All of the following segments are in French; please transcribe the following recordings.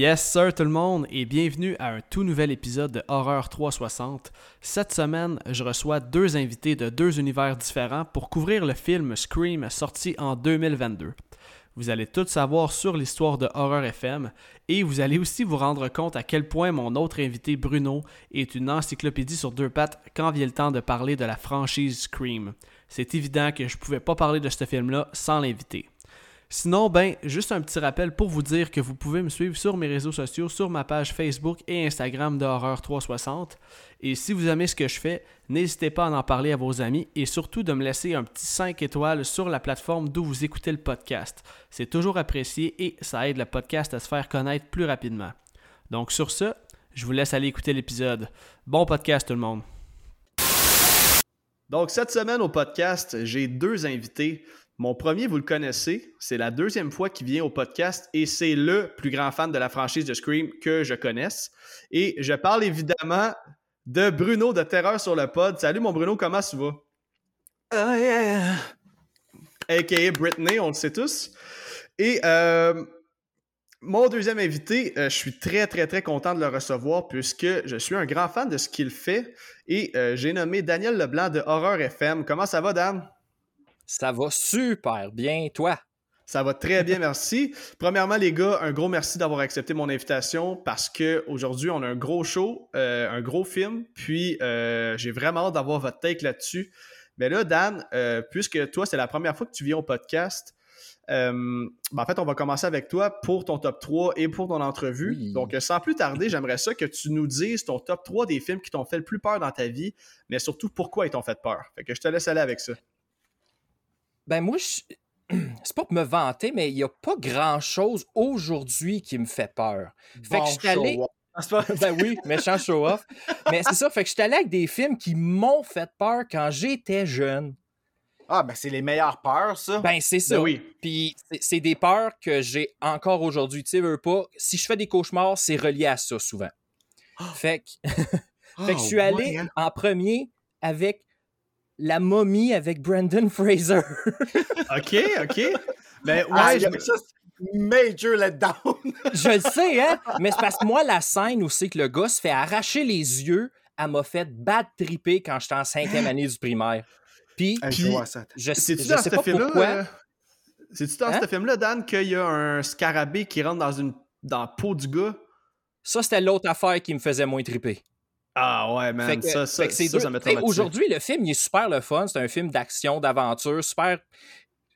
Yes sir tout le monde et bienvenue à un tout nouvel épisode de Horreur 360. Cette semaine, je reçois deux invités de deux univers différents pour couvrir le film Scream sorti en 2022. Vous allez tout savoir sur l'histoire de Horror FM et vous allez aussi vous rendre compte à quel point mon autre invité Bruno est une encyclopédie sur deux pattes quand vient le temps de parler de la franchise Scream. C'est évident que je ne pouvais pas parler de ce film-là sans l'inviter. Sinon, ben, juste un petit rappel pour vous dire que vous pouvez me suivre sur mes réseaux sociaux, sur ma page Facebook et Instagram de Horreur 360. Et si vous aimez ce que je fais, n'hésitez pas à en parler à vos amis et surtout de me laisser un petit 5 étoiles sur la plateforme d'où vous écoutez le podcast. C'est toujours apprécié et ça aide le podcast à se faire connaître plus rapidement. Donc sur ce, je vous laisse aller écouter l'épisode. Bon podcast tout le monde. Donc cette semaine au podcast, j'ai deux invités. Mon premier, vous le connaissez, c'est la deuxième fois qu'il vient au podcast et c'est le plus grand fan de la franchise de Scream que je connaisse. Et je parle évidemment de Bruno de Terreur sur le pod. Salut mon Bruno, comment tu vas? Oh yeah! A.K.A. Britney, on le sait tous. Et euh, mon deuxième invité, euh, je suis très très très content de le recevoir puisque je suis un grand fan de ce qu'il fait et euh, j'ai nommé Daniel Leblanc de Horreur FM. Comment ça va Dan? Ça va super bien, toi? Ça va très bien, merci. Premièrement, les gars, un gros merci d'avoir accepté mon invitation parce qu'aujourd'hui, on a un gros show, euh, un gros film, puis euh, j'ai vraiment hâte d'avoir votre take là-dessus. Mais là, Dan, euh, puisque toi, c'est la première fois que tu viens au podcast, ben, en fait, on va commencer avec toi pour ton top 3 et pour ton entrevue. Oui. Donc, sans plus tarder, j'aimerais ça que tu nous dises ton top 3 des films qui t'ont fait le plus peur dans ta vie, mais surtout pourquoi ils t'ont fait peur. Fait que je te laisse aller avec ça. Ben moi, je... c'est pas pour me vanter, mais il n'y a pas grand-chose aujourd'hui qui me fait peur. Fait que je suis allé... ben oui, méchant show-off. mais c'est ça, fait que je suis allé avec des films qui m'ont fait peur quand j'étais jeune. Ah, ben c'est les meilleures peurs, ça. Ben c'est ça. Ben oui. Puis c'est- des peurs que j'ai encore aujourd'hui. Tu sais, veux pas, si je fais des cauchemars, c'est relié à ça souvent. Fait que, fait que je suis Ah, allé ouais, hein. en premier avec La momie avec Brendan Fraser. OK, OK. Ben ouais, Ah, je ça, c'est major letdown. Je le sais, hein? Mais c'est parce que moi, la scène où c'est que le gars se fait arracher les yeux, elle m'a fait bad triper quand j'étais en cinquième année du primaire. Puis, Hey, Puis- je je, je sais ce pas pourquoi. euh, C'est-tu dans Hein? ce film-là, Dan, qu'il y a un scarabée qui rentre dans une dans la peau du gars? Ça, c'était l'autre affaire qui me faisait moins triper. Ah ouais, man. Fait que- ça, ça, ça. Aujourd'hui, le film, il est super le fun. C'est un film d'action, d'aventure, super.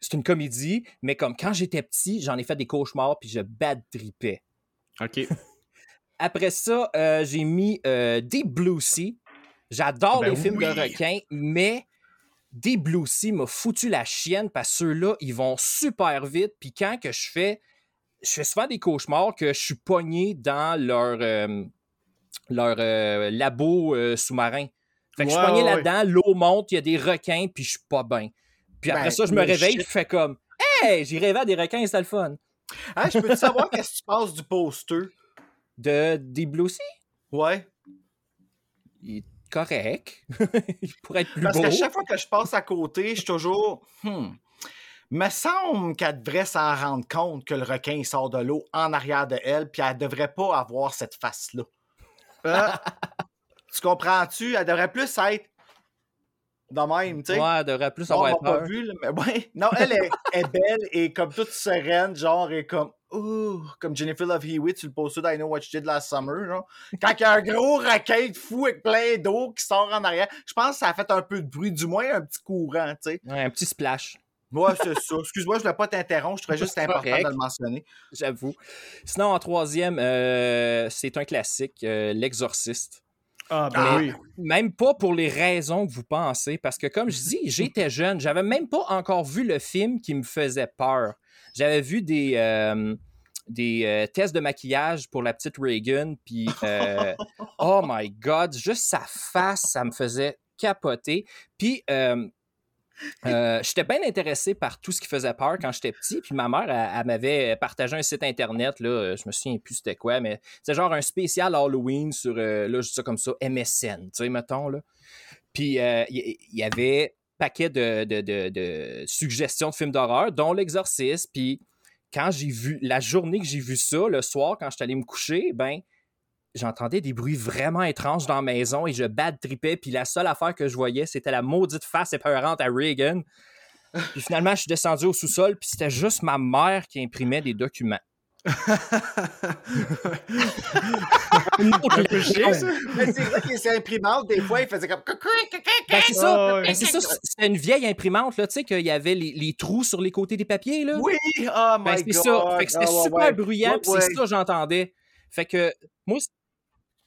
C'est une comédie, mais comme quand j'étais petit, j'en ai fait des cauchemars puis je bad tripais. OK. Après ça, euh, j'ai mis euh, Deep Blue Sea. J'adore Ben les films de requins, mais Deep Blue Sea m'a foutu la chienne parce que ceux-là, ils vont super vite. Puis quand que je fais, je fais souvent des cauchemars que je suis pogné dans leur, euh, leur euh, labo euh, sous-marin. Fait que je suis Ouais, pogné ouais, là-dedans, l'eau monte, il y a des requins, puis je suis pas bien. Puis après Ben, ça, je me le réveille, je fais comme Hey, j'ai rêvé à des requins, c'était le fun. Hein, je peux-tu savoir qu'est-ce que tu penses du poster? De Deep Blue Sea, Ouais. il est correct. il pourrait être plus Parce beau. qu'à chaque fois que je passe à côté, je suis toujours. Hmm. Me semble qu'elle devrait s'en rendre compte que le requin il sort de l'eau en arrière de elle, puis elle devrait pas avoir cette face-là. Ah, Tu comprends-tu? Elle devrait plus être de même, tu sais. Ouais, elle devrait plus avoir m'a pas peur. vu, là, mais ouais. Non, elle est, est belle et comme toute sereine, genre, et comme, ouh, comme Jennifer Love Hewitt sur le poster d'I Know What You Did Last Summer, genre. Quand il y a un gros requin de fou avec plein d'eau qui sort en arrière, je pense que ça a fait un peu de bruit, du moins un petit courant, tu sais. Ouais, un petit splash, Ouais, c'est ça. Excuse-moi, je voulais pas t'interrompre, je trouvais juste important correct. de le mentionner. j'avoue. Sinon, en troisième, euh, c'est un classique, euh, L'Exorciste. ah, ben Ah. oui. Même pas pour les raisons que vous pensez, parce que comme je dis, j'étais jeune, j'avais même pas encore vu le film qui me faisait peur. J'avais vu des, euh, des euh, tests de maquillage pour la petite Reagan, puis euh, oh my god, juste sa face, ça me faisait capoter. Puis euh, j'étais bien intéressé par tout ce qui faisait peur quand j'étais petit. Puis ma mère, elle, m'avait partagé un site internet, euh, je me souviens plus c'était quoi, mais c'est genre un spécial Halloween sur, euh, là, comme ça, MSN, tu sais, mettons, là. Puis il y, avait un paquet de, de, de- de suggestions de films d'horreur, dont L'Exorciste. Puis quand j'ai vu, la journée que j'ai vu ça, le soir, quand je suis allé me coucher, ben, j'entendais des bruits vraiment étranges dans la maison et je bad tripais. Puis la seule affaire que je voyais, c'était la maudite face épeurante à Reagan. Puis finalement, je suis descendu au sous-sol, puis c'était juste ma mère qui imprimait des documents. c'est vrai que c'est imprimante, des fois, il faisait comme. Ben, c'est ça. Ben, c'est ça. C'était une vieille imprimante, là, tu sais, qu'il y avait les, les, trous sur les côtés des papiers, là. Oui! Oh my ben, ça. Fait que c'était oh, super ouais. bruyant, puis Ouais, c'est ça que j'entendais. Fait que moi, c'est-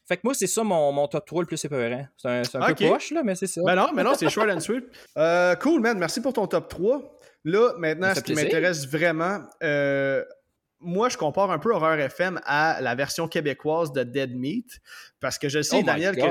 fait que moi, c'est ça mon, mon top 3 le plus épeurant. C'est un, c'est un peu poche, là, mais c'est ça. Ben non, mais non, c'est short and sweet. Euh, cool, man. Merci pour ton top 3. Là, maintenant, ce qui m'intéresse vraiment, euh, moi, je compare un peu Horreur FM à la version québécoise de Dead Meat. Parce que je sais, Oh Daniel, que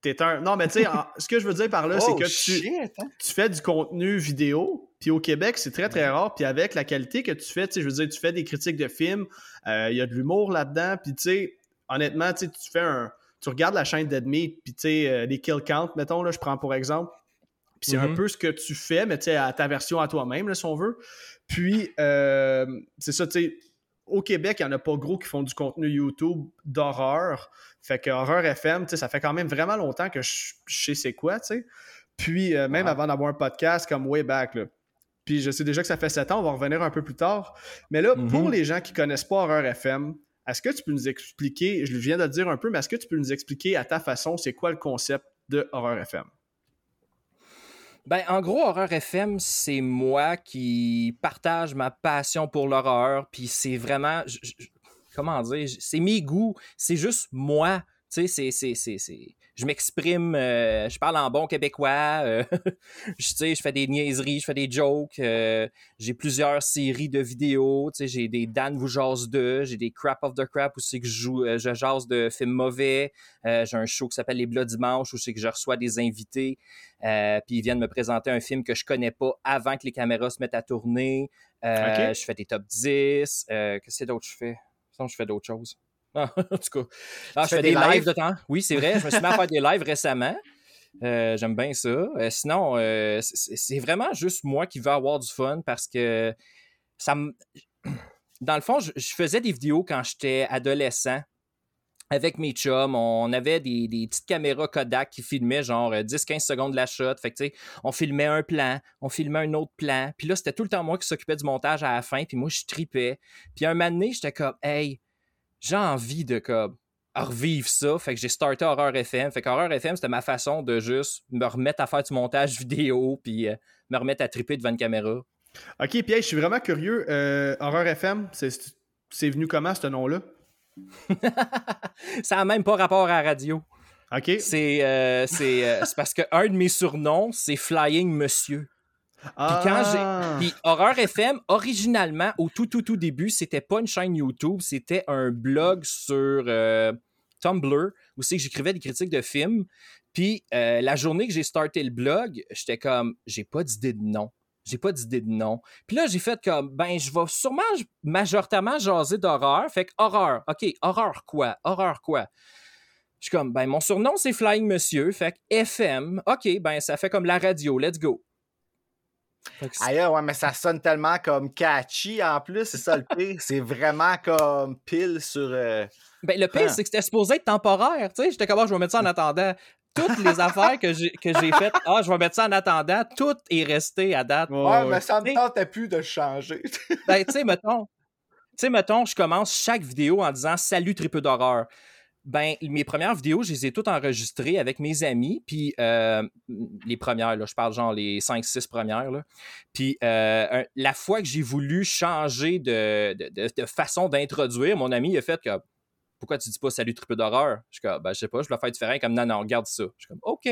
t'es un. Non, mais tu sais, ce que je veux dire par là, c'est Oh, que tu, hein? tu fais du contenu vidéo, puis au Québec, c'est très, très rare. Puis avec la qualité que tu fais, tu sais, je veux dire, tu fais des critiques de films, euh, il y a de l'humour là-dedans, puis tu sais, honnêtement, tu fais un... Tu regardes la chaîne Meat, puis tu sais, euh, les kill count, mettons, là, je prends pour exemple, puis c'est un Mhm. peu ce que tu fais, mais tu sais, à ta version à toi-même, si on veut. Puis, euh, c'est ça, tu sais, au Québec, il n'y en a pas gros qui font du contenu YouTube d'horreur. Fait que Horreur FM, tu sais, ça fait quand même vraiment longtemps que je, je sais c'est quoi, tu sais. Puis, euh, même avant d'avoir un podcast comme Way Back, là. Puis, je sais déjà que ça fait 7 ans, on va revenir un peu plus tard. Mais là, Mhm. pour les gens qui connaissent pas Horreur FM, est-ce que tu peux nous expliquer, je viens de le dire un peu, mais est-ce que tu peux nous expliquer à ta façon, c'est quoi le concept de Horreur FM? Ben, en gros, Horreur FM, c'est moi qui partage ma passion pour l'horreur, puis c'est vraiment, comment dire, c'est mes goûts, c'est juste moi, tu sais, c'est- je m'exprime, euh, je parle en bon québécois, euh, je, tu sais, je fais des niaiseries, je fais des jokes, euh, j'ai plusieurs séries de vidéos, tu sais, j'ai des Dan vous jase de, j'ai des Crap of the Crap où c'est que je joue, je jase de films mauvais, j'ai un show qui s'appelle Les Blocs Dimanche où c'est que je reçois des invités, puis ils viennent me présenter un film que je connais pas avant que les caméras se mettent à tourner. Je fais des top 10. Euh, Qu'est-ce que d'autre je fais? Je fais d'autres choses. Ah, en tout cas. Ah, je fais des des lives lives? de temps. Oui, c'est vrai. Je me suis mis à faire des lives récemment. Euh, J'aime bien ça. Euh, sinon, euh, c'est vraiment juste moi qui veux avoir du fun parce que ça me. Dans le fond, je, je faisais des vidéos quand j'étais adolescent avec mes chums. On avait des, des petites caméras Kodak qui filmaient genre euh, 10-15 secondes de la shot. Fait que, on filmait un plan, on filmait un autre plan. Puis là, c'était tout le temps moi qui s'occupais du montage à la fin. Puis moi, je tripais. Puis un moment donné, j'étais comme, hey, j'ai envie de comme revivre ça. Fait que j'ai starté Horreur FM. Fait qu'Horreur FM, c'était ma façon de juste me remettre à faire du montage vidéo puis euh, me remettre à triper devant une caméra. Ok, Pierre, je suis vraiment curieux. Euh, Horreur FM, c'est venu comment ce nom-là? ça n'a même pas rapport à la radio. Ok. C'est euh, euh, c'est parce que un de mes surnoms, c'est Flying Monsieur. Ah, quand j'ai- Puis Horreur FM, originalement, au tout, tout, tout début, c'était pas une chaîne YouTube, c'était un blog sur euh, Tumblr où c'est que j'écrivais des critiques de films. Puis euh, la journée que j'ai starté le blog, j'étais comme, j'ai pas d'idée de nom. J'ai pas d'idée de nom. Puis là, j'ai fait comme, ben, je vais sûrement majoritairement jaser d'horreur. Fait que horreur, OK, horreur quoi? Horreur quoi? Je suis comme, ben, mon surnom, c'est Flying Monsieur. Fait que FM, OK, ben, ça fait comme la radio, let's go. Aïe, ouais, mais ça sonne tellement comme catchy en plus, c'est ça le pire. C'est vraiment comme pile sur. euh, Ben, le pire, Hein? c'est que c'était supposé être temporaire. Tu sais, j'étais comme, Ah, je vais mettre ça en attendant. Toutes les affaires que j'ai, que j'ai faites, ah, je vais mettre ça en attendant, tout est resté à date. Ouais, mais ça me tentait plus de changer. Ben, tu sais, mettons, tu sais, mettons, je commence chaque vidéo en disant Salut, triple d'horreur. Ben, mes premières vidéos, je les ai toutes enregistrées avec mes amis, puis euh, les premières, là, je parle genre les 5-6 premières, là. Puis euh, la fois que j'ai voulu changer de, façon d'introduire, mon ami il a fait que pourquoi tu dis pas salut triple d'horreur? Je suis comme, ben, je sais pas, je le faire différent, comme non, non, regarde ça. Je suis comme, OK.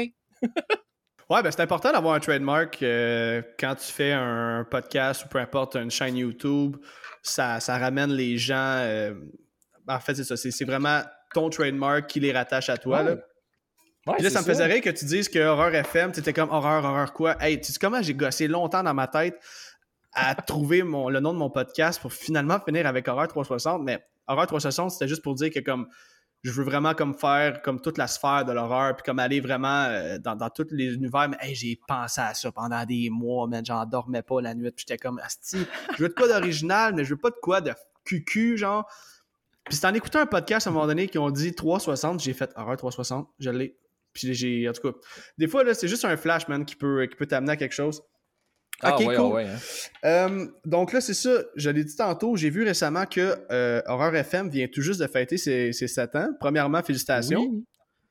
Ouais, ben c'est important d'avoir un trademark euh, quand tu fais un podcast ou peu importe, une chaîne YouTube. Ça, ça ramène les gens. en fait, c'est ça. C'est vraiment ton trademark qui les rattache à toi. Ouais. là. Ouais, là, ça me faisait rire que tu dises que Horreur FM, tu étais comme horreur, horreur quoi? Hey, tu sais comment j'ai gossé longtemps dans ma tête à trouver mon, le nom de mon podcast pour finalement finir avec Horreur 360, mais Horreur 360, c'était juste pour dire que comme je veux vraiment comme faire comme toute la sphère de l'horreur, puis comme aller vraiment euh, dans, dans tous les univers. Mais hey, j'ai pensé à ça pendant des mois, mais j'en dormais pas la nuit, puis j'étais comme, asti, je veux de quoi d'original, mais je veux pas de quoi de cucu, genre. Puis c'est en écoutant un podcast à un moment donné qui ont dit 360, j'ai fait horreur 360, je l'ai. Puis j'ai, en tout cas, des fois, là, c'est juste un flash, man, qui peut, qui peut t'amener à quelque chose. Ah, Ok, ouais, cool. ouais, hein. Euh, donc là, c'est ça. Je l'ai dit tantôt. J'ai vu récemment que euh, Horreur FM vient tout juste de fêter ses, ses 7 ans. Premièrement, félicitations. Oui.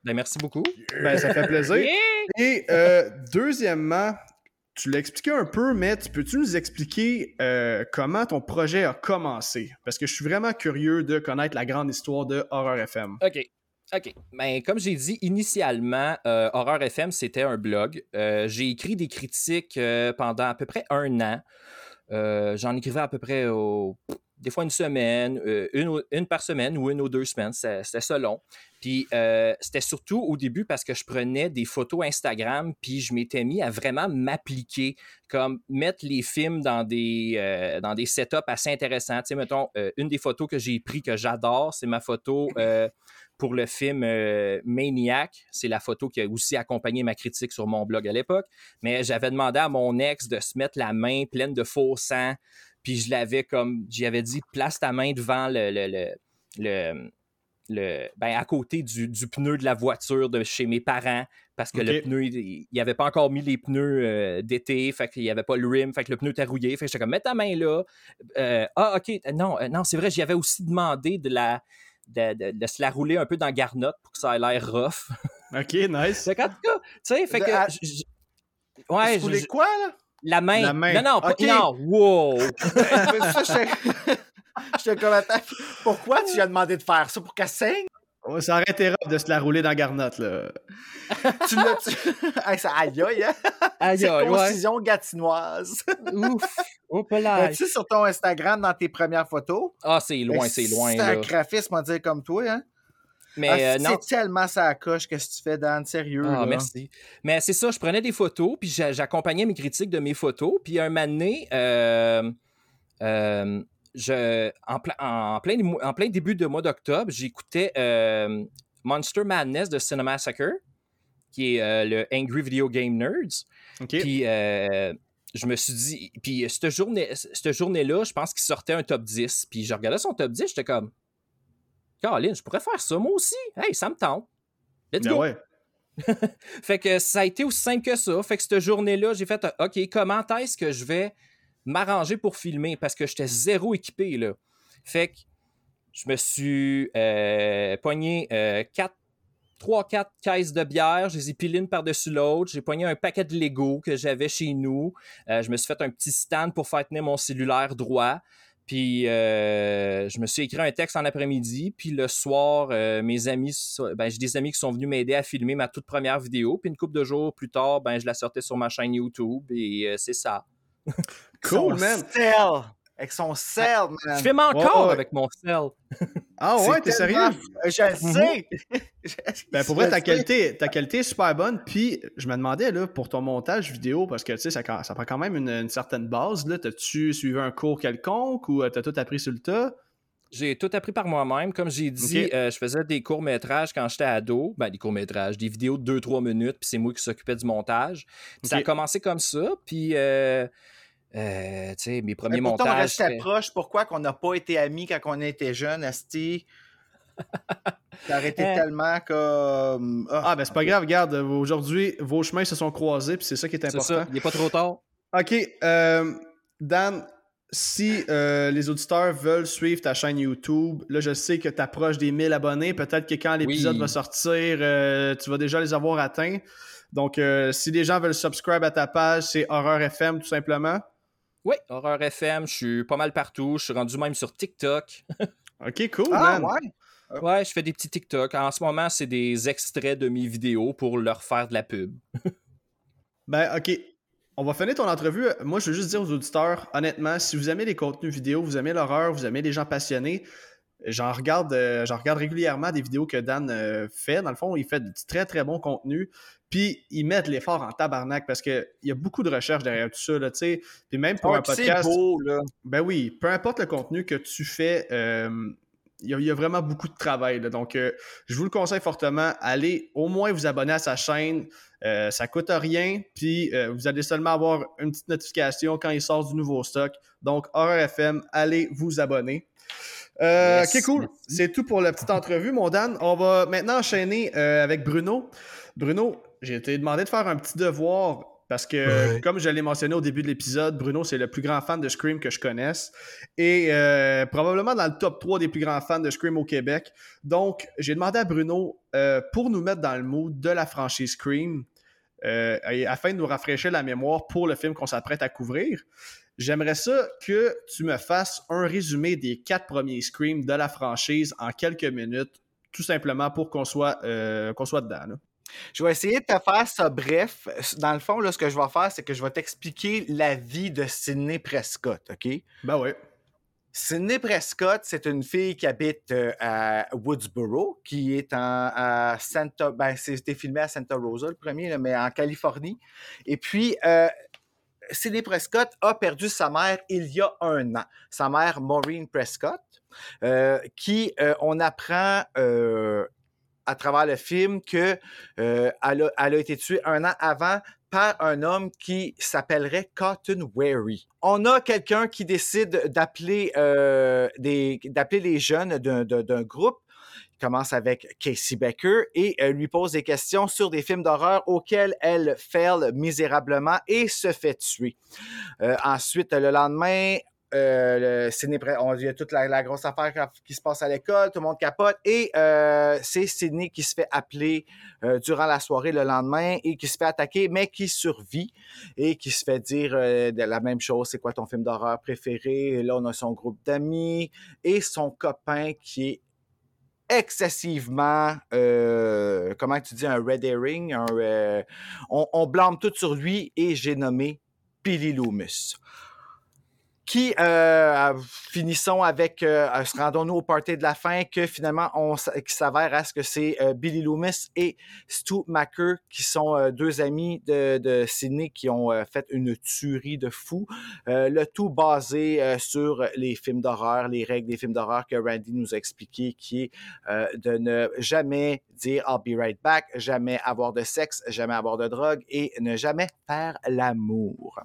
Ben, merci beaucoup. Ben, ça fait plaisir. Yeah! Et euh, deuxièmement, tu l'as expliqué un peu, mais tu peux-tu nous expliquer euh, comment ton projet a commencé? Parce que je suis vraiment curieux de connaître la grande histoire de Horreur FM. OK. OK. Ben, comme j'ai dit, initialement, euh, Horreur FM, c'était un blog. Euh, j'ai écrit des critiques pendant à peu près un an. J'en écrivais à peu près au- des fois une semaine, euh, une, une par semaine ou une ou deux semaines. C'était long. Puis euh, c'était surtout au début parce que je prenais des photos Instagram, puis je m'étais mis à vraiment m'appliquer, comme mettre les films dans des, euh, dans des setups assez intéressants. Tu sais, mettons, une des photos que j'ai pris que j'adore, c'est ma photo pour le film Maniac. C'est la photo qui a aussi accompagné ma critique sur mon blog à l'époque. Mais j'avais demandé à mon ex de se mettre la main pleine de faux sang. Puis je l'avais comme, j'y avais dit, place ta main devant le, le, le, le- le- ben, à côté du, du pneu de la voiture de chez mes parents parce que le pneu, il n'y avait pas encore mis les pneus euh, d'été, fait qu'il n'y avait pas le rim, fait que le pneu était rouillé. Fait que j'étais comme, mets ta main là. Euh, ah, ok, non, euh, non, c'est vrai, j'y avais aussi demandé de la. De, de- de se la rouler un peu dans Garnotte pour que ça ait l'air rough. Ok, nice. Fait qu'en tout cas, tu sais, fait que. à- j- j- Ouais, Tu voulais je- quoi, là? La main. La main. Non, non, pas- Ok. non, wow. J'étais- comme, attends, pourquoi tu lui as demandé de faire ça? Pour qu'elle saigne? Ouais, ça aurait été rough de se la rouler dans Garnotte, là. Tu l'as... tu- Hey, ça aïe aïe, hein? Aïe, aïe, ouais. Concision gatinoise. Ouf. Hop là. tu sur ton Instagram, dans tes premières photos? Ah, c'est loin, c'est loin. C'est un graphisme, on dire comme toi, hein? Mais Ah, euh, non. C'est tellement ça coche que ce que tu fais, Dan, sérieux. Ah, là? merci. Mais c'est ça, je prenais des photos, puis j'a- j'accompagnais mes critiques de mes photos. Puis un moment donné, euh, euh, je, en, plein, en, plein, en plein début de mois d'octobre, j'écoutais Monster Madness de Cinemassacre, qui est le Angry Video Game Nerds. Ok. Puis je me suis dit, puis cette journée, cette journée-là, je pense qu'il sortait un top 10. Puis je regardais son top 10, j'étais comme, Caroline, je pourrais faire ça moi aussi. Hey, ça me tente. Let's Ben go. ouais. Fait que ça a été aussi simple que ça. Fait que cette journée-là, j'ai fait OK, comment est-ce que je vais m'arranger pour filmer? Parce que j'étais zéro équipé, là. Fait que je me suis euh, pogné 3-4 caisses de bière, je les ai pilées une par-dessus l'autre. J'ai pogné un paquet de Lego que j'avais chez nous. Euh, je me suis fait un petit stand pour faire tenir mon cellulaire droit. Puis euh, je me suis écrit un texte en après-midi. Puis le soir, euh, mes amis, ben, j'ai des amis qui sont venus m'aider à filmer ma toute première vidéo. Puis une couple de jours plus tard, ben, je la sortais sur ma chaîne YouTube et euh, c'est ça. Cool, man. Sel. Avec son sel, man. Je filme encore Ouais, ouais. avec mon cell. Ah ouais, t'es sérieux? Je le sais. Ben pour vrai, ta qualité, ta qualité est super bonne. Puis je me demandais là, pour ton montage vidéo, parce que tu sais, ça, ça prend quand même une, une certaine base. Là, t'as-tu suivi un cours quelconque ou euh, t'as tout appris sur le tas? J'ai tout appris par moi-même. Comme j'ai dit, euh, je faisais des courts-métrages quand j'étais ado. Ben, des courts-métrages, des vidéos de 2-3 minutes, puis c'est moi qui s'occupais du montage. Puis Ça a commencé comme ça, puis, euh, euh, tu sais, mes premiers Mais pourtant, on montages. restait c'était- proche. Pourquoi qu'on n'a pas été amis quand on était jeunes, Asti? Ça aurait été Euh. tellement comme... Ah ben c'est pas grave, regarde, aujourd'hui, vos chemins se sont croisés, puis c'est ça qui est important. ça, il n'est pas trop tard. Ok, euh, Dan, si euh, les auditeurs veulent suivre ta chaîne YouTube, là je sais que tu approches des 1000 abonnés, peut-être que quand l'épisode Oui. va sortir, euh, tu vas déjà les avoir atteints. Donc euh, si les gens veulent subscribe à ta page, c'est Horreur FM tout simplement. Oui, Horreur FM, je suis pas mal partout. Je suis rendu même sur TikTok. Ok, cool, Ah, man. ouais? Ouais, je fais des petits TikTok. En ce moment, c'est des extraits de mes vidéos pour leur faire de la pub. Ben, OK. On va finir ton entrevue. Moi, je veux juste dire aux auditeurs, honnêtement, si vous aimez les contenus vidéo, vous aimez l'horreur, vous aimez les gens passionnés, j'en regarde, euh, j'en regarde régulièrement des vidéos que Dan euh, fait. Dans le fond, il fait du très, très bon contenu. Puis, ils mettent l'effort en tabarnak parce qu'il y a beaucoup de recherche derrière tout ça, là. Puis même pour Ouais, un podcast... beau, là. Ben oui, peu importe le contenu que tu fais, euh, il y, a, vraiment beaucoup de travail. Donc, euh, je vous le conseille fortement. Allez au moins vous abonner à sa chaîne. Euh, ça coûte rien. Puis, vous allez seulement avoir une petite notification quand il sort du nouveau stock. Donc, Horror FM, allez vous abonner. ok, cool. C'est tout pour la petite entrevue, mon Dan. On va maintenant enchaîner avec Bruno. Bruno, j'ai été demandé de faire un petit devoir parce que, comme je l'ai mentionné au début de l'épisode, Bruno, c'est le plus grand fan de Scream que je connaisse. Et euh, probablement dans le top 3 des plus grands fans de Scream au Québec. Donc, j'ai demandé à Bruno, euh, pour nous mettre dans le mood de la franchise Scream, euh, afin de nous rafraîchir la mémoire pour le film qu'on s'apprête à couvrir, j'aimerais ça que tu me fasses un résumé des quatre premiers Scream de la franchise en quelques minutes, tout simplement pour qu'on soit, qu'on soit dedans. Je vais essayer de te faire ça bref. Dans le fond, là, ce que je vais faire, c'est que je vais t'expliquer la vie de Sidney Prescott, OK? Ben oui. Sidney Prescott, c'est une fille qui habite euh, à Woodsboro, qui est en, à Santa... Ben, c'était filmé à Santa Rosa, le premier, mais en Californie. Et puis, euh, Sidney Prescott a perdu sa mère il y a un an. Sa mère, Maureen Prescott, euh, qui, on apprend à travers le film que euh, elle, a, été tuée un an avant par un homme qui s'appellerait Cotton Wary. On a quelqu'un qui décide d'appeler euh, les jeunes d'un groupe il commence avec Casey Becker et euh, lui pose des questions sur des films d'horreur auxquels elle fail misérablement et se fait tuer. ensuite, le lendemain, euh, on, il y a toute la, grosse affaire qui se passe à l'école, tout le monde capote, et euh, c'est Sidney qui se fait appeler euh, durant la soirée le lendemain et qui se fait attaquer, mais qui survit et qui se fait dire la même chose, c'est quoi ton film d'horreur préféré? Là, on a son groupe d'amis et son copain qui est excessivement, comment tu dis, un red herring, on, on blâme tout sur lui et j'ai nommé Billy Loomis qui euh, finissons avec euh, rendons-nous au party de la fin que finalement on qui s'avère à ce que c'est euh, Billy Loomis et Stu Macker qui sont euh, deux amis de, de Sydney qui ont fait une tuerie de fou. Le tout basé sur les films d'horreur les règles des films d'horreur que Randy nous a expliqué qui est de ne jamais dire I'll be right back jamais avoir de sexe jamais avoir de drogue et ne jamais faire l'amour.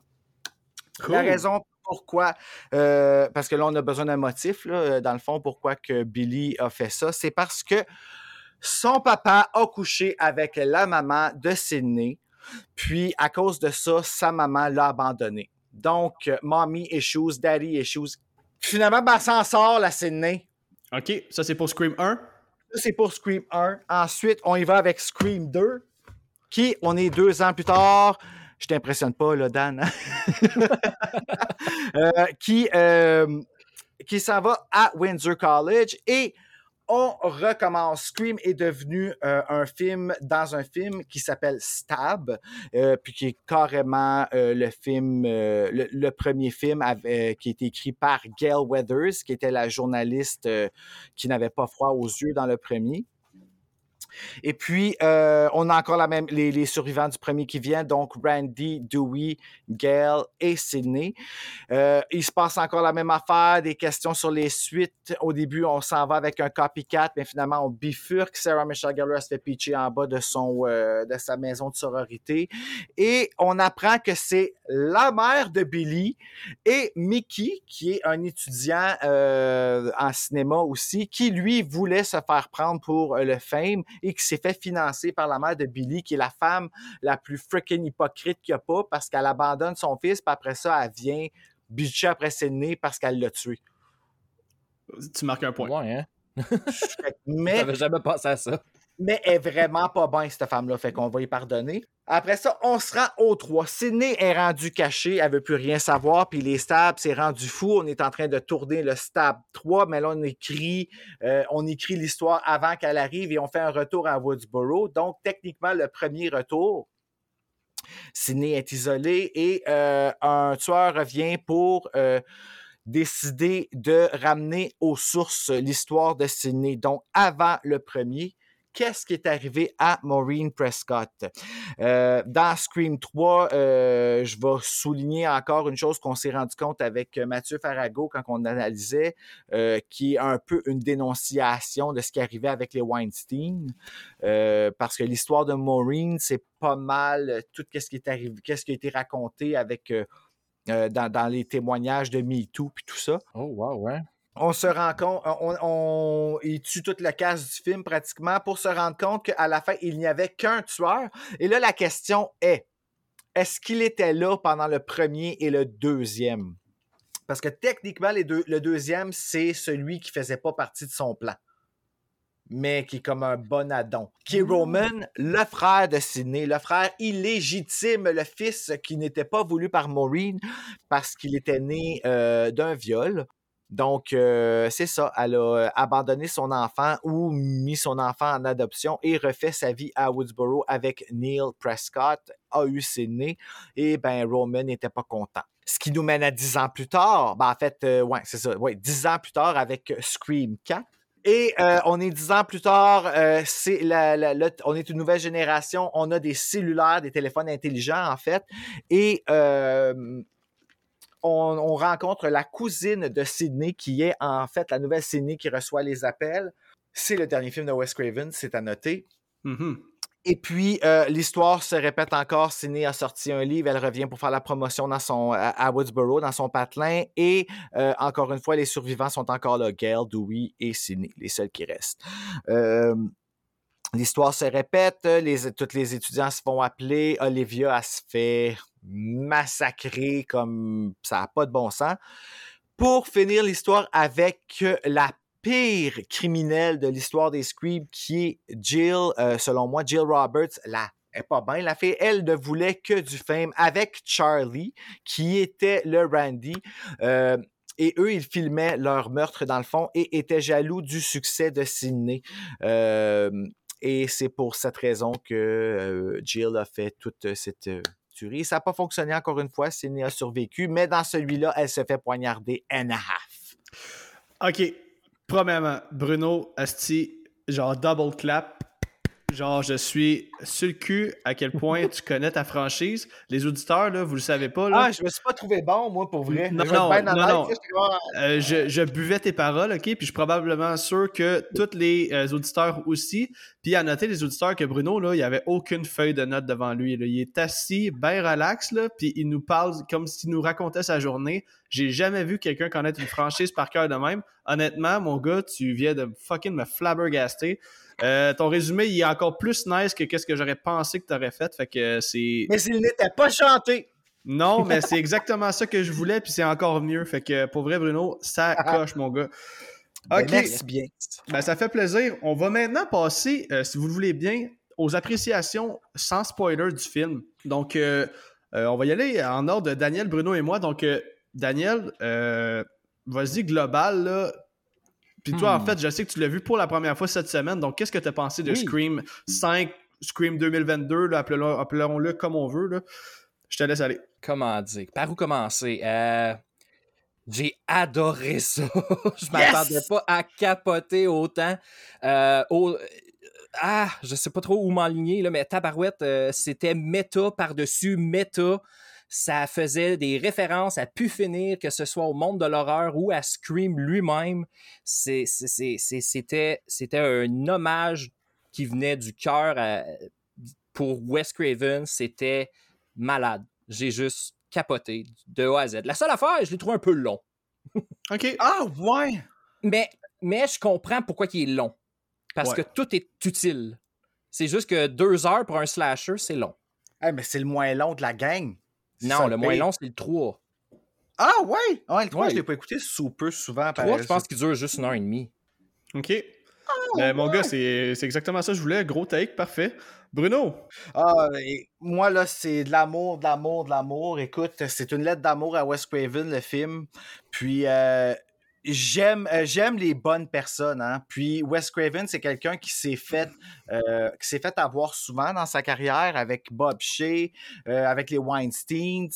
La raison pourquoi, euh, parce que là, on a besoin d'un motif, euh, dans le fond, pourquoi que Billy a fait ça. C'est parce que son papa a couché avec la maman de Sydney, puis à cause de ça, sa maman l'a abandonné. Donc, mommy issues, daddy issues. Finalement, ben, s'en sort, la Sydney. OK, ça c'est pour Scream 1? Ça c'est pour Scream 1. Ensuite, on y va avec Scream 2, qui, on est deux ans plus tard, je t'impressionne pas, là, Dan, hein? euh, qui, euh, qui s'en va à Windsor College et on recommence. Scream est devenu euh, un film dans un film qui s'appelle Stab, puis qui est carrément le film, le, premier film qui a été écrit par Gail Weathers, qui était la journaliste qui n'avait pas froid aux yeux dans le premier. Et puis, euh, on a encore la même, les, survivants du premier qui viennent, donc Randy, Dewey, Gail et Sydney. Euh, il se passe encore la même affaire, des questions sur les suites. Au début, on s'en va avec un copycat, mais finalement, on bifurque. Sarah Michelle Gellar se fait pitcher en bas de, son, euh, de sa maison de sororité. Et on apprend que c'est la mère de Billy et Mickey, qui est un étudiant en cinéma aussi, qui lui voulait se faire prendre pour le fame et qui s'est fait financer par la mère de Billy, qui est la femme la plus freaking hypocrite qu'il n'y a pas parce qu'elle abandonne son fils, puis après ça, elle vient bitcher après ses nez parce qu'elle l'a tué. Tu marques un point. Ouais, hein? mais. J'avais jamais pensé à ça mais elle est vraiment pas bien, cette femme-là. Fait qu'on va y pardonner. Après ça, on se rend au 3. Sydney est rendu caché, elle veut plus rien savoir, puis les stabs, c'est rendu fou. On est en train de tourner le stab 3, mais là, on écrit, euh, on écrit l'histoire avant qu'elle arrive et on fait un retour à Woodsboro. Donc, techniquement, le premier retour, Sydney est isolée et euh, un tueur revient pour euh, décider de ramener aux sources l'histoire de Sydney. Donc, avant le premier, qu'est-ce qui est arrivé à Maureen Prescott? Euh, dans Scream 3, euh, je vais souligner encore une chose qu'on s'est rendu compte avec Mathieu Farago quand on analysait, euh, qui est un peu une dénonciation de ce qui arrivait avec les Weinstein, parce que l'histoire de Maureen, c'est pas mal tout ce qui est arrivé, qu'est-ce qui a été raconté avec dans, dans, les témoignages de MeToo puis tout ça. Oh wow, ouais on se rend compte, on, on, il tue toute le casse du film pratiquement pour se rendre compte qu'à la fin, il n'y avait qu'un tueur. Et là, la question est, est-ce qu'il était là pendant le premier et le deuxième? Parce que techniquement, les deux, le deuxième, c'est celui qui faisait pas partie de son plan, mais qui est comme un bon addon. Qui est Roman, le frère de Sidney, le frère illégitime, le fils qui n'était pas voulu par Maureen parce qu'il était né euh, d'un viol. Donc, euh, c'est ça. Elle a euh, abandonné son enfant ou mis son enfant en adoption et refait sa vie à Woodsboro avec Neil Prescott, a eu ses nés. Et ben, Roman n'était pas content. Ce qui nous mène à dix ans plus tard. Ben, en fait, euh, ouais, c'est ça. Ouais, dix ans plus tard avec Scream 4. Et on est dix ans plus tard, on est une nouvelle génération, on a des cellulaires, des téléphones intelligents en fait, et on, on, rencontre la cousine de Sydney qui est en fait la nouvelle Sydney qui reçoit les appels. C'est le dernier film de Wes Craven, c'est à noter. Mm -hmm. Et puis, euh, l'histoire se répète encore. Sydney a sorti un livre, elle revient pour faire la promotion dans son, à Woodsboro, dans son patelin. Et euh, encore une fois, les survivants sont encore là. Gail, Dewey et Sydney, les seuls qui restent. Euh, l'histoire se répète. Les, tous les étudiants se font appeler. Olivia, elle se fait massacrer comme ça n'a pas de bon sens. Pour finir l'histoire avec la pire criminel de l'histoire des Screams, qui est Jill, euh, selon moi, Jill Roberts, la est pas bien. La fille, elle, ne voulait que du fame avec Charlie, qui était le Randy. Euh, et eux, ils filmaient leur meurtre dans le fond et étaient jaloux du succès de Sydney. Euh, et c'est pour cette raison que euh, Jill a fait toute cette Ça n'a pas fonctionné encore une fois. Sydney a survécu, mais dans celui-là, elle se fait poignarder and a half. OK, Premièrement, Bruno, Asti, genre double clap. Genre, je suis sur le cul à quel point tu connais ta franchise. Les auditeurs, là, vous le savez pas. Là. Ah, je me suis pas trouvé bon, moi, pour vrai. Non, non, non. non. Euh, je, je, buvais tes paroles, OK? Puis je suis probablement sûr que tous les euh, auditeurs aussi. Puis à noter, les auditeurs, que Bruno, là, il avait aucune feuille de notes devant lui. Là. Il est assis, bien relax, là, puis il nous parle comme s'il nous racontait sa journée. J'ai jamais vu quelqu'un connaître une franchise par cœur de même. Honnêtement, mon gars, tu viens de fucking me flabbergaster. Euh, ton résumé, il est encore plus nice que qu'est-ce que j'aurais pensé que tu aurais fait. Fait que c'est. Mais s'il n'était pas chanté. Non, mais c'est exactement ça que je voulais, puis c'est encore mieux. Fait que pour vrai, Bruno, ça coche, mon gars. Ok. Ben, merci bien. Ben, ça fait plaisir. On va maintenant passer, euh, si vous le voulez bien, aux appréciations sans spoiler du film. Donc, euh, on va y aller en ordre de Daniel, Bruno et moi. Donc, Daniel, vas-y global, là. Puis toi, hmm. en fait, je sais que tu l'as vu pour la première fois cette semaine. Donc, qu'est-ce que tu as pensé de oui. Scream 5, Scream 2022, là, appelons-le comme on veut. Là? Je te laisse aller. Comment dire? Par où commencer? Euh, j'ai adoré ça. je m'attendais yes! pas à capoter autant. Euh, au... Ah, je sais pas trop où m'enligner, là, mais Tabarouette, euh, c'était méta par-dessus méta ça faisait des références à pu finir, que ce soit au monde de l'horreur ou à Scream lui-même. C'était un hommage qui venait du cœur pour Wes Craven. C'était malade. J'ai juste capoté de A à Z. La seule affaire, je l'ai trouvé un peu long. OK. Ah, ouais! Mais, mais je comprends pourquoi il est long. Parce ouais. que tout est utile. C'est juste que deux heures pour un slasher, c'est long. Hey, mais c'est le moins long de la gang. Non, le moins long, c'est le 3. Ah ouais? Ouais, le 3, ouais. je l'ai pas écouté super souvent. Le 3, je pense qu'il dure juste une heure et demie. OK. Ah, ben, mon gars, c'est exactement ça que je voulais. Gros take, parfait. Bruno? Ah, moi, là, c'est de l'amour, de l'amour, de l'amour. Écoute, c'est une lettre d'amour à Wes Craven, le film. Puis, euh, j'aime euh, j'aime les bonnes personnes hein. puis Wes Craven c'est quelqu'un qui s'est fait euh, qui s'est fait avoir souvent dans sa carrière avec Bob Shea euh, avec les Weinsteins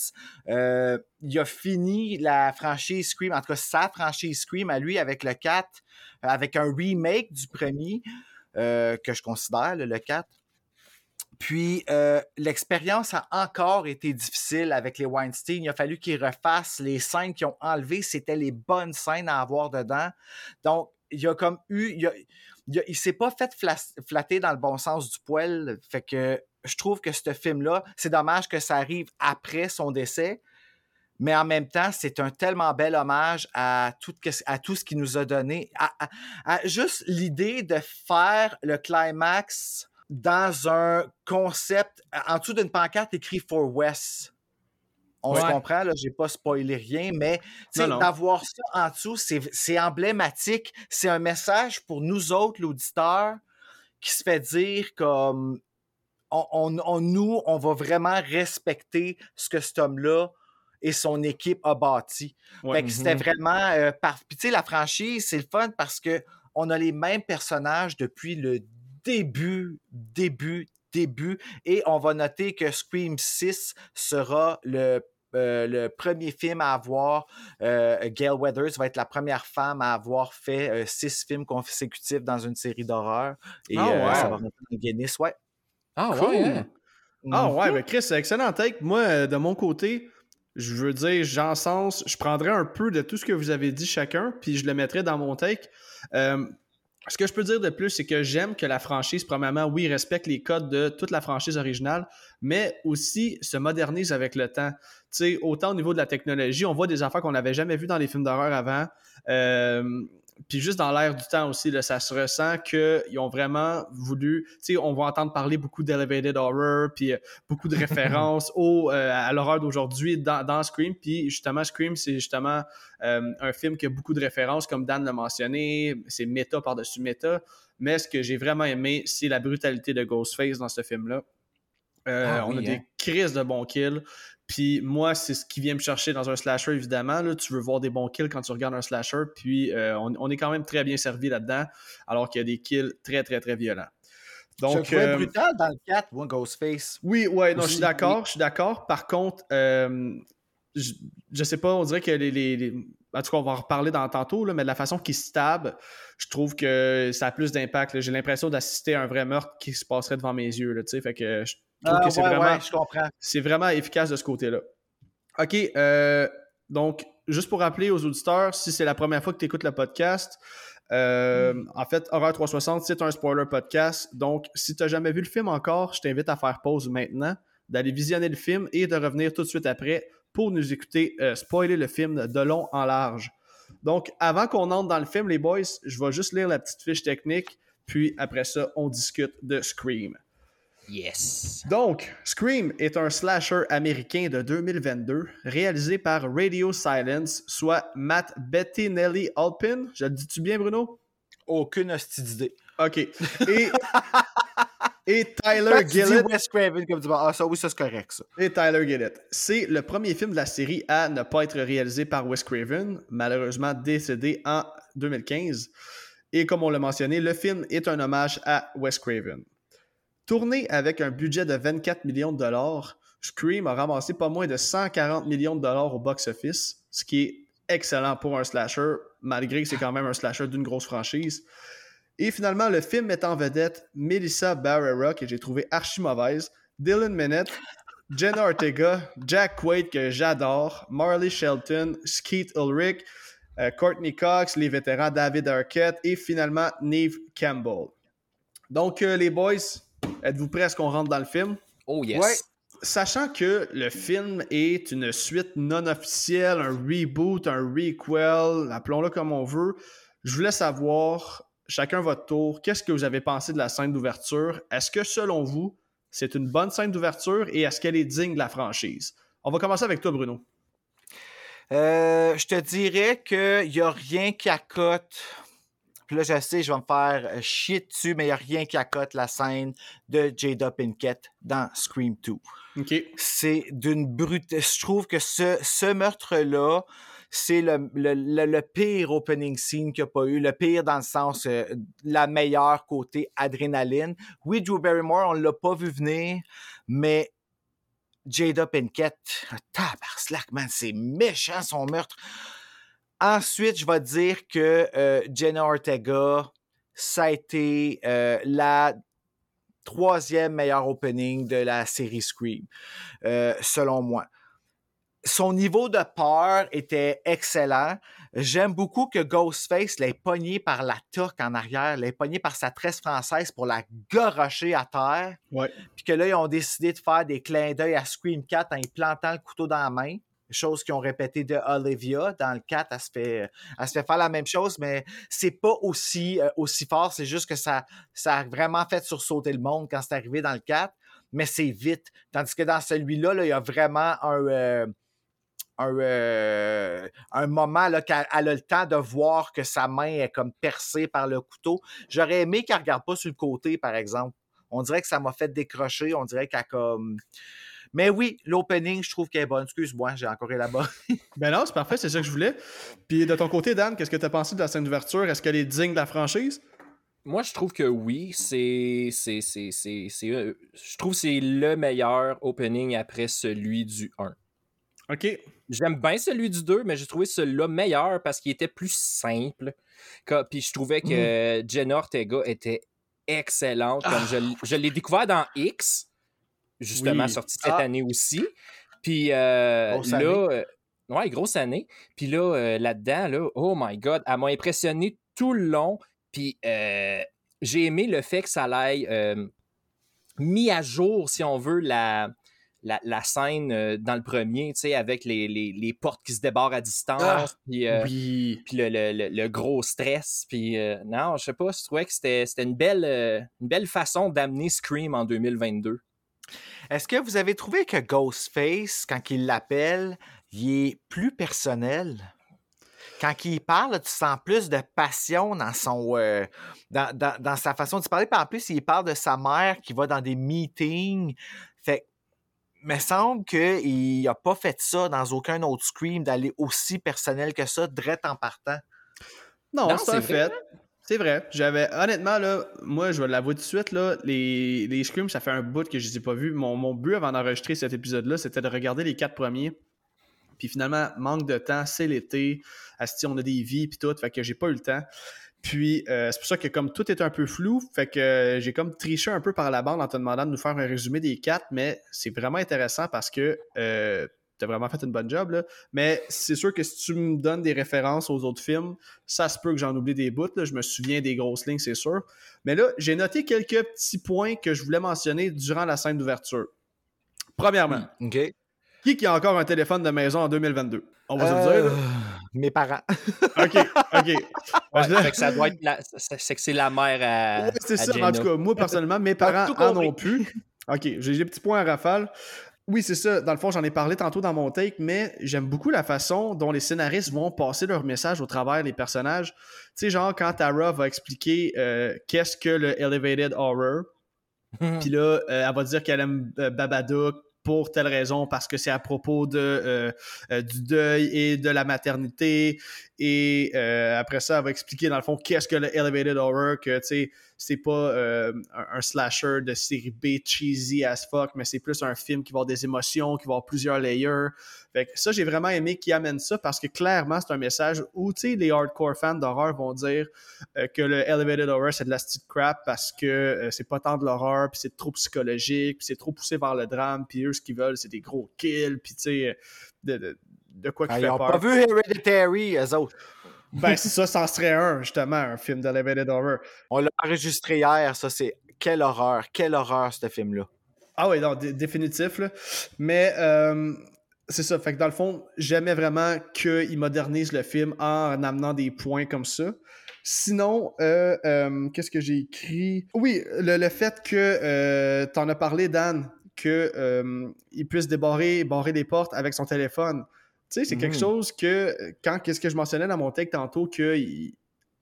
il a fini la franchise Scream en tout cas sa franchise Scream à lui avec le 4 avec un remake du premier que je considère, le 4. Puis l'expérience a encore été difficile avec les Weinstein. Il a fallu qu'ils refassent les scènes qu'ils ont enlevées. C'était les bonnes scènes à avoir dedans. Donc, il y a comme eu. Il, s'est pas fait flatter dans le bon sens du poil. Fait que je trouve que ce film-là, c'est dommage que ça arrive après son décès. Mais en même temps, c'est un tellement bel hommage à tout, à tout ce qu'il nous a donné. à juste l'idée de faire le climax dans un concept, en dessous d'une pancarte écrit For West. On se comprend, là, j'ai pas spoilé rien, mais d'avoir ça en dessous, c'est emblématique. C'est un message pour nous autres, l'auditeur, qui se fait dire comme on, nous, on va vraiment respecter ce que cet homme-là et son équipe a bâti. c'était mm-hmm. vraiment euh, Puis tu sais, la franchise, c'est le fun parce que on a les mêmes personnages depuis le début, début, début. Et on va noter que Scream 6 sera le euh, le premier film à avoir, euh, Gail Weathers va être la première femme à avoir fait euh, six films consécutifs dans une série d'horreur. Et ah, ouais. ça va rentrer Guinness, ouais. Ah ouais. Hein? Ah ouais, mais Chris, excellent take. Moi, de mon côté, je veux dire, j'encense, je prendrais un peu de tout ce que vous avez dit chacun, puis je le mettrais dans mon take. Ce que je peux dire de plus, c'est que j'aime que la franchise, premièrement, oui, respecte les codes de toute la franchise originale, mais aussi se modernise avec le temps. Tu sais, autant au niveau de la technologie, on voit des affaires qu'on n'avait jamais vues dans les films d'horreur avant. Euh, puis juste dans l'air du temps aussi, là, ça se ressent qu'ils ont vraiment voulu. Tu sais, on va entendre parler beaucoup d'elevated horror, puis euh, beaucoup de références au, euh, à l'horreur d'aujourd'hui dans, Scream. Puis justement, Scream, c'est justement euh, un film qui a beaucoup de références, comme Dan l'a mentionné. C'est méta par-dessus méta. Mais ce que j'ai vraiment aimé, c'est la brutalité de Ghostface dans ce film-là. Ah on a des hein. crises de bons kills. Puis moi, c'est ce qui vient me chercher dans un slasher, évidemment. Là, tu veux voir des bons kills quand tu regardes un slasher. Puis euh, on, est quand même très bien servi là-dedans, alors qu'il y a des kills très, très, très violents. Donc, c'est euh, brutal dans le 4, moi, Ghostface. Oui, ouais, non, je suis d'accord, je suis d'accord. Par contre, euh, je, je, sais pas, on dirait que les, En tout cas, on va en reparler dans tantôt, là, mais de la façon qu'ils se tabent, je trouve que ça a plus d'impact. J'ai l'impression d'assister à un vrai meurtre qui se passerait devant mes yeux. Là, fait que je ah, c'est vraiment, c'est vraiment efficace de ce côté-là. OK. Euh, donc, juste pour rappeler aux auditeurs, si c'est la première fois que tu écoutes le podcast, euh, hmm. en fait, Horreur 360, c'est un spoiler podcast. Donc, si tu n'as jamais vu le film encore, je t'invite à faire pause maintenant, d'aller visionner le film et de revenir tout de suite après pour nous écouter euh, spoiler le film de long en large. Donc, avant qu'on entre dans le film, les boys, je vais juste lire la petite fiche technique, puis après ça, on discute de Scream. Yes. Donc, Scream est un slasher américain de 2022 réalisé par Radio Silence, soit Matt Bettinelli Alpin. Je le dis-tu bien, Bruno? Aucune hostie d'idée. OK. Et, et Tyler Gillett. Wes Craven, comme Ah, ça, oui, ça, c'est correct, ça. Et Tyler Gillett. C'est le premier film de la série à ne pas être réalisé par Wes Craven, malheureusement décédé en 2015. Et comme on l'a mentionné, le film est un hommage à Wes Craven. Tourné avec un budget de 24 millions de dollars, Scream a ramassé pas moins de 140 millions de dollars au box-office, ce qui est excellent pour un slasher, malgré que c'est quand même un slasher d'une grosse franchise. Et finalement, le film met en vedette Melissa Barrera, que j'ai trouvé archi mauvaise, Dylan Minette, Jenna Ortega, Jack Quaid, que j'adore, Marley Shelton, Skeet Ulrich, euh, Courtney Cox, les vétérans David Arquette et finalement Neve Campbell. Donc, euh, les boys, Êtes-vous prêts à ce qu'on rentre dans le film? Oh yes. Sachant que le film est une suite non officielle, un reboot, un requel, appelons-le comme on veut, je voulais savoir, chacun votre tour, qu'est-ce que vous avez pensé de la scène d'ouverture? Est-ce que selon vous, c'est une bonne scène d'ouverture et est-ce qu'elle est digne de la franchise? On va commencer avec toi, Bruno. Euh, je te dirais qu'il n'y a rien qui accote puis là, je sais, je vais me faire chier dessus, mais il n'y a rien qui accote la scène de Jada Pinkett dans Scream 2. C'est d'une brute. Je trouve que ce, ce meurtre-là, c'est le, pire opening scene qu'il n'y a pas eu, le pire dans le sens, euh, la meilleure côté adrénaline. Oui, Drew Barrymore, on ne l'a pas vu venir, mais Jada Pinkett, tabar slack, man, c'est méchant son meurtre. Ensuite, je vais dire que euh, Jenna Ortega, ça a été euh, la troisième meilleure opening de la série Scream, selon moi. Son niveau de peur était excellent. J'aime beaucoup que Ghostface l'ait pogné par la toque en arrière, l'ait pogné par sa tresse française pour la gorocher à terre. Ouais. Puis que là, ils ont décidé de faire des clins d'œil à Scream 4 en y plantant le couteau dans la main. Chose qu'ils ont répété de Olivia. Dans le 4, elle se fait, elle se fait faire la même chose, mais c'est pas aussi, euh, aussi fort. C'est juste que ça, ça a vraiment fait sursauter le monde quand c'est arrivé dans le 4, mais c'est vite. Tandis que dans celui-là, là, il y a vraiment un. euh, un, euh, un moment là, qu'elle elle a le temps de voir que sa main est comme percée par le couteau. J'aurais aimé qu'elle regarde pas sur le côté, par exemple. On dirait que ça m'a fait décrocher. On dirait qu'elle comme. Mais oui, l'opening, je trouve qu'elle est bonne. Excuse-moi, j'ai encore élaboré. Ben non, c'est parfait, c'est ça que je voulais. Puis de ton côté, Dan, qu'est-ce que tu as pensé de la scène d'ouverture? Est-ce qu'elle est digne de la franchise? Moi, je trouve que oui, c'est. c'est, c'est, c'est, c'est, euh, je trouve que c'est le meilleur opening après celui du 1. OK. J'aime bien celui du 2, mais j'ai trouvé celui-là meilleur parce qu'il était plus simple. Puis je trouvais que Jenna Ortega était excellente. Comme je, l- je l'ai découvert dans X, justement Oui. sorti cette Ah. année aussi. Puis euh, là, euh, ouais, grosse année. Puis là, euh, là-dedans, là, oh my God, elle m'a impressionné tout le long. Puis j'ai aimé le fait que ça l'aille mis à jour, si on veut, la, la, la scène euh, dans le premier, tu sais, avec les, les, les portes qui se débarrent à distance, Ah, puis, euh, oui. puis le, le- le- le gros stress. Puis euh, non, je sais pas, je trouvais que c'était une belle, une belle façon d'amener Scream en 2022. Est-ce que vous avez trouvé que Ghostface, quand il l'appelle, il est plus personnel? Quand il parle, tu sens plus de passion dans son euh, dans, dans- dans sa façon de parler. Puis en plus, il parle de sa mère qui va dans des meetings. Fait me semble qu'il n'a pas fait ça dans aucun autre Scream, d'aller aussi personnel que ça, direct en partant. Non, Non, c'est fait. C'est vrai. J'avais, honnêtement, là, moi, je vais l'avouer tout de suite, là, les, les Screams, ça fait un bout que je les ai pas vus. Mon, mon but avant d'enregistrer cet épisode-là, c'était de regarder les quatre premiers. Puis finalement, manque de temps, c'est l'été. Asti, on a des vies, puis tout, fait que j'ai pas eu le temps. Puis euh, c'est pour ça que comme tout est un peu flou, fait que euh, j'ai comme triché un peu par la bande en te demandant de nous faire un résumé des quatre, mais c'est vraiment intéressant parce que euh, t'as vraiment fait une bonne job, là. Mais c'est sûr que si tu me donnes des références aux autres films, ça se peut que j'en oublie des bouts. là. Je me souviens des grosses lignes, c'est sûr. Mais là, j'ai noté quelques petits points que je voulais mentionner durant la scène d'ouverture. Premièrement, OK. qui qui a encore un téléphone de maison en 2022? On va se le Euh, dire. là. Mes parents. OK, OK. Ouais, Je- fait que ça doit être la- c'est que c'est la mère à. Ouais, c'est à ça. En tout cas, moi, personnellement, mes parents en ont plus. OK, j'ai des petits points à rafale. Oui, c'est ça. Dans le fond, j'en ai parlé tantôt dans mon take, mais j'aime beaucoup la façon dont les scénaristes vont passer leur message au travers des personnages. Tu sais, genre, quand Tara va expliquer euh, qu'est-ce que le Elevated Horror, puis là, euh, elle va dire qu'elle aime euh, Babadook pour telle raison, parce que c'est à propos de, euh, euh, du deuil et de la maternité. Et euh, après ça, elle va expliquer, dans le fond, qu'est-ce que le Elevated Horror, que, tu sais, c'est pas euh, un, slasher de série B cheesy as fuck, mais c'est plus un film qui va avoir des émotions, qui va avoir plusieurs layers. Fait que ça, j'ai vraiment aimé qu'ils amènent ça parce que clairement, c'est un message où, tu sais, les hardcore fans d'horreur vont dire euh, que le Elevated Horror, c'est de la petite crap parce que c'est pas tant de l'horreur, puis c'est trop psychologique, puis c'est trop poussé vers le drame, puis eux, ce qu'ils veulent, c'est des gros kills, puis tu sais, de, de quoi qui Ah, fait ils peur. pas vu Hereditary, eux autres. Ben, ça, ça en serait un, justement, un film d'Elevated Horror. On l'a enregistré hier, ça, c'est quelle horreur, quelle horreur, ce film-là. Ah oui, non, dé- définitif, là. Mais euh, c'est ça. Fait que dans le fond, j'aimais vraiment qu'ils modernisent le film en amenant des points comme ça. Sinon, euh, euh, qu'est-ce que j'ai écrit? Oui, le, le fait que euh, t'en as parlé, Dan, que euh, il puisse débarrer, barrer les portes avec son téléphone. Tu sais, c'est quelque Mhm. chose que, quand, qu'est-ce que je mentionnais dans mon texte tantôt, que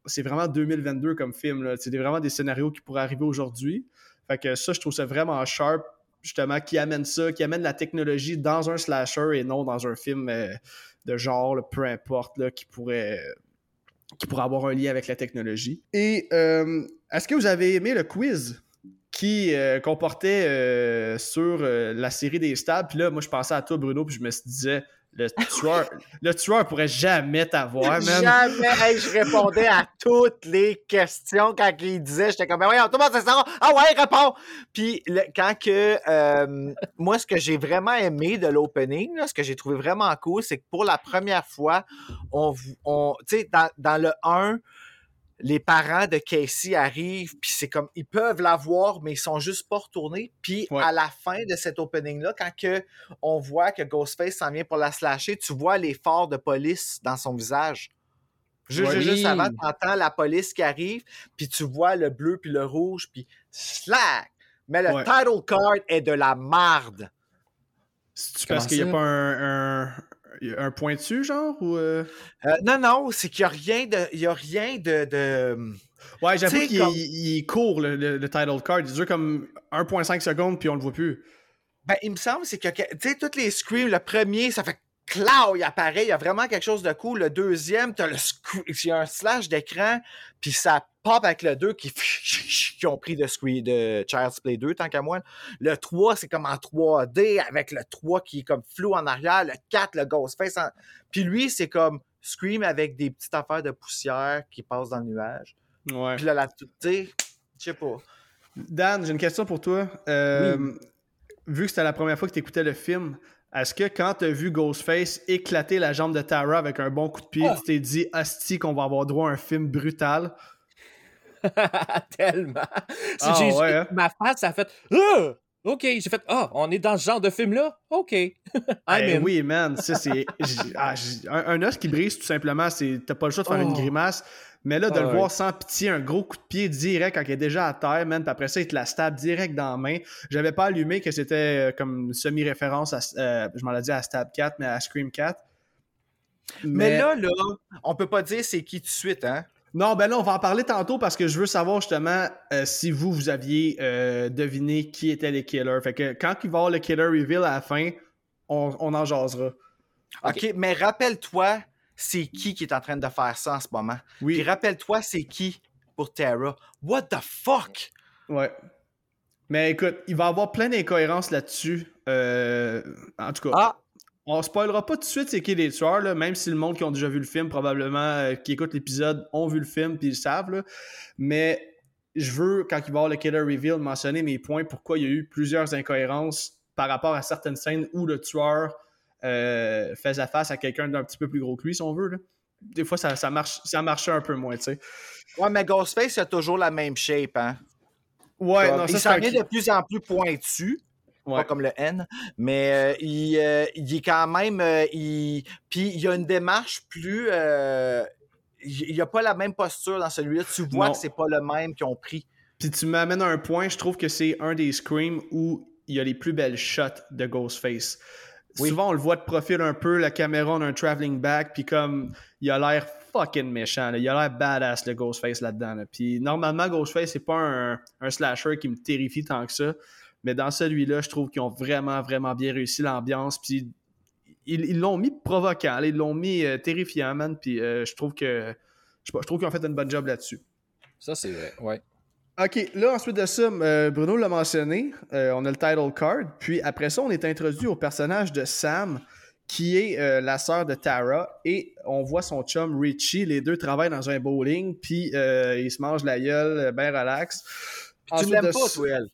c'est vraiment 2022 comme film. là. C'est vraiment des scénarios qui pourraient arriver aujourd'hui. Fait que ça, je trouve ça vraiment sharp, justement, qui amène ça, qui amène la technologie dans un slasher et non dans un film euh, de genre, là, peu importe, là, qui pourrait qui pourrait avoir un lien avec la technologie. Et euh, est-ce que vous avez aimé le quiz qui euh, comportait euh, sur euh, la série des stabs? Puis là, moi, je pensais à toi, Bruno, puis je me disais, le tueur, le tueur pourrait jamais t'avoir, man. Jamais. Je répondais à toutes les questions quand il disait. J'étais comme, ben voyons, tout le monde c'est ça. Ah ouais, réponds. Puis quand que euh, moi, ce que j'ai vraiment aimé de l'opening, ce que j'ai trouvé vraiment cool, c'est que pour la première fois, on, on tu sais, dans, dans le 1, les parents de Casey arrivent, puis c'est comme, ils peuvent la voir, mais ils sont juste pas retournés. Puis Ouais. à la fin de cet opening-là, quand que on voit que Ghostface s'en vient pour la slasher, tu vois les phares de police dans son visage. Ju- ju- Oui. Juste avant, tu entends la police qui arrive, puis tu vois le bleu puis le rouge, puis slack! Mais le Ouais. title card est de la marde. Comment parce qu'il n'y a pas un, un, un point dessus, genre? Ou euh? Euh, non, non, c'est qu'il n'y a rien de. Il y a rien de. de... Ouais, j'avoue qu'il comme- il est court, le, le- le title card. Il dure comme 1.5 secondes, puis on le voit plus. Ben, il me semble, c'est que, tu sais, tous les screams, le premier, ça fait clow, il apparaît, il y a vraiment quelque chose de cool. Le deuxième, t'as le il y a un slash d'écran, puis ça pop avec le 2 qui, qui ont pris de, de Child's Play 2, tant qu'à moi. Le 3, c'est comme en 3D, avec le 3 qui est comme flou en arrière, le 4, le Ghostface. En... Puis lui, c'est comme Scream avec des petites affaires de poussière qui passent dans le nuage. Ouais. Puis là, là, tu sais, je sais pas. Dan, j'ai une question pour toi. Euh, Vu que c'était la première fois que tu écoutais le film, est-ce que quand tu as vu Ghostface éclater la jambe de Tara avec un bon coup de pied, Ah. tu t'es dit, Asti, qu'on va avoir droit à un film brutal? Tellement. Ah, ouais, hein? Ma face, ça a fait Ah! OK. J'ai fait Ah, on est dans ce genre de film-là? OK. I'm Eh in. oui, man, ça c'est. ah, un os qui brise, tout simplement, c'est. T'as pas le choix de faire une Oh. grimace. Mais là, de Ah le ouais. voir sans pitié, un gros coup de pied direct quand il est déjà à terre, man, puis après ça, il te la stab direct dans la main. J'avais pas allumé que c'était euh, comme une semi-référence à. euh, je m'en ai dit à Stab 4, mais à Scream 4. Mais, là, là, on peut pas dire c'est qui tout de suite, hein? Non, ben là, on va en parler tantôt parce que je veux savoir justement euh, si vous, vous aviez euh, deviné qui étaient les killers. Fait que quand il va y avoir le killer reveal à la fin, on, on en jasera. OK, mais rappelle-toi, c'est qui qui est en train de faire ça en ce moment. Puis Oui, rappelle-toi, c'est qui pour Tara. What the fuck? ouais. Mais écoute, il va y avoir plein d'incohérences là-dessus. Euh, en tout cas, Ah, on spoilera pas tout de suite c'est qui les tueurs, là, même si le monde qui ont déjà vu le film, probablement, euh, qui écoute l'épisode, ont vu le film puis ils le savent. là. Mais je veux, quand il va y avoir le killer reveal, mentionner mes points pourquoi il y a eu plusieurs incohérences par rapport à certaines scènes où le tueur euh, faisait face à quelqu'un d'un petit peu plus gros que lui, si on veut. là. Des fois, ça, ça, marche, ça marchait un peu moins, tu sais. ouais, mais Ghostface a toujours la même shape, hein? Ouais, Comme, non, il s'en un... de plus en plus pointu, Ouais. pas comme le N, mais euh, il, euh, il est quand même... euh, il... Puis il y a une démarche plus... euh, Il n'y a pas la même posture dans celui-là. Tu vois Non. que c'est pas le même qu'ils ont pris. Puis tu m'amènes à un point, je trouve que c'est un des screams où il y a les plus belles shots de Ghostface. Oui. Souvent, on le voit de profil un peu, la caméra, on a un traveling back, puis comme il a l'air fucking méchant, là. il a l'air badass le Ghostface là-dedans. là. Puis normalement, Ghostface, c'est pas un, un slasher qui me terrifie tant que ça, mais dans celui-là, je trouve qu'ils ont vraiment, vraiment bien réussi l'ambiance, puis ils l'ont mis provoquant, là. ils l'ont mis euh, terrifiant, man, puis euh, je trouve que je trouve qu'ils ont fait une bonne job là-dessus. Ça, c'est vrai. Ouais. OK, là, ensuite de ça, euh, Bruno l'a mentionné, euh, on a le title card, puis après ça, on est introduit au personnage de Sam, qui est euh, la sœur de Tara, et on voit son chum Richie, les deux travaillent dans un bowling, puis ils se mangent la gueule, ben relax. Tu l'aimes pas, toi, elle?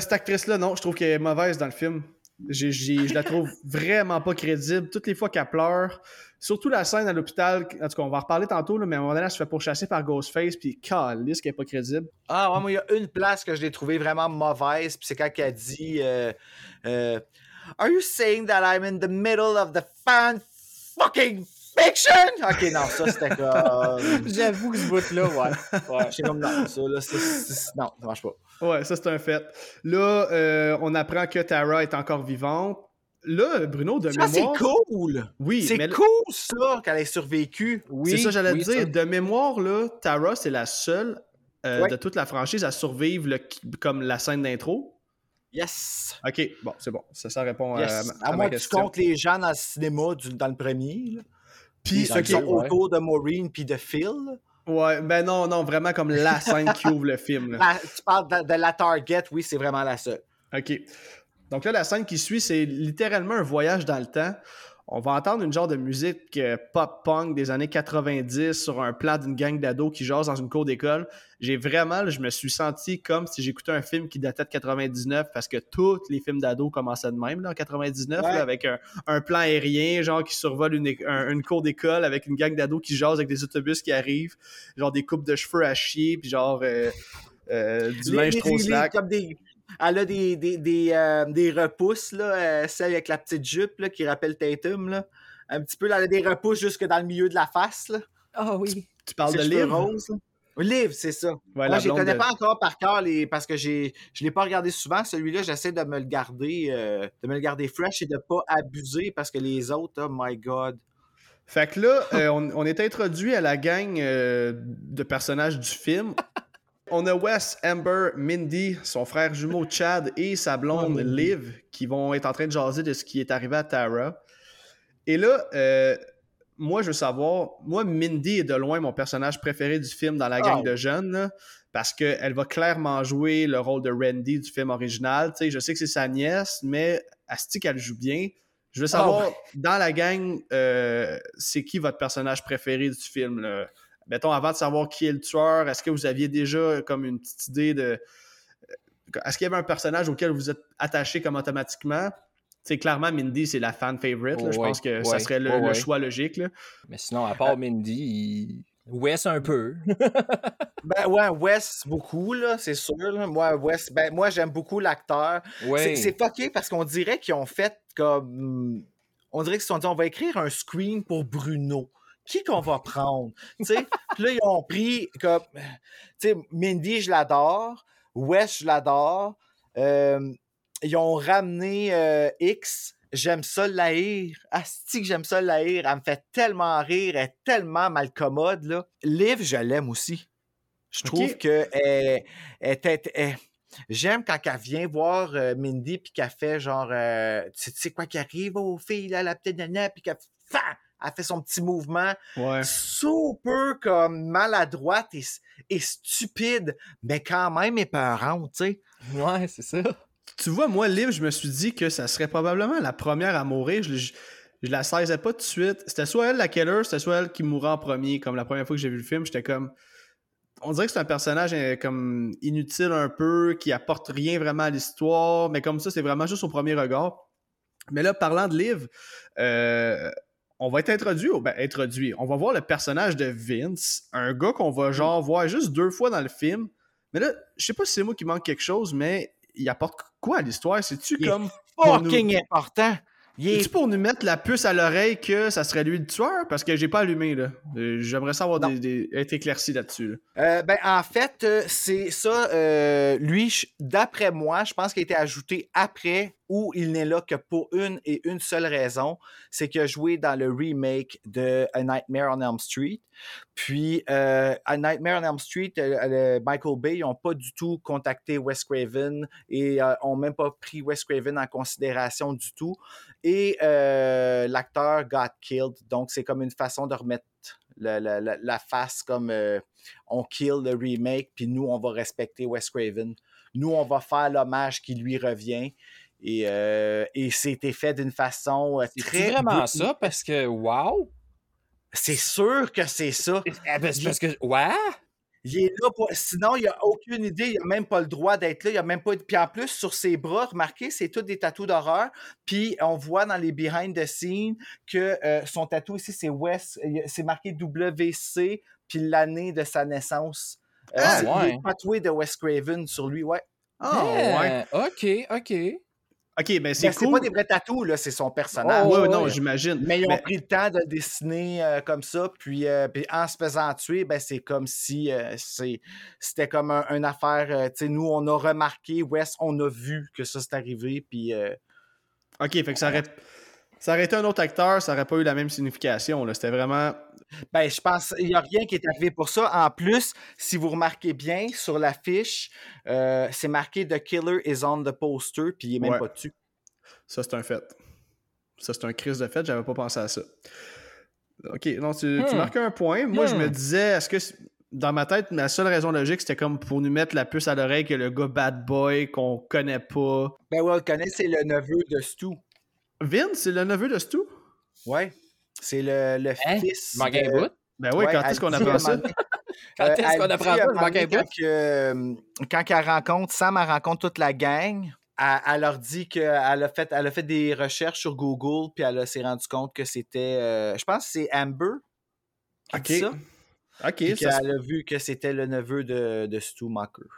cette actrice-là, non, je trouve qu'elle est mauvaise dans le film. Je la trouve vraiment pas crédible. Toutes les fois qu'elle pleure, surtout la scène à l'hôpital, en tout cas, on va en reparler tantôt, mais à un moment donné, elle se fait pourchasser par Ghostface, puis calisse qu'elle est pas crédible. Ah, ouais, moi, il y a une place que je l'ai trouvée vraiment mauvaise, puis c'est quand elle dit euh, euh, Are you saying that I'm in the middle of the fan fucking fiction? Ok, non, ça c'était comme. J'avoue que ce bout-là, ouais. ouais. J'étais comme non, ça là, c'est- c'est- non, ça marche pas. Ouais, ça c'est un fait. Là, euh, on apprend que Tara est encore vivante. Là, Bruno, de Ça, c'est mémoire. cool! Oui, C'est mais cool ça qu'elle ait survécu. Oui, c'est ça, j'allais oui, te dire. ça. De mémoire, là, Tara, c'est la seule euh, Ouais. de toute la franchise à survivre le- comme la scène d'intro. Yes! Ok, bon, c'est bon. Ça, ça répond à, Yes. À, à ma moins que tu question. comptes les gens dans le cinéma du- dans le premier. Là. Puis, ceux qui sont ouais. autour de Maureen puis de Phil. Ouais, ben non, non, vraiment comme la scène qui ouvre le film. là. Tu parles de, de la Target, oui, c'est vraiment la seule. OK. Donc là, la scène qui suit, c'est littéralement un voyage dans le temps. On va entendre une genre de musique euh, pop-punk des années 90 sur un plan d'une gang d'ados qui jasent dans une cour d'école. J'ai vraiment, je me suis senti comme si j'écoutais un film qui datait de 99 parce que tous les films d'ados commençaient de même là, en 99 là, avec un, un, plan aérien, genre qui survole une, une cour d'école avec une gang d'ados qui jasent avec des autobus qui arrivent, genre des coupes de cheveux à chier, puis genre euh, euh, du linge trop slack. Comme des, elle a des, des, des, euh, des repousses, là, euh, celle avec la petite jupe là, qui rappelle Tatum. Là. Un petit peu, là, elle a des repousses jusque dans le milieu de la face. Ah oh, oui. Tu, parles de livre? Rose, Livre, c'est ça. Moi, je ne connais pas encore par cœur les... parce que j'ai je ne l'ai pas regardé souvent. Celui-là, j'essaie de me le garder euh, de me le garder fresh et de ne pas abuser parce que les autres, oh my God. Fait que là, on, on, est introduit à la gang de personnages du film. On a Wes, Amber, Mindy, son frère jumeau Chad et sa blonde Liv qui vont être en train de jaser de ce qui est arrivé à Tara. Et là, euh, moi, je veux savoir, moi, Mindy est de loin mon personnage préféré du film dans la gang oh. de jeunes, parce qu'elle va clairement jouer le rôle de Randy du film original. je sais que c'est sa nièce, mais Asti qu'elle joue bien. Je veux savoir, oh. dans la gang, euh, c'est qui votre personnage préféré du film? Là? Mettons, avant de savoir qui est le tueur, est-ce que vous aviez déjà comme une petite idée de. Euh, est-ce qu'il y avait un personnage auquel vous êtes attaché comme automatiquement? C'est clairement Mindy, c'est la fan favorite. je pense que ça serait le, choix logique. Mais sinon, à part euh, Mindy, Wes un peu. ben ouais, Wes beaucoup, là, c'est sûr. Moi, Wes, ben, moi j'aime beaucoup l'acteur. C'est fucké parce qu'on dirait qu'ils ont fait comme. On dirait qu'ils se sont dit on va écrire un screen pour Bruno qui qu'on va prendre? puis là, ils ont pris comme. Tu sais, Mindy, je l'adore. Wes, je l'adore. Euh, ils ont ramené euh, X. J'aime ça l'haïr. Asti que j'aime ça l'haïr. Elle me fait tellement rire. Elle est tellement malcommode. Là. Liv, je l'aime aussi. Je trouve que elle, J'aime quand elle vient voir euh, Mindy puis qu'elle fait genre, tu sais quoi qui arrive aux filles, là, la petite nana, puis qu'elle fait elle fait son petit mouvement super comme maladroite et, stupide, mais quand même épeurante, tu sais. Ouais, c'est ça. Tu vois, moi, Liv, je me suis dit que ça serait probablement la première à mourir. Je, je, la saisais pas tout de suite. C'était soit elle la killer, c'était soit elle qui mourrait en premier. Comme la première fois que j'ai vu le film, j'étais comme. On dirait que c'est un personnage euh, comme inutile un peu, qui apporte rien vraiment à l'histoire, mais comme ça, c'est vraiment juste au premier regard. Mais là, parlant de Liv, euh, on va être introduit, ben introduit, on va voir le personnage de Vince, un gars qu'on va genre voir juste deux fois dans le film. Mais là, je sais pas si c'est moi qui manque quelque chose, mais il apporte quoi à l'histoire? C'est-tu comme. Fucking important! Il pour nous mettre la puce à l'oreille que ça serait lui le tueur? Parce que j'ai pas allumé, là. Euh, j'aimerais savoir des, être éclairci là-dessus. Euh, ben, en fait, euh, c'est ça. lui, d'après moi, je pense qu'il a été ajouté après ou il n'est là que pour une et une seule raison, c'est qu'il a joué dans le remake de A Nightmare on Elm Street. Puis, euh, A Nightmare on Elm Street, euh, Michael Bay n'ont pas du tout contacté Wes Craven et n'ont euh, même pas pris Wes Craven en considération du tout. Et l'acteur got killed. Donc, c'est comme une façon de remettre la, la face comme on kill le remake, puis nous, on va respecter Wes Craven. Nous, on va faire l'hommage qui lui revient. Et, euh, et c'était fait d'une façon euh, très. C'est vraiment ça? Parce que, wow! C'est sûr que c'est ça. Eh ben, parce que, ouais! Il est là pour... Sinon, il n'a aucune idée, il n'a même pas le droit d'être là. Il a même pas. Puis en plus, sur ses bras, remarquez, c'est tout des tatous d'horreur. Puis on voit dans les behind the scenes que euh, son tatou ici, c'est West, c'est marqué WC, puis l'année de sa naissance. ah, ouais. Il est tatoué de Wes Craven sur lui, ouais. Ah, ouais. OK, OK. OK, mais ben, c'est cool. C'est pas des vrais tatous, là, c'est son personnage. Oh, ouais, non, j'imagine. Mais ils ont pris le temps de le dessiner euh, comme ça, puis, euh, puis, en se faisant tuer, ben, c'est comme si euh, c'était comme un, une affaire, tu sais, nous, on a remarqué, Wes, on a vu que ça s'est arrivé, puis... OK, fait que ça aurait, ça aurait été un autre acteur, ça aurait pas eu la même signification. C'était vraiment ben, je pense qu'il n'y a rien qui est arrivé pour ça. En plus, si vous remarquez bien, sur l'affiche, euh, c'est marqué The Killer is on the poster, puis il n'est même pas dessus. Ça, c'est un fait. Ça, c'est un crise de fait, j'avais pas pensé à ça. Ok, non, tu, hmm. marques un point. Moi, je me hmm. disais, est-ce que dans ma tête, ma seule raison logique, c'était comme pour nous mettre la puce à l'oreille que le gars bad boy qu'on connaît pas. Ben ouais, on le connaît, c'est le neveu de Stu. Vince, c'est le neveu de Stu? Ouais. C'est le, le Hein? fils. De- bout? Ben oui, Ouais, quand est-ce qu'on dit apprend ça? Quand Euh, est-ce qu'on apprend à ça? bout. quand, que, euh, quand elle rencontre, Sam, elle rencontre toute la gang. Elle, elle leur dit qu'elle a, fait, elle a fait des recherches sur Google, puis elle s'est rendu compte que c'était. euh, je pense que c'est Amber. qui dit Ok. ça. Ok, Puis ça se- qu'elle a vu que c'était le neveu de, de Stu Macher.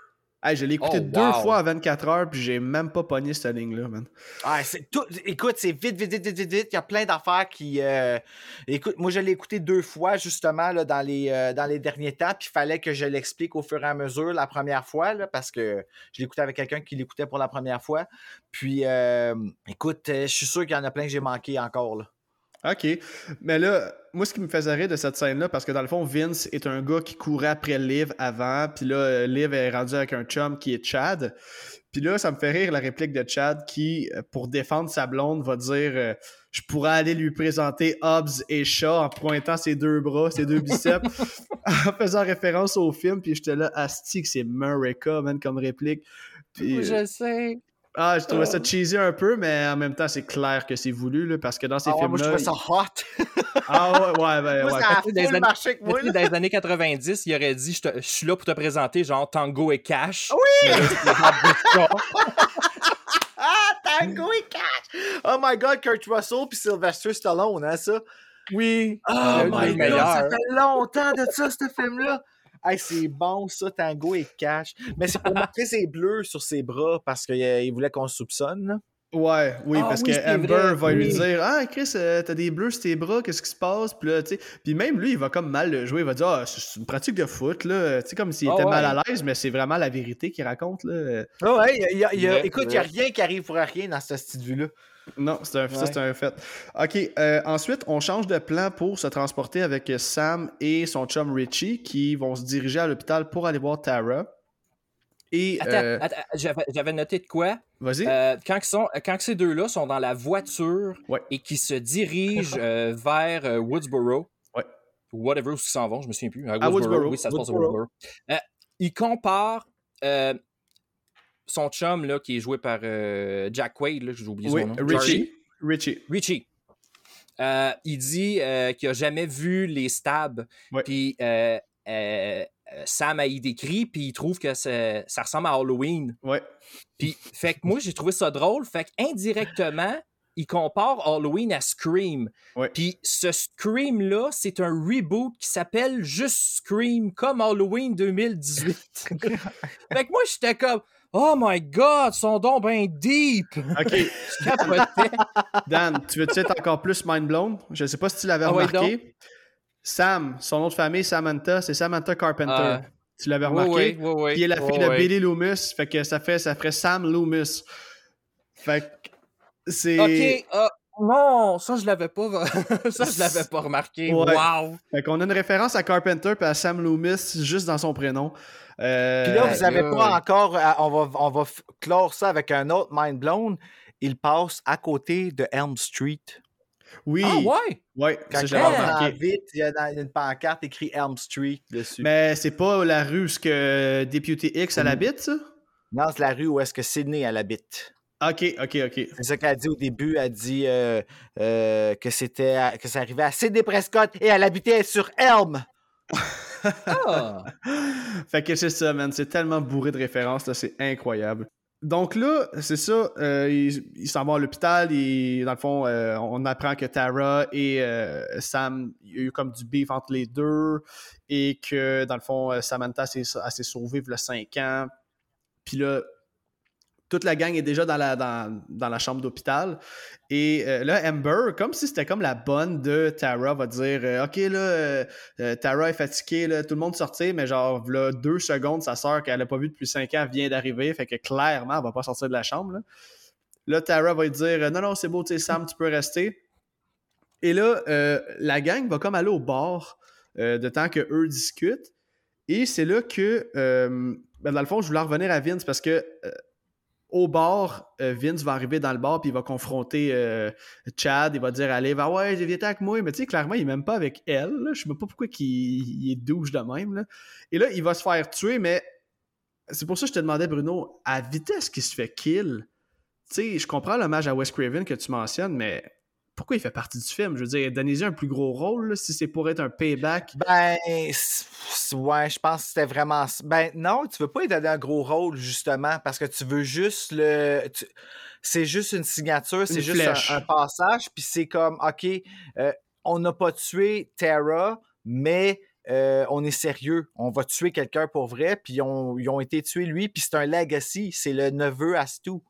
Hey, je l'ai écouté Oh, deux wow. fois à 24 heures, puis j'ai même pas pogné cette ligne-là, man. Ah, c'est tout. Écoute, c'est vite, vite, vite, vite, vite. Il y a plein d'affaires qui. euh, Écoute, moi, je l'ai écouté deux fois, justement, là, dans, les, euh, dans les derniers temps. Puis il fallait que je l'explique au fur et à mesure la première fois, là, parce que je l'écoutais avec quelqu'un qui l'écoutait pour la première fois. Puis, euh, écoute, je suis sûr qu'il y en a plein que j'ai manqué encore. Là. OK. Mais là, moi, ce qui me faisait rire de cette scène-là, parce que dans le fond, Vince est un gars qui courait après Liv avant, puis là, Liv est rendu avec un chum qui est Chad. Puis là, ça me fait rire la réplique de Chad qui, euh, pour défendre sa blonde, va dire euh, Je pourrais aller lui présenter Hobbs et Shaw en pointant ses deux bras, ses deux biceps, en faisant référence au film. Puis j'étais là, Asti, c'est Murica, man, comme réplique. Puis, euh, Je sais. Ah, je trouvais ça cheesy un peu, mais en même temps, c'est clair que c'est voulu, là, parce que dans ces Ah ouais, moi, je films-là. trouvais ça hot. Ah ouais, ouais, ben, moi, ouais. ça a Des full années- moi. Dans les années 90, il aurait dit je, suis là pour te présenter genre Tango et Cash. Oui! Rob Shaw. Ah, Tango et Cash! Oh my god, Kurt Russell puis Sylvester Stallone, hein, ça? Oui. Oh my god, meilleur. ça fait longtemps de ça, ce film-là! Hey, c'est bon, ça, Tango et Cash. Mais c'est pour montrer ses bleus sur ses bras parce qu'il voulait qu'on le soupçonne. Ouais, oui, Ah parce oui, que Amber vrai, va lui dire Ah, Chris, euh, t'as des bleus sur tes bras, qu'est-ce qui se passe? Puis là, tu sais. Puis même lui, il va comme mal le jouer. Il va dire Ah, c'est c'est une pratique de foot, là. Tu sais, comme s'il Ah était ouais. mal à l'aise, mais c'est vraiment la vérité qu'il raconte, là. Ah ouais, il y a- il y a- il y a- Vrai, écoute, il n'y a rien qui arrive pour rien dans ce style vue-là. Non, c'est un, Ouais. fait. OK, euh, ensuite, on change de plan pour se transporter avec Sam et son chum Richie qui vont se diriger à l'hôpital pour aller voir Tara. Et. Attends, euh, attends, j'avais noté de quoi? Vas-y. Euh, quand, ils sont, quand ces deux-là sont dans la voiture Ouais. et qui se dirigent euh, vers euh, Woodsboro, Ouais. whatever où ils s'en vont, je me souviens plus. À Woodsboro. Oui, ça se passe à Woodsboro. Woodsboro. Euh, ils comparent euh, son chum là, qui est joué par euh, Jack Quaid, là, j'ai oublié oui, son nom. Richie. Richie. Richie. Euh, il dit euh, qu'il a jamais vu les stabs. Puis Sam a y décrit, puis il trouve que ça, ça ressemble à Halloween. Ouais. Puis, fait que moi, j'ai trouvé ça drôle. Fait qu'indirectement, il compare Halloween à Scream. Puis ce Scream-là, c'est un reboot qui s'appelle juste Scream, comme Halloween 2018. fait que moi, j'étais comme, oh my god, son don ben deep. OK. Dan, tu veux-tu être encore plus mind blown? Je ne sais pas si tu l'avais Ah remarqué. Sam, son nom de famille, Samantha, c'est Samantha Carpenter. Ah. tu l'avais remarqué? oui, oui, oui. Qui est la fille de. Billy Loomis. Fait que ça fait ça ferait Sam Loomis. Fait que c'est. Ok, ah, non, ça je l'avais pas, ça je l'avais pas remarqué. Ouais. Wow. Fait qu'on a une référence à Carpenter et à Sam Loomis juste dans son prénom. Euh, Puis là, vous avez aïe, pas encore. euh, On va, on va clore ça avec un autre Mind Blown. Il passe à côté de Elm Street. Oui. Ah ouais? Ouais, Quand ça, remarqué. dans vite, il y a une pancarte écrit Elm Street dessus. Mais c'est pas la rue où ce que Deputy X elle Mm. habite, ça? Non, c'est la rue où est-ce que Sydney elle habite. Ok, ok, ok. C'est ça qu'elle a dit au début. Elle a dit euh, euh, que c'était que ça arrivait à Sydney Prescott et elle habitait sur Elm. Ah. Fait que c'est ça, man. C'est tellement bourré de références, là, c'est incroyable. Donc là, c'est ça, euh, il, s'en va à l'hôpital, et dans le fond, euh, on apprend que Tara et euh, Sam, il y a eu comme du beef entre les deux, et que dans le fond, Samantha s'est sauvée il y a 5 ans. Puis là, toute la gang est déjà dans la, dans, dans la chambre d'hôpital. Et euh, là, Amber, comme si c'était comme la bonne de Tara, va dire euh, Ok, là, euh, Tara est fatiguée, là, tout le monde sortir, mais genre, là, deux secondes, sa soeur qu'elle n'a pas vue depuis cinq ans vient d'arriver, fait que clairement, elle va pas sortir de la chambre. Là, Tara va lui dire Non, non, c'est beau, tu sais, Sam, tu peux rester. Et là, la gang va comme aller au bar de temps que eux discutent. Et c'est là que, ben, dans le fond, je voulais en revenir à Vince parce que. Au bar, euh, Vince va arriver dans le bar puis il va confronter euh, Chad. Il va dire Liv, ah ouais, viens avec moi. Mais tu sais, clairement, il est même pas avec elle. Je sais même pas pourquoi il, est douche de même. Et là, il va se faire tuer, mais c'est pour ça que je te demandais, Bruno, à vitesse qu'il se fait kill. Tu sais, je comprends l'hommage à Wes Craven que tu mentionnes, mais pourquoi il fait partie du film? Je veux dire, donnez-y un plus gros rôle si c'est pour être un payback. Ben, ouais, je pense que c'était vraiment. Ben, non, tu veux pas lui donner un gros rôle, justement, parce que tu veux juste le. C'est juste une signature, c'est juste un, passage, puis c'est comme, OK, euh, on n'a pas tué Terra, mais. Euh, on est sérieux, on va tuer quelqu'un pour vrai, puis ils ont été tués lui, puis c'est un legacy, c'est le neveu à Stu.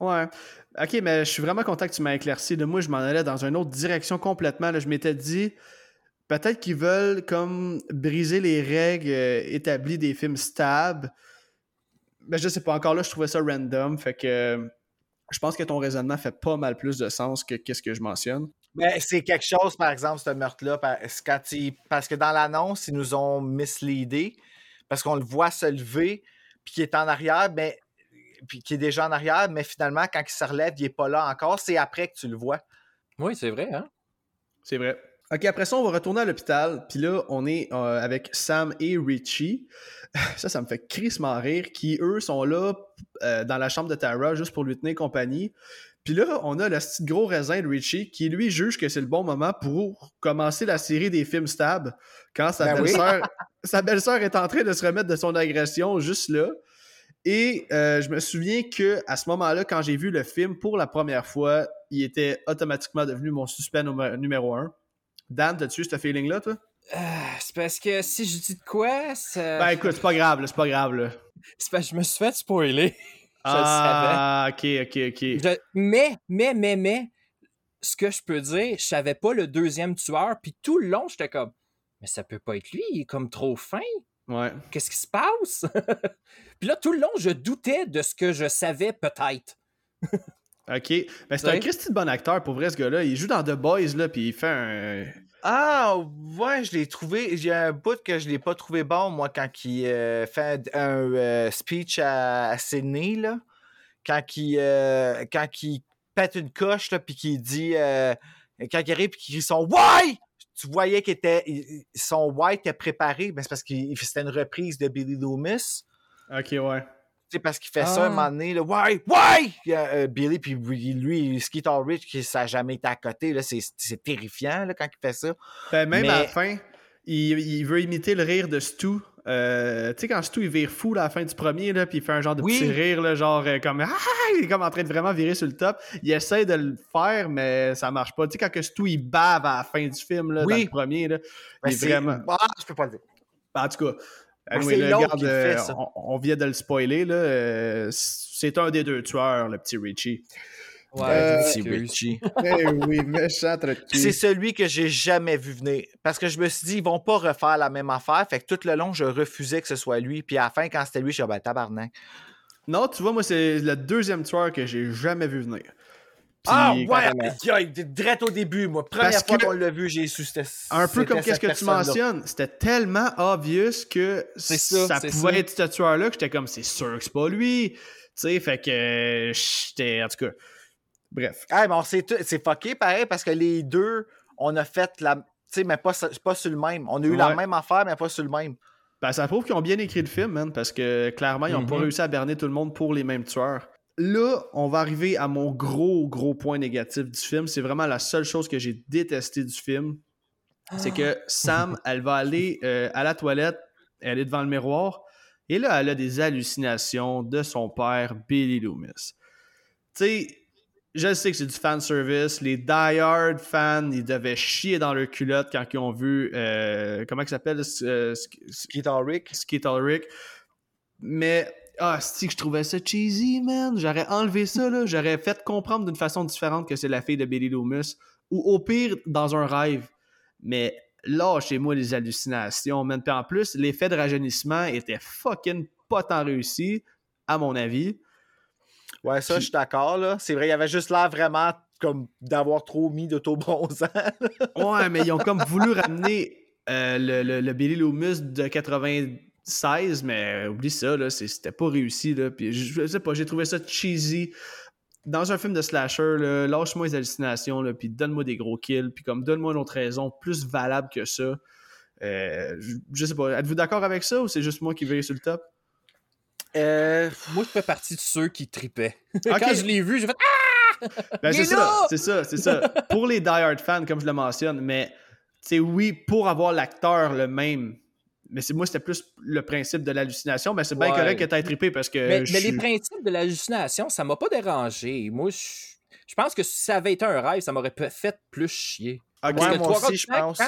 Ouais. Ok, mais je suis vraiment content que tu m'as éclairci. De moi, je m'en allais dans une autre direction complètement. je m'étais dit, peut-être qu'ils veulent comme briser les règles euh, établies des films stab. Mais je sais pas, encore là, je trouvais ça random. Fait que je pense que ton raisonnement fait pas mal plus de sens que qu'est-ce que je mentionne. Mais c'est quelque chose, par exemple, ce meurtre-là, parce que dans l'annonce, ils nous ont misleadé, parce qu'on le voit se lever, puis qu'il est en arrière, mais puis qui est déjà en arrière, mais finalement, quand il se relève, il n'est pas là encore. C'est après que tu le vois. Oui, c'est vrai, hein? C'est vrai. OK, après ça, on va retourner à l'hôpital. Puis là, on est euh, avec Sam et Richie. Ça, ça me fait crissement rire. Qui, eux, sont là euh, dans la chambre de Tara juste pour lui tenir compagnie. Puis là, on a le petit gros raisin de Richie qui, lui, juge que c'est le bon moment pour commencer la série des films Stab quand sa ben belle-sœur sa belle-sœur est en train de se remettre de son agression juste là. Et euh, je me souviens que à ce moment-là, quand j'ai vu le film pour la première fois, il était automatiquement devenu mon suspect numéro un. Dan, t'as-tu ce feeling-là, toi? Euh, c'est parce que si je dis de quoi, ça... Ben écoute, c'est pas grave, c'est pas grave, là. C'est parce que je me suis fait spoiler. ah, ok, ok, ok. Mais, mais, mais, mais, ce que je peux dire, je savais pas le deuxième tueur, puis tout le long, j'étais comme, mais ça peut pas être lui, il est comme trop fin. Ouais. Qu'est-ce qui se passe? Puis là, tout le long, je doutais de ce que je savais peut-être. OK. Ben, c'est un Christy de bon acteur, pour vrai, ce gars-là. Il joue dans The Boys, là, puis il fait un... Ah, ouais, je l'ai trouvé. J'ai un bout que je l'ai pas trouvé bon, moi, quand il euh, fait un euh, speech à, Sydney, là. Quand il, euh, quand il pète une coche, là, puis qu'il dit... quand il arrive, puis qu'il crie son « Why! » tu voyais qu'il était son white était préparé, ben c'est parce que c'était une reprise de Billy Loomis. Ok, ouais. C'est parce qu'il fait ça un ah. moment donné, là, ouais, ouais! Euh, Billy, puis lui, Skeet Rich, qui ça n'a jamais été à côté, là, c'est, terrifiant là, quand il fait ça. Ben, même à la fin, il, il, veut imiter le rire de Stu. Euh, tu sais, quand Stu il vire fou à la fin du premier, là, puis il fait un genre de petit rire, là, genre euh, comme ah, il est comme en train de vraiment virer sur le top. Il essaie de le faire, mais ça marche pas. Tu sais, quand que Stu il bave à la fin du film, là, dans le premier, là, il est vraiment. Ah, je peux pas le dire. En tout cas, euh, on, vient de le spoiler. Là, euh, c'est un des deux tueurs, le petit Richie. Ouais, euh, petit Richie. Eh oui, méchant C'est celui que j'ai jamais vu venir. Parce que je me suis dit, ils vont pas refaire la même affaire. Fait que tout le long, je refusais que ce soit lui. Puis à la fin, quand c'était lui, je suis ben tabarnak. Non, tu vois, moi, c'est le deuxième tueur que j'ai jamais vu venir ah ouais, direct au début, moi. Première fois qu'on l'a vu, j'ai su Un peu comme qu'est-ce que tu mentionnes, c'était tellement obvious que ça, pouvait être ce tueur-là que j'étais comme, c'est sûr que c'est pas lui. Tu sais, fait que j'étais, en tout cas, bref. Ah, bon, c'est fucké pareil parce que les deux, on a fait la. Tu sais, mais pas, pas sur le même. On a eu la même affaire, mais pas sur le même. Ben, ça prouve qu'ils ont bien écrit le film, man, parce que clairement, ils n'ont pas mm-hmm. réussi à berner tout le monde pour les mêmes tueurs là, on va arriver à mon gros, gros point négatif du film. C'est vraiment la seule chose que j'ai détesté du film. C'est que ah. Sam, elle va aller euh, à la toilette, elle est devant le miroir, et là, elle a des hallucinations de son père, Billy Loomis. Tu sais, je sais que c'est du fan service. Les die-hard fans, ils devaient chier dans leur culotte quand ils ont vu. Euh, comment il s'appelle euh, Skeet Ulrich. Skeet Ulrich. Mais ah, que je trouvais ça cheesy, man. J'aurais enlevé ça, là. J'aurais fait comprendre d'une façon différente que c'est la fille de Billy Loomis. Ou au pire, dans un rêve. Mais là, chez moi, les hallucinations, man. Puis en plus, l'effet de rajeunissement était fucking pas tant réussi, à mon avis. Ouais, ça, je suis d'accord, là. C'est vrai, il y avait juste l'air vraiment comme d'avoir trop mis d'autobronzant. ouais, mais ils ont comme voulu ramener euh, le, le, Billy Loomis de 80 16, mais oublie ça, là, c'était pas réussi. Là, puis je, sais pas, j'ai trouvé ça cheesy. Dans un film de slasher, lâche-moi les hallucinations, là, puis donne-moi des gros kills, puis comme donne-moi une autre raison plus valable que ça. Euh, je, sais pas, êtes-vous d'accord avec ça ou c'est juste moi qui vais sur le top? Euh, moi, je fais partie de ceux qui tripaient. Quand je l'ai vu, j'ai fait Ah! Ben, c'est ça, c'est ça, c'est ça. Pour les die-hard fans, comme je le mentionne, mais c'est oui, pour avoir l'acteur le même. Mais c'est moi, c'était plus le principe de l'hallucination. Mais c'est bien correct que tu trippé parce que. Mais, les principes de l'hallucination, ça m'a pas dérangé. Moi, je, pense que si ça avait été un rêve, ça m'aurait fait plus chier. Okay. moi aussi, je pense.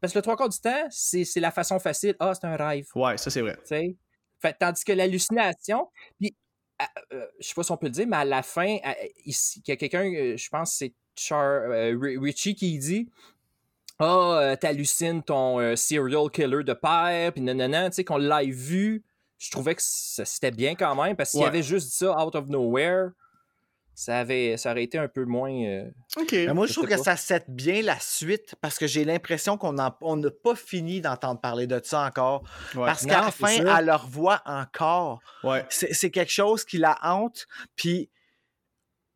parce que le trois quarts du temps, c'est la façon facile. Ah, c'est un rêve. Ouais, ça, c'est vrai. Fait, tandis que l'hallucination, puis, euh, je sais pas si on peut le dire, mais à la fin, ici, il y a quelqu'un, euh, je pense que c'est Char, euh, Richie qui dit Ah, oh, t'hallucines ton serial killer de père, puis nanana, tu sais, qu'on l'a vu. Je trouvais que c'était bien quand même, parce qu'il y avait juste ça out of nowhere, ça, avait, ça aurait été un peu moins. Euh, OK. moi, je trouve que ça set bien la suite parce que j'ai l'impression qu'on n'a pas fini d'entendre parler de ça encore. Parce qu'à la fin, elle le revoit encore. Ouais. C'est quelque chose qui la hante. Puis,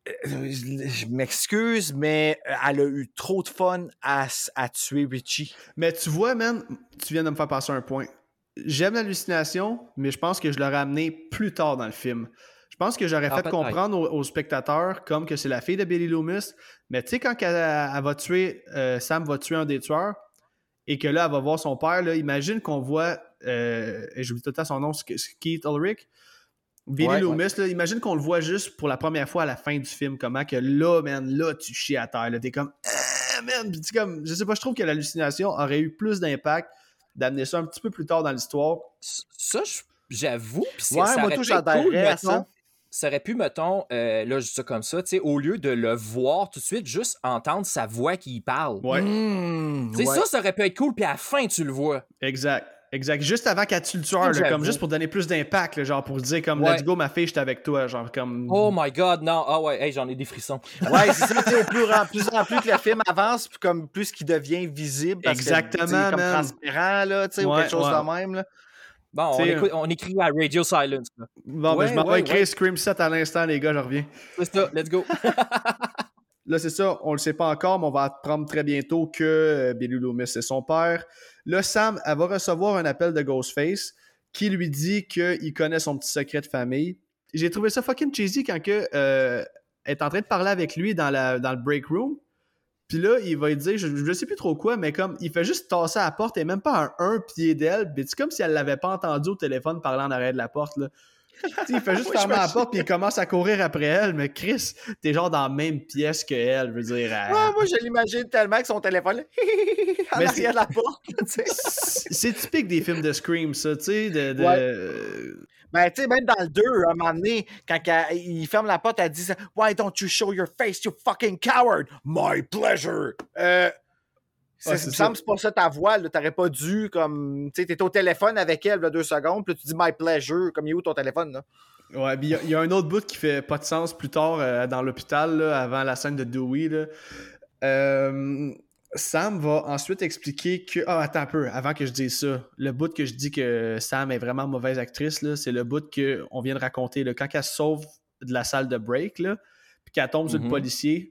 euh, je m'excuse, mais elle a eu trop de fun à, à tuer Richie. Mais tu vois, man, tu viens de me faire passer un point. J'aime l'hallucination, mais je pense que je l'aurais amené plus tard dans le film. Je pense que j'aurais ah, fait comprendre aux, spectateurs comme que c'est la fille de Billy Loomis. Mais tu sais, quand elle, va tuer, euh, Sam va tuer un des tueurs et que là, elle va voir son père, là, imagine qu'on voit, euh, et j'oublie tout le temps son nom, Keith Ulrich. Billy Loomis, Là, imagine qu'on le voit juste pour la première fois à la fin du film, comment que là, man, là, tu chies à terre. T'es comme, ah, man, comme, je sais pas, je trouve que l'hallucination aurait eu plus d'impact d'amener ça un petit peu plus tard dans l'histoire. Ça, j'avoue. Ouais, moi, tout, à ça ça aurait pu, mettons, euh, là, je dis ça comme ça, tu sais, au lieu de le voir tout de suite, juste entendre sa voix qui parle. Ouais. Mmh, ça, ça aurait pu être cool, puis à la fin, tu le vois. Exact. Exact. Juste avant qu'elle tue le tueur, comme juste pour donner plus d'impact, genre pour dire comme let's go ma fille, j'étais avec toi, genre comme. Oh my god, non, ah ouais, hey, j'en ai des frissons. ouais, c'est ça, au plus, en plus en plus que le film avance, comme plus qu'il devient visible. Exactement, comme transparent, là, tu sais, ou quelque chose de même, là. Bon, on, écoute, on, écrit à Radio Silence. Bon, ben, je m'en vais écrire Scream 7 à l'instant, les gars, je reviens. C'est ça, let's go. Là, c'est ça, on le sait pas encore, mais on va apprendre très bientôt que euh, Billy Loomis, c'est son père. Là, Sam, elle va recevoir un appel de Ghostface qui lui dit qu'il connaît son petit secret de famille. J'ai trouvé ça fucking cheesy quand que, euh, elle est en train de parler avec lui dans, la, dans le break room. Puis là, il va lui dire, je, je, sais plus trop quoi, mais comme il fait juste tasser à la porte et même pas un, un pied d'elle. c'est comme si elle l'avait pas entendu au téléphone parler en arrière de la porte. Là. il fait juste fermer la porte puis il commence à courir après elle, mais Chris, t'es genre dans la même pièce que elle, je veux dire. moi, je l'imagine tellement que son téléphone, en mais arrière de la porte. c'est typique des films de Scream, ça, tu sais, de... de... Ben, tu sais, même dans le 2, à un moment donné, quand il ferme la porte, elle dit Why don't you show your face, you fucking coward? My pleasure. Euh, ça me semble c'est pas ça ta voix, t'aurais pas dû, comme, tu sais, t'es au téléphone avec elle, là, deux secondes, puis tu dis My pleasure, comme il est où ton téléphone, là? Ouais, il y, a un autre bout qui fait pas de sens plus tard euh, dans l'hôpital, avant la scène de Dewey, là. Euh, Sam va ensuite expliquer que. Ah, attends un peu, avant que je dise ça. Le bout que je dis que Sam est vraiment mauvaise actrice, c'est le bout qu'on vient de raconter. Là, quand elle se sauve de la salle de break, là, puis qu'elle tombe sur le mm-hmm. policier,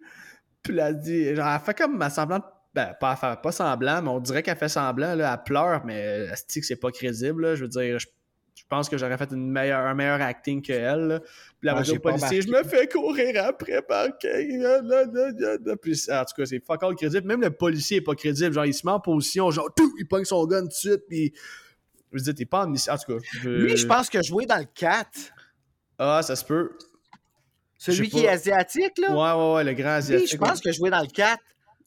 puis elle dit. Genre, elle fait comme ma semblant. Ben, pas, pas semblant, mais on dirait qu'elle fait semblant. Là, elle pleure, mais elle se dit que c'est pas crédible. je veux dire, je je pense que j'aurais fait une meilleure, un meilleur acting qu'elle. Puis la ah, policier, je me fais courir après par Puis, en tout cas, c'est fuck all crédible. Même le policier est pas crédible. Genre, il se met en position, genre, tout, il pogne son gun tout de suite. Puis, je dire, t'es pas en En tout cas. Je... Lui, je pense que jouer dans le 4. Ah, ça se peut. Celui qui est asiatique, là? Ouais, ouais, ouais, le grand asiatique. je pense que jouer dans le 4.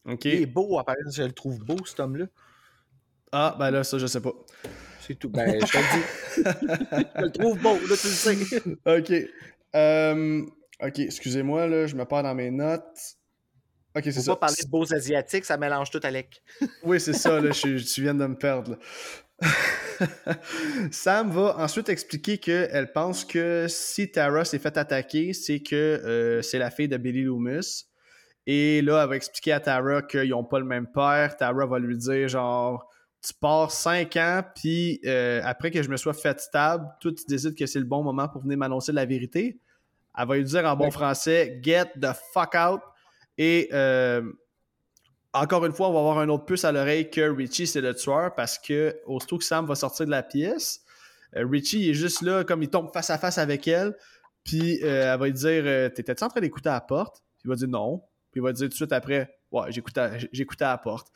OK. Il est beau, apparemment. Je le trouve beau, cet homme-là. Ah, ben là, ça, je sais pas. C'est tout. Ben, je te le dis. je le trouve beau, là, tu le sais. OK. Euh, OK, excusez-moi, là, je me perds dans mes notes. OK, c'est ça. pas parler de beaux asiatiques, ça mélange tout, Alec. oui, c'est ça, là, je, tu viens de me perdre. Sam va ensuite expliquer qu'elle pense que si Tara s'est fait attaquer, c'est que euh, c'est la fille de Billy Loomis. Et là, elle va expliquer à Tara qu'ils n'ont pas le même père. Tara va lui dire genre tu pars 5 ans, puis euh, après que je me sois fait stable, toi, tu décides que c'est le bon moment pour venir m'annoncer la vérité. Elle va lui dire en bon français Get the fuck out. Et euh, encore une fois, on va avoir un autre puce à l'oreille que Richie, c'est le tueur parce que aussitôt que Sam va sortir de la pièce, euh, Richie est juste là, comme il tombe face à face avec elle. Puis elle va lui dire T'étais-tu en train d'écouter à la porte Puis il va dire non. Puis il va dire tout de suite après Ouais, j'écoutais à la porte.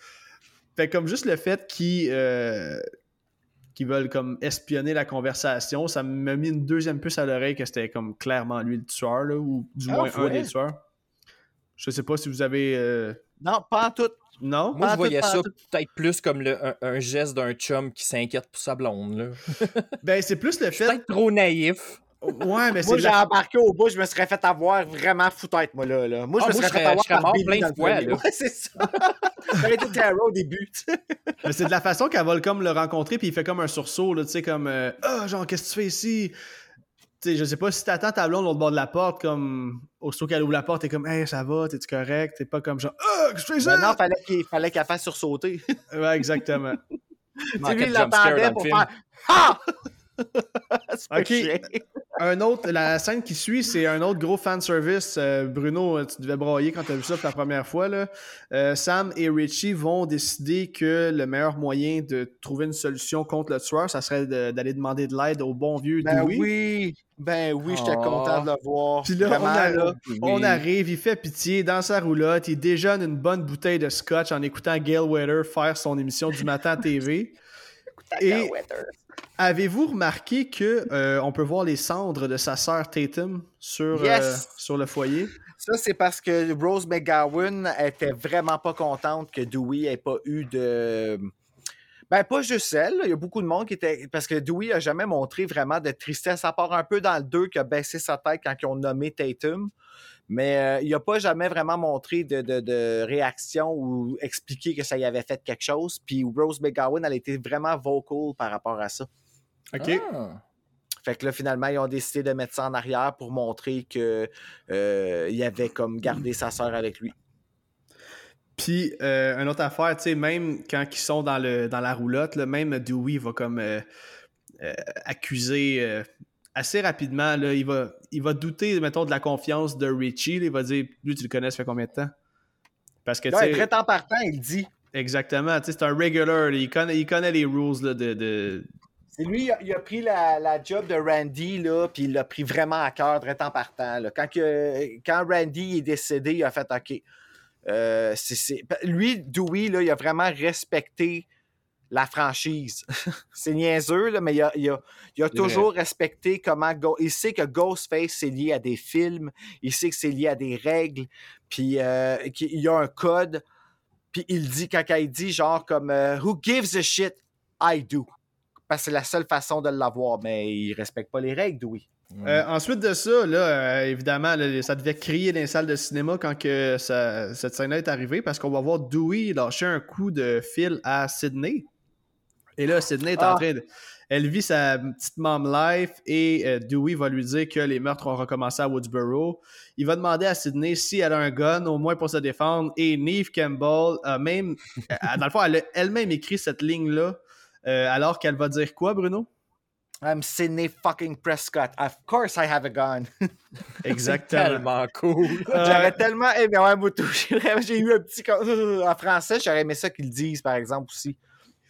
Fait comme juste le fait qu'ils euh, veulent comme espionner la conversation, ça m'a mis une deuxième puce à l'oreille que c'était comme clairement lui le tueur, là, ou du ah, moins un des tueurs. Je sais pas si vous avez. Euh, non, pas en tout. Non? Moi, je voyais ça peut-être plus comme le, un, geste d'un chum qui s'inquiète pour sa blonde. Là. ben, c'est plus le fait. Peut-être trop naïf. Ouais, mais Moi, j'ai embarqué au bout, je me serais fait avoir vraiment foutre, moi, là. là. Moi, je ah, me serais fait avoir par Billy plein de fois, là. Ouais, c'est ça. J'aurais été terror au début, Mais c'est de la façon qu'elle va comme le rencontrer, puis il fait comme un sursaut, là, tu sais, comme euh, Ah, oh, genre, qu'est-ce que tu fais ici? Tu sais, je sais pas si t'attends ta blonde l'autre bord de la porte, comme aussitôt qu'elle ouvre la porte, t'es comme Hey, ça va, t'es-tu correct? T'es pas comme genre Ah, oh, qu'est-ce que tu fais ça? non, fallait qu'il fallait qu'elle fasse sursauter. ouais, exactement. tu lui, il l'attendait pour faire Ah! ok. Un autre, la scène qui suit, c'est un autre gros fan service. Euh, Bruno, tu devais broyer quand tu as vu ça pour la première fois. Là. Euh, Sam et Richie vont décider que le meilleur moyen de trouver une solution contre le tueur, ça serait d'aller demander de l'aide au bon vieux ben Oui. Ben oui, j'étais ah. content de le voir. Puis là, on, arrive, il fait pitié dans sa roulotte, il déjeune une bonne bouteille de scotch en écoutant Gail Weather faire son émission du matin à TV. et Avez-vous remarqué que euh, on peut voir les cendres de sa sœur Tatum sur, euh, sur le foyer? Ça, c'est parce que Rose McGowan était vraiment pas contente que Dewey ait pas eu de. Ben, pas juste elle. Il y a beaucoup de monde qui était. Parce que Dewey a jamais montré vraiment de tristesse, à part un peu dans le 2 qui a baissé sa tête quand ils ont nommé Tatum. Mais euh, il n'a pas jamais vraiment montré de, réaction ou expliqué que ça y avait fait quelque chose. Puis Rose McGowan, elle était vraiment vocal par rapport à ça. OK. Ah. Fait que là, finalement, ils ont décidé de mettre ça en arrière pour montrer qu'il euh, avait comme gardé sa sœur avec lui. Puis, euh, une autre affaire, tu sais, même quand ils sont dans, le, dans la roulotte, même Dewey va comme accuser assez rapidement, là, il, va, il va douter, mettons, de la confiance de Richie. il va dire Lui, tu le connais, ça fait combien de temps? Parce que, tu sais. très temps partant, il dit. Exactement, c'est un regular. Il connaît, il connaît les rules là, de. de... C'est lui, il a, pris la, la, job de Randy, là, puis il l'a pris vraiment à cœur, très temps partant. Là. Quand, que, quand Randy est décédé, il a fait OK. Euh, Lui, Dewey, là, il a vraiment respecté la franchise. c'est niaiseux, là, mais il a, il a, il a toujours respecté comment. il sait que Ghostface, c'est lié à des films. Il sait que c'est lié à des règles. Puis euh, il y a un code. Puis il dit, quand il dit genre comme euh, Who gives a shit? I do. Parce que c'est la seule façon de l'avoir. Mais il respecte pas les règles, oui. Euh, ensuite de ça, là, évidemment, ça devait crier dans les salles de cinéma quand que cette scène-là est arrivée parce qu'on va voir Dewey lâcher un coup de fil à Sydney. Et là, Sydney est en ah. train de. Elle vit sa petite mom life et euh, Dewey va lui dire que les meurtres ont recommencé à Woodsboro. Il va demander à Sydney si elle a un gun, au moins pour se défendre. Et Neve Campbell a même. Euh, dans le fond, elle a elle-même écrit cette ligne-là. Euh, alors qu'elle va dire quoi, Bruno? I'm Sydney fucking Prescott. Of course I have a gun. Exactement. tellement cool. J'aurais tellement aimé ouais. J'ai eu un petit. En français, j'aurais aimé ça qu'ils le disent, par exemple, aussi.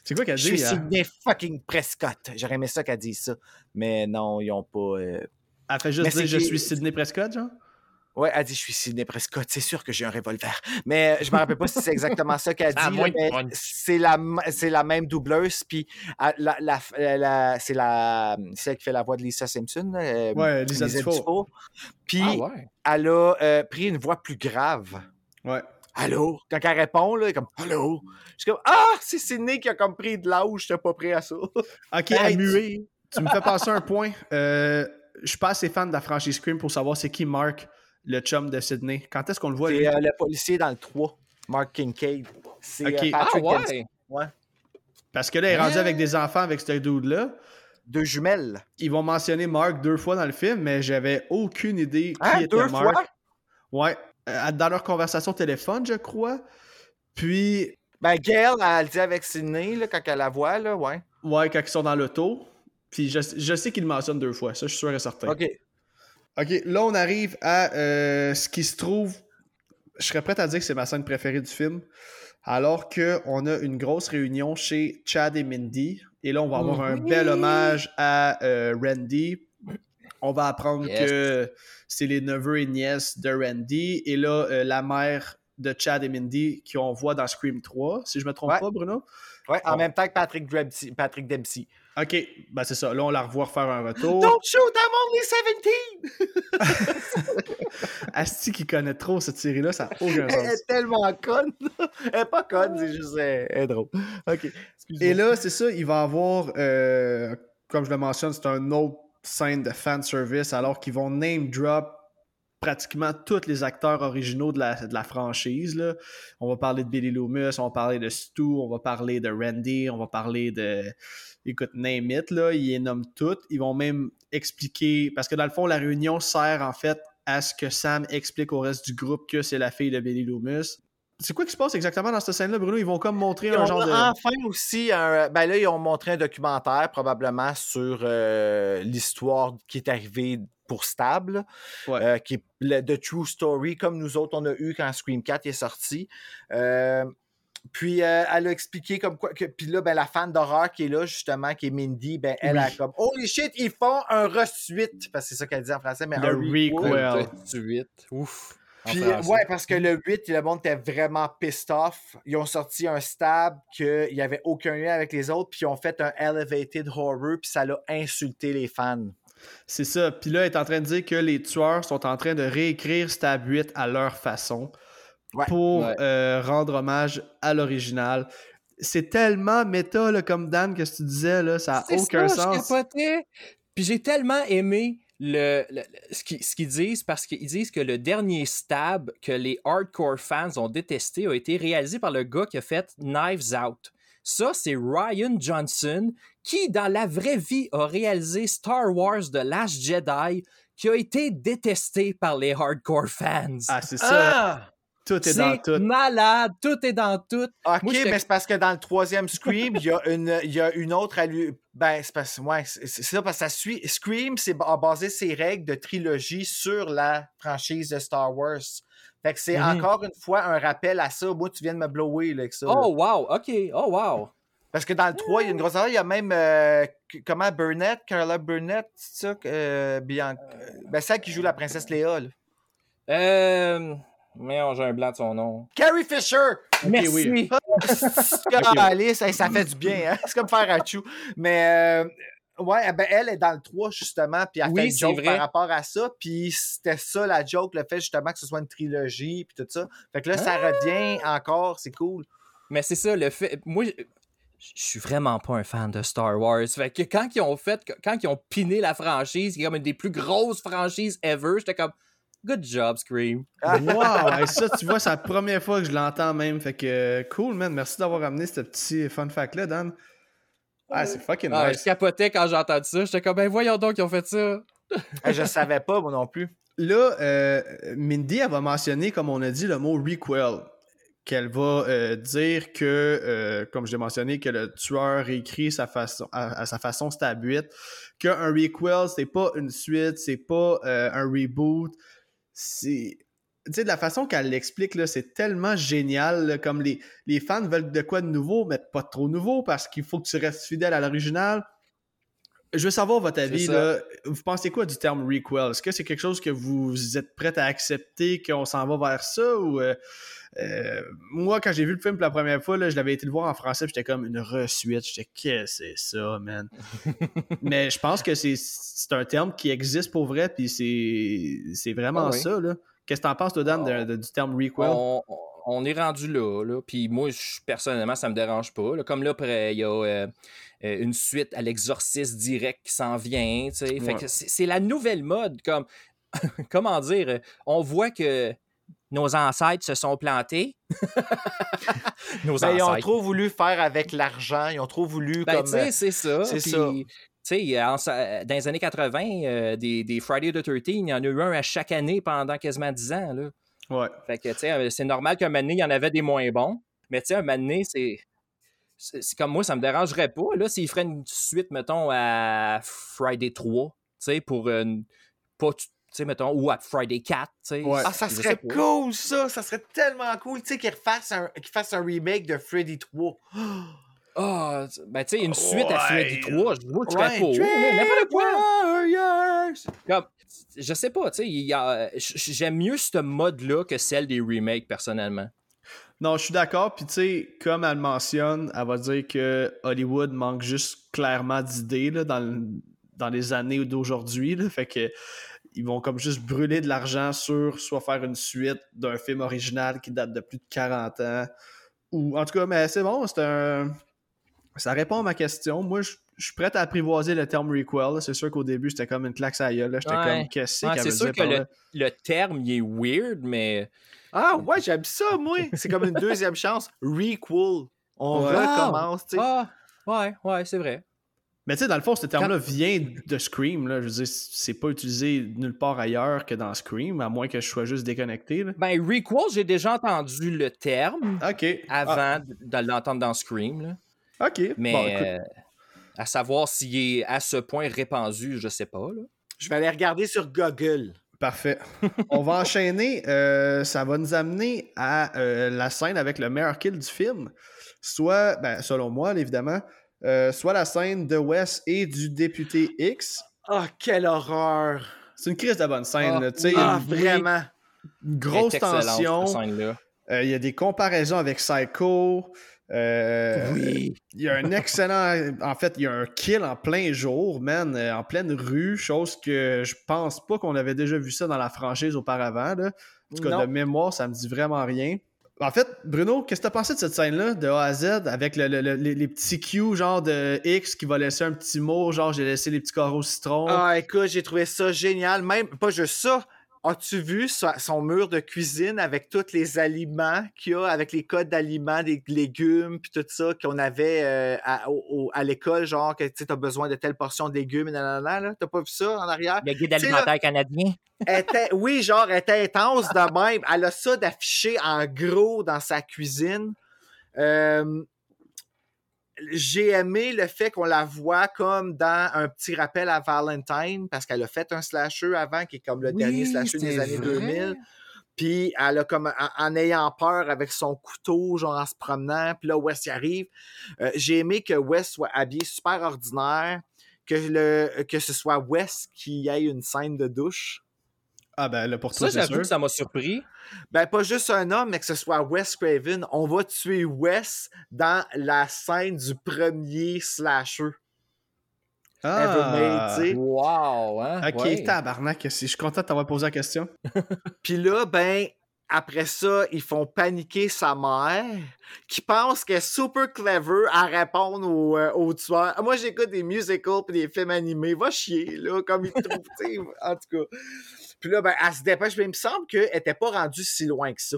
C'est quoi qu'elle dit? Je suis hein? Sidney fucking Prescott. J'aurais aimé ça qu'elle dise ça. Mais non, ils ont pas. Euh... Elle fait juste dire je suis Sidney Prescott, genre? Ouais, elle dit je suis Sidney Prescott. C'est sûr que j'ai un revolver. Mais je me rappelle pas si c'est exactement ça qu'elle dit. c'est la, c'est la même doubleuse. Puis la, la, c'est la, celle qui fait la voix de Lisa Simpson. Euh, ouais, Lisa, Lisa Puis ah, elle a euh, pris une voix plus grave. Ouais. Allô? Quand elle répond, là, elle est comme Allô? Je suis comme Ah, c'est Sidney qui a comme pris de l'âge, j'étais pas prêt à ça. Ok, hey, muet. tu me fais passer un point. Euh, je suis pas assez fan de la franchise Scream pour savoir c'est qui Mark, le chum de Sidney. Quand est-ce qu'on le voit? C'est euh, le policier dans le 3, Mark Kincaid. C'est euh, Patrick ah, ouais. ouais. Parce que là, il est rendu avec des enfants avec ce dude-là. Deux jumelles. Ils vont mentionner Mark deux fois dans le film, mais j'avais aucune idée qui hein, était deux Mark. Fois? Ouais. Dans leur conversation téléphone, je crois. Puis, Ben, Gail, elle le dit avec Sydney, là, quand elle la voit, là, ouais. Ouais, quand ils sont dans l'auto. Puis je, je sais qu'il le mentionne deux fois, ça, je suis sûr et certain. OK. OK, là, on arrive à euh, ce qui se trouve. Je serais prêt à dire que c'est ma scène préférée du film. Alors qu'on a une grosse réunion chez Chad et Mindy. Et là, on va avoir un bel hommage à euh, Randy. On va apprendre Yes. que c'est les neveux et nièces de Randy. Et là, euh, la mère de Chad et Mindy qu'on voit dans Scream 3, si je me trompe Ouais. pas, Bruno. Ouais, en Bon. même temps que Patrick Dempsey. Patrick Dempsey. OK, ben c'est ça. Là, on la revoit refaire un retour. Don't shoot, I'm only 17! Asti qui connaît trop cette série-là, ça n'a aucun Elle sens. est tellement conne. Elle est pas conne, c'est juste. Elle elle est drôle. OK. Et là, c'est ça, il va avoir, euh, comme je le mentionne, c'est un autre scène de fan service, alors qu'ils vont name drop pratiquement tous les acteurs originaux de la, de la franchise. Là. On va parler de Billy Loomis, on va parler de Stu, on va parler de Randy, on va parler de. Écoute, name it, là, ils les nomment toutes. Ils vont même expliquer. Parce que dans le fond, la réunion sert en fait à ce que Sam explique au reste du groupe que c'est la fille de Billy Loomis. C'est quoi qui se passe exactement dans cette scène-là, Bruno? Ils vont comme montrer Ils un ont genre de. enfin aussi un. Ben là, ils ont montré un documentaire, probablement, sur euh, l'histoire qui est arrivée pour Stable, Ouais. euh, qui est le The True Story, comme nous autres, on a eu quand Scream 4 est sorti. Euh, puis euh, elle a expliqué comme quoi. Que, puis là, ben, la fan d'horreur qui est là, justement, qui est Mindy, ben, elle a comme Holy shit, ils font un resuite. Parce que c'est ça qu'elle dit en français, mais Le un requel. requel. Du 8. Ouf. Puis, ouais, parce que le 8, le monde était vraiment pissed off. Ils ont sorti un stab qu'il n'y avait aucun lien avec les autres, puis ils ont fait un elevated horror, puis ça l'a insulté les fans. C'est ça. Puis là, elle est en train de dire que les tueurs sont en train de réécrire Stab 8 à leur façon Ouais. pour Ouais. euh, rendre hommage à l'original. C'est tellement méta, là, comme Dan, que ce que tu disais, là, ça n'a aucun ça, sens. Puis j'ai tellement aimé le, ce qu'ils ce qu'ils disent parce qu'ils disent que le dernier stab que les hardcore fans ont détesté a été réalisé par le gars qui a fait Knives Out. Ça, c'est Ryan Johnson qui, dans la vraie vie, a réalisé Star Wars The Last Jedi qui a été détesté par les hardcore fans. Ah, c'est ça. Ah! Tout est dans c'est tout. malade, tout est dans tout. Ok, Moi, mais c'est parce que dans le troisième Scream, il y a une, il y a une autre allu... Ben, c'est parce ouais, ça, parce que ça suit. Scream, c'est a basé ses règles de trilogie sur la franchise de Star Wars. Fait que c'est Mhm. encore une fois un rappel à ça. Moi, tu viens de me blower là, avec ça. là. Oh wow, ok, oh wow. Parce que dans le 3, il y a une grosse erreur. Il y a même. euh, comment Burnett, Carla Burnett, c'est ça? euh, Bianca. Ben, celle qui joue la princesse Léa. là. Euh. Merde, j'ai un blanc de son nom. Carrie Fisher! Merci. oui. Alice, hey, ça fait du bien, hein? C'est comme faire un chou. Mais. euh, Ouais, ben elle est dans le 3, justement, puis elle Oui, fait une c'est joke vrai. par rapport à ça, puis c'était ça la joke, le fait justement que ce soit une trilogie, puis tout ça. Fait que là, ça revient encore, c'est cool. Mais c'est ça, le fait. Moi, je je suis vraiment pas un fan de Star Wars. Fait que quand ils ont fait, quand ils ont piné la franchise, qui est comme une des plus grosses franchises ever, j'étais comme, good job, Scream. Wow! hey, ça, tu vois, c'est la première fois que je l'entends même. Fait que cool, man. Merci d'avoir amené ce petit fun fact-là, Dan. Ah, c'est fucking Ah, nice. Je capotais quand j'ai entendu ça. J'étais comme, ben voyons donc, ils ont fait ça. Hey, je savais pas, moi non plus. Là, euh, Mindy, elle va mentionner, comme on a dit, le mot requel. Qu'elle va euh, dire que, euh, comme je l'ai mentionné, que le tueur écrit sa façon, à, à sa façon stab 8, qu'un requel, c'est pas une suite, c'est pas euh, un reboot. C'est. Tu sais, de la façon qu'elle l'explique, là, c'est tellement génial. là, comme les, les fans veulent de quoi de nouveau, mais pas trop nouveau parce qu'il faut que tu restes fidèle à l'original. Je veux savoir votre avis. Là. Vous pensez quoi du terme requel? Est-ce que c'est quelque chose que vous êtes prêt à accepter, qu'on s'en va vers ça? Ou euh, euh, moi, quand j'ai vu le film pour la première fois, là, je l'avais été le voir en français, puis j'étais comme une resuite. J'étais, qu'est-ce que c'est ça, man? Mais je pense que c'est, un terme qui existe pour vrai, puis c'est, c'est vraiment Ah oui. ça. Là. Qu'est-ce que t'en penses, toi, Dan, de- de- du terme requel? On, on est rendu là, là. Puis moi, je- personnellement, ça me dérange pas. là. Comme là, après, il y a euh, euh, une suite à l'exorciste direct qui s'en vient. tu sais. Fait Ouais. que c'est la nouvelle mode. Comme, comment dire, on voit que nos ancêtres se sont plantés. nos Ben, ils ont trop voulu faire avec l'argent, ils ont trop voulu Ben, comme. tu sais, c'est ça. c'est ça. Tu sais, en- dans les années 80, euh, des, des Friday the 13, il y en a eu un à chaque année pendant quasiment 10 ans. Là. Ouais. Fait que, tu sais, euh, c'est normal qu'un moment donné, il y en avait des moins bons. Mais tu sais, un moment donné, c'est. C'est comme moi, ça me dérangerait pas. Là, s'il ferait une suite, mettons, à Friday 3, tu sais, pour une. Pas, sais, mettons, ou à Friday 4, tu sais. Ouais. Ah, ça serait cool, ça! Ça serait tellement cool, tu sais, qu'ils refassent un, fassent un remake de Freddy 3. Ah, ben, tu sais, une suite à. Freddy 3, je vois que Ouais, pour. N'importe quoi. Warriors! Comme, je sais pas, tu sais, il y a- j- j'aime mieux ce mode-là que celle des remakes, personnellement. Non, je suis d'accord. Puis, tu sais, comme elle mentionne, elle va dire que Hollywood manque juste clairement d'idées là, dans, dans les années d'aujourd'hui. là. Fait que ils vont comme juste brûler de l'argent sur soit faire une suite d'un film original qui date de plus de 40 ans. Ou, en tout cas, mais c'est bon, c'est un. Ça répond à ma question. Moi, je je suis prêt à apprivoiser le terme requel. C'est sûr qu'au début, c'était comme une claque à gueule. J'étais Ouais. comme, qu'est-ce Ouais, qu'elle c'est sûr que le, là? le terme, il est weird, mais. Ah, ouais, j'aime ça, moi! C'est comme une deuxième chance. Requel. On Ouais. recommence, tu sais. Ah, ouais, ouais, c'est vrai. Mais tu sais, dans le fond, ce terme-là vient de Scream. Là. Je veux dire, c'est pas utilisé nulle part ailleurs que dans Scream, à moins que je sois juste déconnecté. Là. Ben, requel, j'ai déjà entendu le terme Ok. avant de de l'entendre dans Scream, là. Ah, ok. mais Bon, euh, à savoir s'il est à ce point répandu, je sais pas, là. Je vais aller regarder sur Google. Parfait. On va enchaîner. euh, ça va nous amener à euh, la scène avec le meilleur kill du film. Soit, ben, selon moi, évidemment, euh, soit la scène de Wes et du député X. Ah, quelle horreur! C'est une crise de bonne scène. Ah. Tu sais, il y Ah, vraiment! une grosse tension. Euh, Il y a des comparaisons avec Psycho. Euh, Oui. Il y a un excellent. En fait, il y a un kill en plein jour, man, en pleine rue, chose que je pense pas qu'on avait déjà vu ça dans la franchise auparavant. Là. En tout cas, Non. de mémoire, ça me dit vraiment rien. En fait, Bruno, qu'est-ce que t'as pensé de cette scène-là, de A à Z, avec le- le- le- les, petits cues, genre de X qui va laisser un petit mot, genre j'ai laissé les petits carreaux citron? Ah, écoute, j'ai trouvé ça génial. Même, pas juste ça. As-tu vu son mur de cuisine avec tous les aliments qu'il y a, avec les codes d'aliments, des légumes, puis tout ça qu'on avait euh, à, au- à l'école, genre que tu as besoin de telle portion de légumes, et nanana, là? T'as pas vu ça en arrière? Le guide alimentaire canadien. Elle était- oui, genre, elle était intense de même. Elle a ça d'afficher en gros dans sa cuisine. Euh, j'ai aimé le fait qu'on la voit comme dans un petit rappel à Valentine, parce qu'elle a fait un slasher avant, qui est comme le Oui, dernier slasher des années vrai. 2000. Puis elle a comme, en, en ayant peur avec son couteau, genre en se promenant, puis là, Wes y arrive. Euh, j'ai aimé que Wes soit habillé super ordinaire, que, le, que ce soit Wes qui ait une scène de douche. Ah ben là, pour toi, Ça, c'est j'avoue sûr. que ça m'a surpris. Ben, pas juste un homme, mais que ce soit Wes Craven. On va tuer Wes dans la scène du premier slasher. Ah, Evermade, tu sais. Wow, hein? ok, ouais. tabarnak, si je suis content de t'avoir posé la question. Puis là, ben, après ça, ils font paniquer sa mère, qui pense qu'elle est super clever à répondre aux, euh, aux tueurs. Moi, j'écoute des musicals puis des films animés. Va chier, là, comme ils trouvent, tu sais, en tout cas. Puis là, ben, elle se dépêche, mais il me semble qu'elle était pas rendue si loin que ça.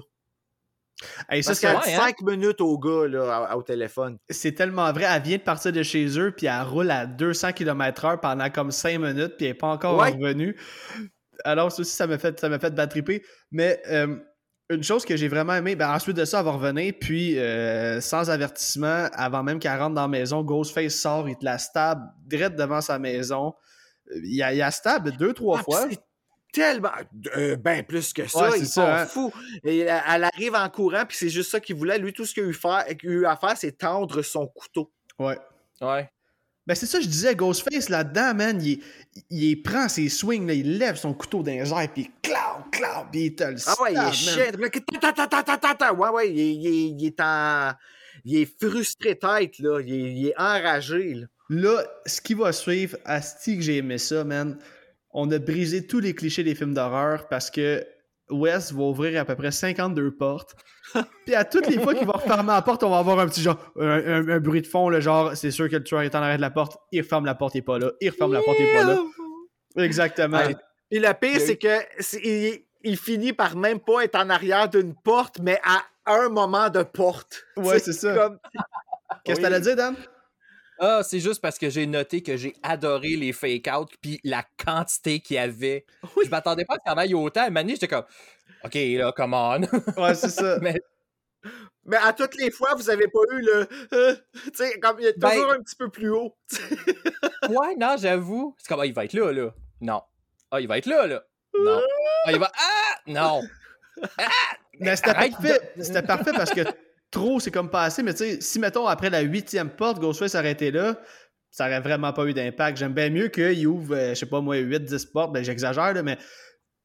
Hey, ça, Parce c'est qu'elle dit hein? 5 minutes au gars, là, au- au téléphone. c'est tellement vrai. Elle vient de partir de chez eux, puis elle roule à 200 km/h pendant comme 5 minutes, puis elle n'est pas encore Ouais. revenue. Alors, ça aussi, ça m'a fait, ça m'a fait battre. Mais euh, une chose que j'ai vraiment aimé, ben, ensuite de ça, elle va revenir, puis euh, sans avertissement, avant même qu'elle rentre dans la maison, Ghostface sort, il te la stab direct devant sa maison. Euh, Il a, il a stab deux, trois Ah, fois. c'est tellement euh, ben plus que ça, Ouais, c'est il ça, s'en hein. fout. Et elle, elle arrive en courant puis c'est juste ça qu'il voulait. Lui tout ce qu'il a eu, faire, qu'il a eu à faire c'est tendre son couteau. Ouais. Ouais. Ben, c'est ça, je disais, Ghostface, là-dedans, man, il, il, il prend ses swings, là, il lève son couteau dans les airs, puis cloud, cloud, puis il te le Ah ouais, il est chien. Ta, ta, ta, ta, ta, ta. Ouais ouais, il est, il est- il est en il est frustré tête là, il est, il est enragé là. Là, ce qui va suivre, Asti que j'ai aimé ça, man. On a brisé tous les clichés des films d'horreur parce que Wes va ouvrir à peu près 52 portes. Puis à toutes les fois qu'il va refermer la porte, on va avoir un petit genre, un, un- un bruit de fond, le genre, c'est sûr que le tueur est en arrière de la porte, il referme la porte, il est pas là, il referme la porte, il est pas là. Exactement. Ouais. Et le pire, c'est que il, il finit par même pas être en arrière d'une porte, mais à un moment de porte. Ouais, c'est ça. Comme... Qu'est-ce que Oui. t'allais dire, Dan? Ah, c'est juste parce que j'ai noté que j'ai adoré les fake-out puis la quantité qu'il y avait. Je m'attendais pas à ce qu'il y en ait autant. À j'étais comme, OK, là, come on. Ouais, c'est ça. Mais Mais à toutes les fois, vous avez pas eu le. euh, tu sais, comme il est Ben- toujours un petit peu plus haut. Ouais, non, j'avoue. C'est comme, ah, il va être là, là. Non. Ah, il va être là, là. Non. Ah, il va. Ah! Non. Mais c'était parfait. C'était parfait parce que trop, c'est comme pas assez. Mais tu sais, si mettons après la huitième porte, Ghostface arrêtait là, ça aurait vraiment pas eu d'impact. J'aime bien mieux qu'il ouvre, euh, je sais pas moi, 8-10 portes, ben j'exagère, mais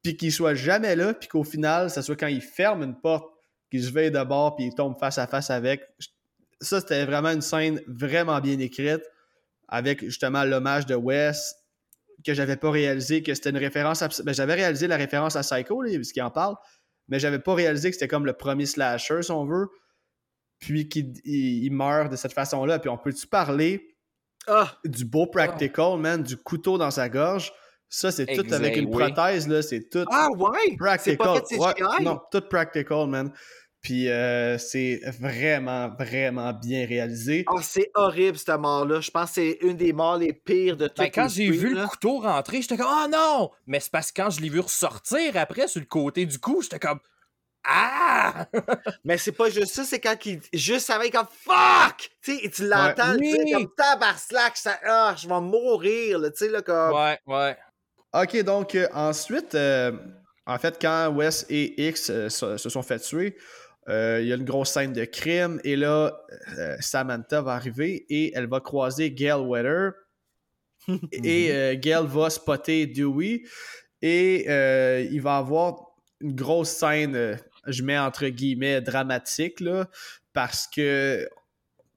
puis qu'il soit jamais là, puis qu'au final, ça soit quand il ferme une porte, qu'il se veille de bord, puis il tombe face à face avec. Ça, c'était vraiment une scène vraiment bien écrite, avec justement l'hommage de Wes, que j'avais pas réalisé que c'était une référence à... ben, j'avais réalisé la référence à Psycho, là, parce qu'il en parle, mais j'avais pas réalisé que c'était comme le premier slasher, si on veut, puis qu'il il- il meurt de cette façon-là. Puis on peut-tu parler Ah! du beau practical, man, du couteau dans sa gorge? Ça, c'est tout avec une oui. prothèse, là, c'est tout Ah ouais! Practical. pas fait Ouais, non, tout practical, man. Puis euh, c'est vraiment, vraiment bien réalisé. Ah, c'est horrible, cette mort-là. Je pense que c'est une des morts les pires de toutes Ben, quand j'ai vu le couteau rentrer, j'étais comme, oh non! Mais c'est parce que quand je l'ai vu ressortir après sur le côté du cou, j'étais comme, ah! Mais c'est pas juste ça, c'est quand il. Juste avec comme fuck! Tu sais, et tu l'entends Oui. dire comme tabarnak, ça. Ah, je vais mourir, là, tu sais, là, comme. Ouais, ouais. OK, donc euh, ensuite, euh, en fait, quand Wes et X euh, se, se sont fait tuer, euh, il y a une grosse scène de crime et là, euh, Samantha va arriver et elle va croiser Gail Weather et euh, Gail va spotter Dewey et euh, il va avoir une grosse scène, euh, je mets entre guillemets, dramatique, là, parce que,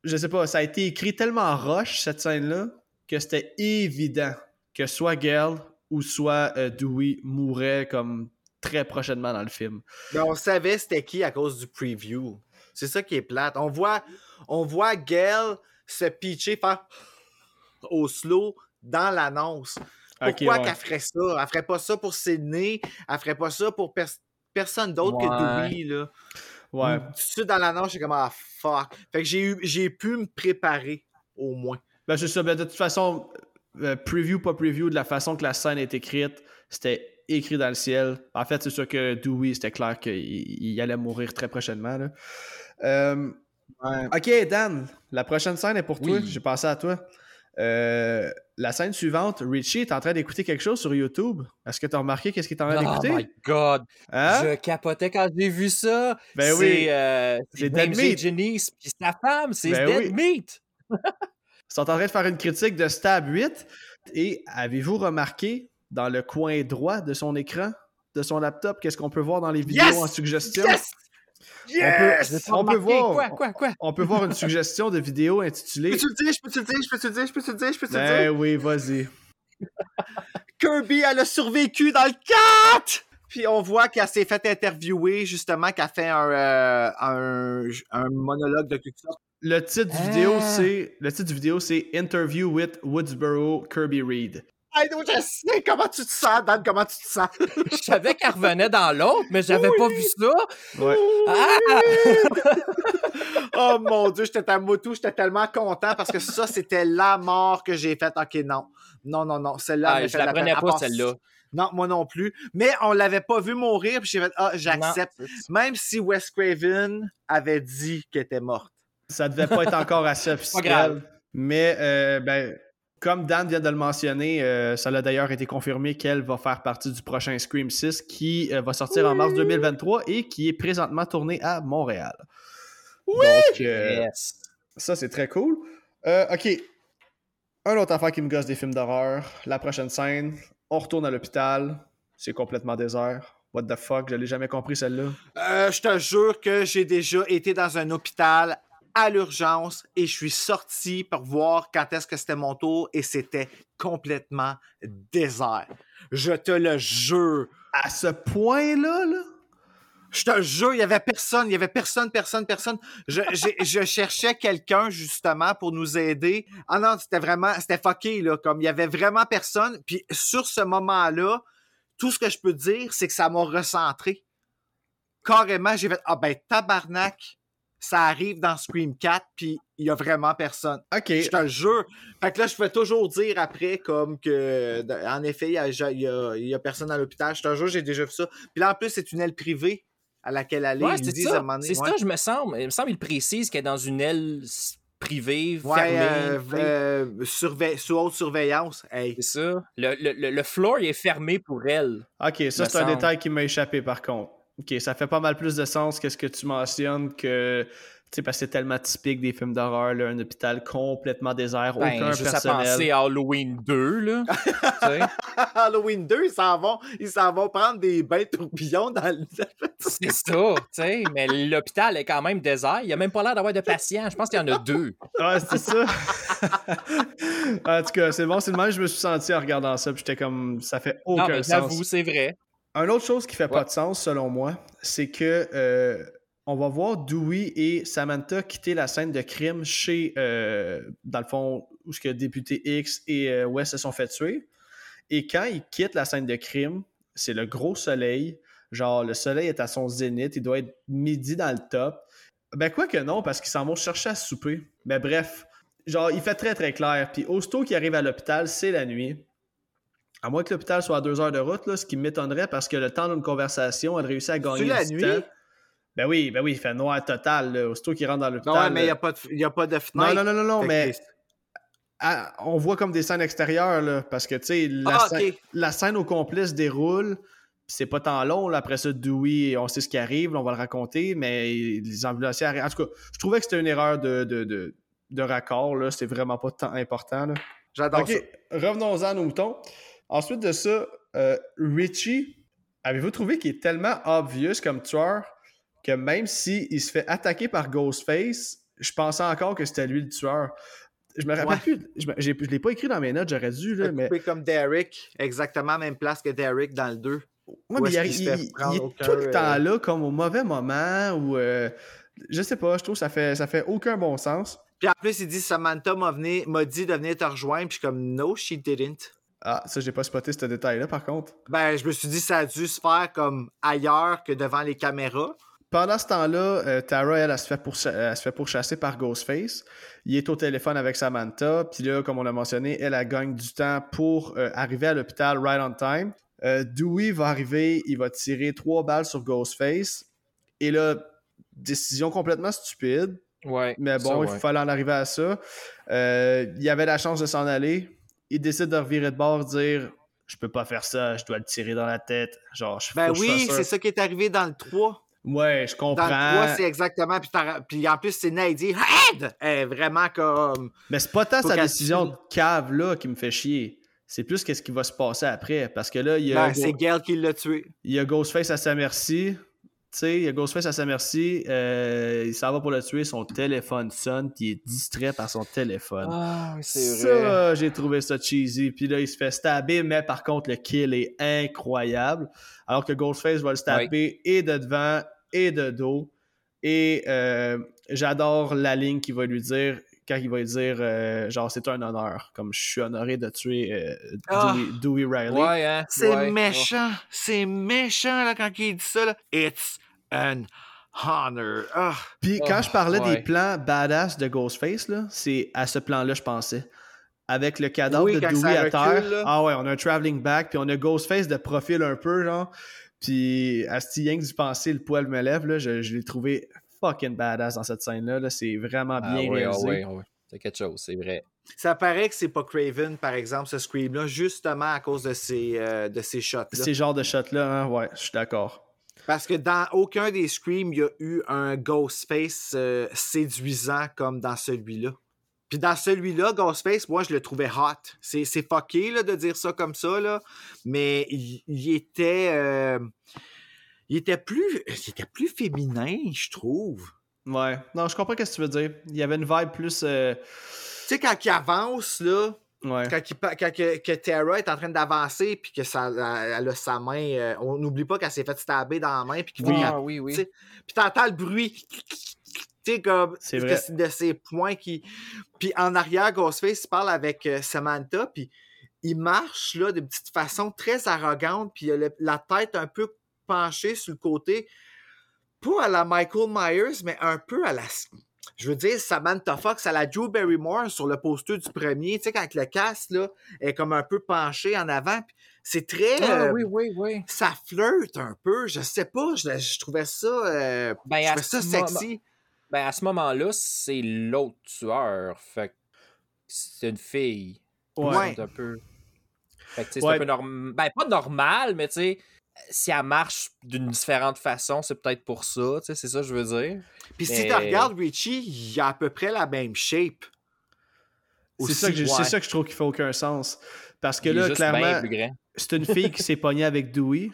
je sais pas, ça a été écrit tellement roche, cette scène-là, que c'était évident que soit Gail ou soit euh, Dewey mourrait comme très prochainement dans le film. Mais on savait c'était qui à cause du preview. C'est ça qui est plate. On voit, on voit Gail se pitcher faire au slow dans l'annonce. Pourquoi ouais. qu'elle ferait ça? Elle ferait pas ça pour Sydney. Elle ferait pas ça pour personne d'autre Ouais. que Dewey, là. Ouais. Tout de suite dans l'annonce, j'ai comme ah fuck. Fait que j'ai eu j'ai pu me préparer au moins. Ben, c'est ça. Ben, de toute façon, euh, preview, pas preview, de la façon que la scène est écrite, c'était écrit dans le ciel. En fait, c'est sûr que Dewey, c'était clair qu'il il allait mourir très prochainement. là. Euh, ok, Dan, la prochaine scène est pour toi. J'ai pensé à toi. Euh, la scène suivante, Richie est en train d'écouter quelque chose sur YouTube. Est-ce que tu as remarqué qu'est-ce qu'il est en train Oh d'écouter? my god! Hein? Je capotais quand j'ai vu ça. Ben c'est, oui. euh, C'est Dead. Meat. Janice puis sa femme, c'est Ben Dead oui. Meat. Ils sont en train de faire une critique de Stab 8. Et avez-vous remarqué dans le coin droit de son écran, de son laptop, qu'est-ce qu'on peut voir dans les vidéos Yes! en suggestion? Yes! Yes! On peut voir. Quoi, quoi, quoi? On peut voir une suggestion de vidéo intitulée. Peux-tu le dire? Je peux-tu le dire? Je peux-tu le dire? Je peux-tu le dire? Je peux-tu le Ben dire? oui, vas-y. Kirby, elle a survécu dans le 4! Puis on voit qu'elle s'est fait interviewer, justement, qu'elle fait un, euh, un, un monologue de quelque sorte. Le titre du Ah. vidéo, c'est le titre du vidéo, c'est Interview with Woodsboro Kirby Reed. Je sais comment tu te sens, Dan, comment tu te sens. Je savais qu'elle revenait dans l'autre, mais j'avais pas vu ça. Ouais. Ah! oh mon dieu, j'étais à moto, j'étais tellement content parce que ça, c'était la mort que j'ai faite. Ok, non. Non, non, non. Celle-là, Ah, je la peine. prenais pas, celle-là. Non, moi non plus. Mais on l'avait pas vu mourir, puis j'ai fait, ah, j'accepte. Même si Wes Craven avait dit qu'elle était morte. Ça devait pas être encore assez grave. officiel. Mais euh, ben, comme Dan vient de le mentionner, euh, ça a d'ailleurs été confirmé qu'elle va faire partie du prochain Scream 6 qui euh, va sortir en mars 2023 et qui est présentement tourné à Montréal. Donc, euh, Yes. ça, c'est très cool. Euh, ok. Un autre affaire qui me gosse des films d'horreur. La prochaine scène, on retourne à l'hôpital. C'est complètement désert. What the fuck, je l'ai jamais compris celle-là. Euh, je te jure que j'ai déjà été dans un hôpital à l'urgence et je suis sorti pour voir quand est-ce que c'était mon tour et c'était complètement désert. Je te le jure. À ce point-là, là? Je te jure, il y avait personne, il y avait personne, personne, personne. Je, cherchais quelqu'un justement pour nous aider. Ah non, c'était vraiment, c'était fucké là, comme il y avait vraiment personne. Puis sur ce moment-là, tout ce que je peux dire, c'est que ça m'a recentré. Carrément, j'ai fait ah ben tabarnak, ça arrive dans Scream 4 puis il y a vraiment personne. Ok. Je te le jure. Fait que là, je fais toujours dire après, comme que, en effet, il y a, il y a- il y a personne à l'hôpital. Je te jure, j'ai déjà vu ça. Puis là, en plus, c'est une aile privée. à laquelle aller. Ouais, c'est ça. C'est ouais. ça, je me semble. Il me semble qu'il précise qu'elle est dans une aile privée, Ouais, fermée. euh, euh, sous haute surveillance. Hey. C'est ça. Le, le, le, le floor il est fermé pour elle. Ok, ça c'est un détail qui m'a échappé par contre. Ok, ça fait pas mal plus de sens que ce que tu mentionnes que. Tu sais, parce que c'est tellement typique des films d'horreur, là, un hôpital complètement désert, Ben, aucun juste à personnel. penser à Halloween 2, là. Halloween 2, ils s'en vont, ils s'en vont prendre des bains de tourbillons dans le. C'est ça, tu sais. Mais l'hôpital est quand même désert. Il a même pas l'air d'avoir de patients. Je pense qu'il y en a deux. Ouais, c'est ça. en tout cas, c'est bon, c'est le même que je me suis senti en regardant ça, puis j'étais comme, ça fait Non, aucun mais sens. j'avoue, c'est vrai. Un autre chose qui fait pas de sens, selon moi, c'est que euh, on va voir Dewey et Samantha quitter la scène de crime chez, euh, dans le fond, où ce que député X et euh, Wes se sont fait tuer. Et quand ils quittent la scène de crime, c'est le gros soleil. Genre, le soleil est à son zénith, il doit être midi dans le top. Ben, quoi que non, parce qu'ils s'en vont chercher à souper. Mais bref, genre, il fait très très clair. Puis, aussitôt qu'ils arrivent à l'hôpital, c'est la nuit. À moins que l'hôpital soit à deux heures de route, là, ce qui m'étonnerait parce que le temps d'une conversation, elle réussit à gagner la du nuit? temps. Ben oui, ben oui, il fait noir total. Là. Aussitôt qu'il rentre dans l'hôpital. Non, ouais, mais il n'y a, pas de- y a pas de non, fenêtre. non, non, non, non, Fait mais on voit comme des scènes extérieures, là, parce que, tu sais, la, Ah, scène- ok. la scène au complet se déroule, c'est pas tant long, là, après ça, Dewey, on sait ce qui arrive, là, on va le raconter, mais les ambulanciers arrivent. En tout cas, je trouvais que c'était une erreur de, de, de, de raccord, là, c'est vraiment pas tant important, là. J'adore Ok, ça. revenons-en à nos moutons. Ensuite de ça, euh, Richie, avez-vous trouvé qu'il est tellement obvious comme tueur que même s'il se fait attaquer par Ghostface, je pensais encore que c'était lui le tueur. Je me rappelle Ouais. plus, je, je l'ai pas écrit dans mes notes, j'aurais dû, là, mais, comme Derek, exactement même place que Derek dans le 2. Ouais, Où mais il, est tout le temps euh, là, comme au mauvais moment, ou euh, je sais pas, je trouve que ça fait, ça fait aucun bon sens. Puis en plus, il dit Samantha m'a dit de venir te rejoindre. Puis je suis comme No, she didn't. Ah, ça, j'ai pas spoté ce détail-là, par contre. Ben, je me suis dit ça a dû se faire comme ailleurs que devant les caméras. Pendant ce temps-là, euh, Tara, elle, elle, se fait pourcha- elle se fait pourchasser par Ghostface. Il est au téléphone avec Samantha. Puis là, comme on l'a mentionné, elle, elle gagne du temps pour euh, arriver à l'hôpital right on time. Euh, Dewey va arriver, il va tirer trois balles sur Ghostface. Et là, décision complètement stupide. Ouais. Mais ça, bon, ouais. il fallait en arriver à ça. Euh, il avait la chance de s'en aller. Il décide de revirer de bord, dire Je peux pas faire ça, je dois le tirer dans la tête. Genre, je Ben oui, c'est ça qui est arrivé dans le 3. Ouais, je Dans comprends. le 3, c'est exactement. Puis, puis en plus, c'est Nadia. Aide! Vraiment comme. Mais c'est pas tant sa décision de cave là qui me fait chier. C'est plus qu'est-ce qui va se passer après. Parce que là, il y a, Ben, c'est Gail qui l'a tué. il y a Ghostface à sa merci. Tu sais, il y a Ghostface à sa merci. euh, il s'en va pour le tuer. Son téléphone sonne. Puis il est distrait par son téléphone. Ah, oui, c'est vrai. Ça, j'ai trouvé ça cheesy. Puis là, il se fait stabber, mais par contre, le kill est incroyable. Alors que Ghostface va le stabber et de devant et de dos. Et euh, j'adore la ligne qu'il va lui dire quand il va lui dire euh, genre c'est un honneur. Comme je suis honoré de tuer euh, Ah. Dewey, Dewey Riley. Ouais, hein? C'est ouais. méchant. C'est méchant là, quand il dit ça. Là. It's an honor. Ah. Puis Oh, quand je parlais ouais. des plans badass de Ghostface, là, c'est à ce plan-là je pensais. Avec le cadavre Oui, de Dewey à recule, terre. là. Ah ouais, on a un traveling back, puis on a Ghostface de profil un peu, genre. Puis à que d'y penser, le poil me lève, là, je, je l'ai trouvé fucking badass dans cette scène-là. Là. C'est vraiment Ah, bien ouais, ah, réalisé. ouais, ouais. C'est quelque chose, c'est vrai. Ça paraît que c'est pas Craven, par exemple, ce Scream-là, justement à cause de ces, euh, de ces shots-là. Ces genres de shots-là, hein, ouais, je suis d'accord. Parce que dans aucun des Screams, il y a eu un Ghostface euh, séduisant comme dans celui-là. Puis dans celui-là, Ghostface, moi, je le trouvais hot. C'est, c'est fucké là, de dire ça comme ça, là. mais il, il était... euh, il était plus il était plus féminin, je trouve. Ouais. Non, je comprends ce que tu veux dire. Il y avait une vibe plus. euh, Tu sais, quand il avance, là, Ouais. quand, il quand que, que Tara est en train d'avancer, puis que ça, elle, a sa main, euh, on n'oublie pas qu'elle s'est fait stabber dans la main, puis qu'il Oui. Ah, oui, oui. Puis t'entends le bruit. Tu sais, comme C'est de, vrai. de ses points qui. Puis en arrière, Ghostface il parle avec euh, Samantha, puis il marche là de petite façon très arrogante, puis il a le- la tête un peu penchée sur le côté. Pas à la Michael Myers, mais un peu à la, je veux dire, Samantha Fox à la Drew Barrymore sur le poster du premier, tu sais, quand le casque là, est comme un peu penché en avant. C'est très. Ah, euh, oui, oui, oui. Ça flirte un peu. Je sais pas. Je, je trouvais ça. euh, Ben, je à trouvais ça sexy. Ben, à ce moment-là, c'est l'autre tueur. Fait que c'est une fille. Ouais. Un peu. Fait que, c'est Ouais. un peu normal. Ben, pas normal, mais tu sais, si elle marche d'une différente façon, c'est peut-être pour ça. Tu sais, c'est ça que je veux dire. Puis si tu regardes Richie, il a à peu près la même shape. C'est ça, ouais. ça que je trouve qui fait aucun sens. Parce que Il là, clairement, c'est une fille qui s'est pognée avec Dewey,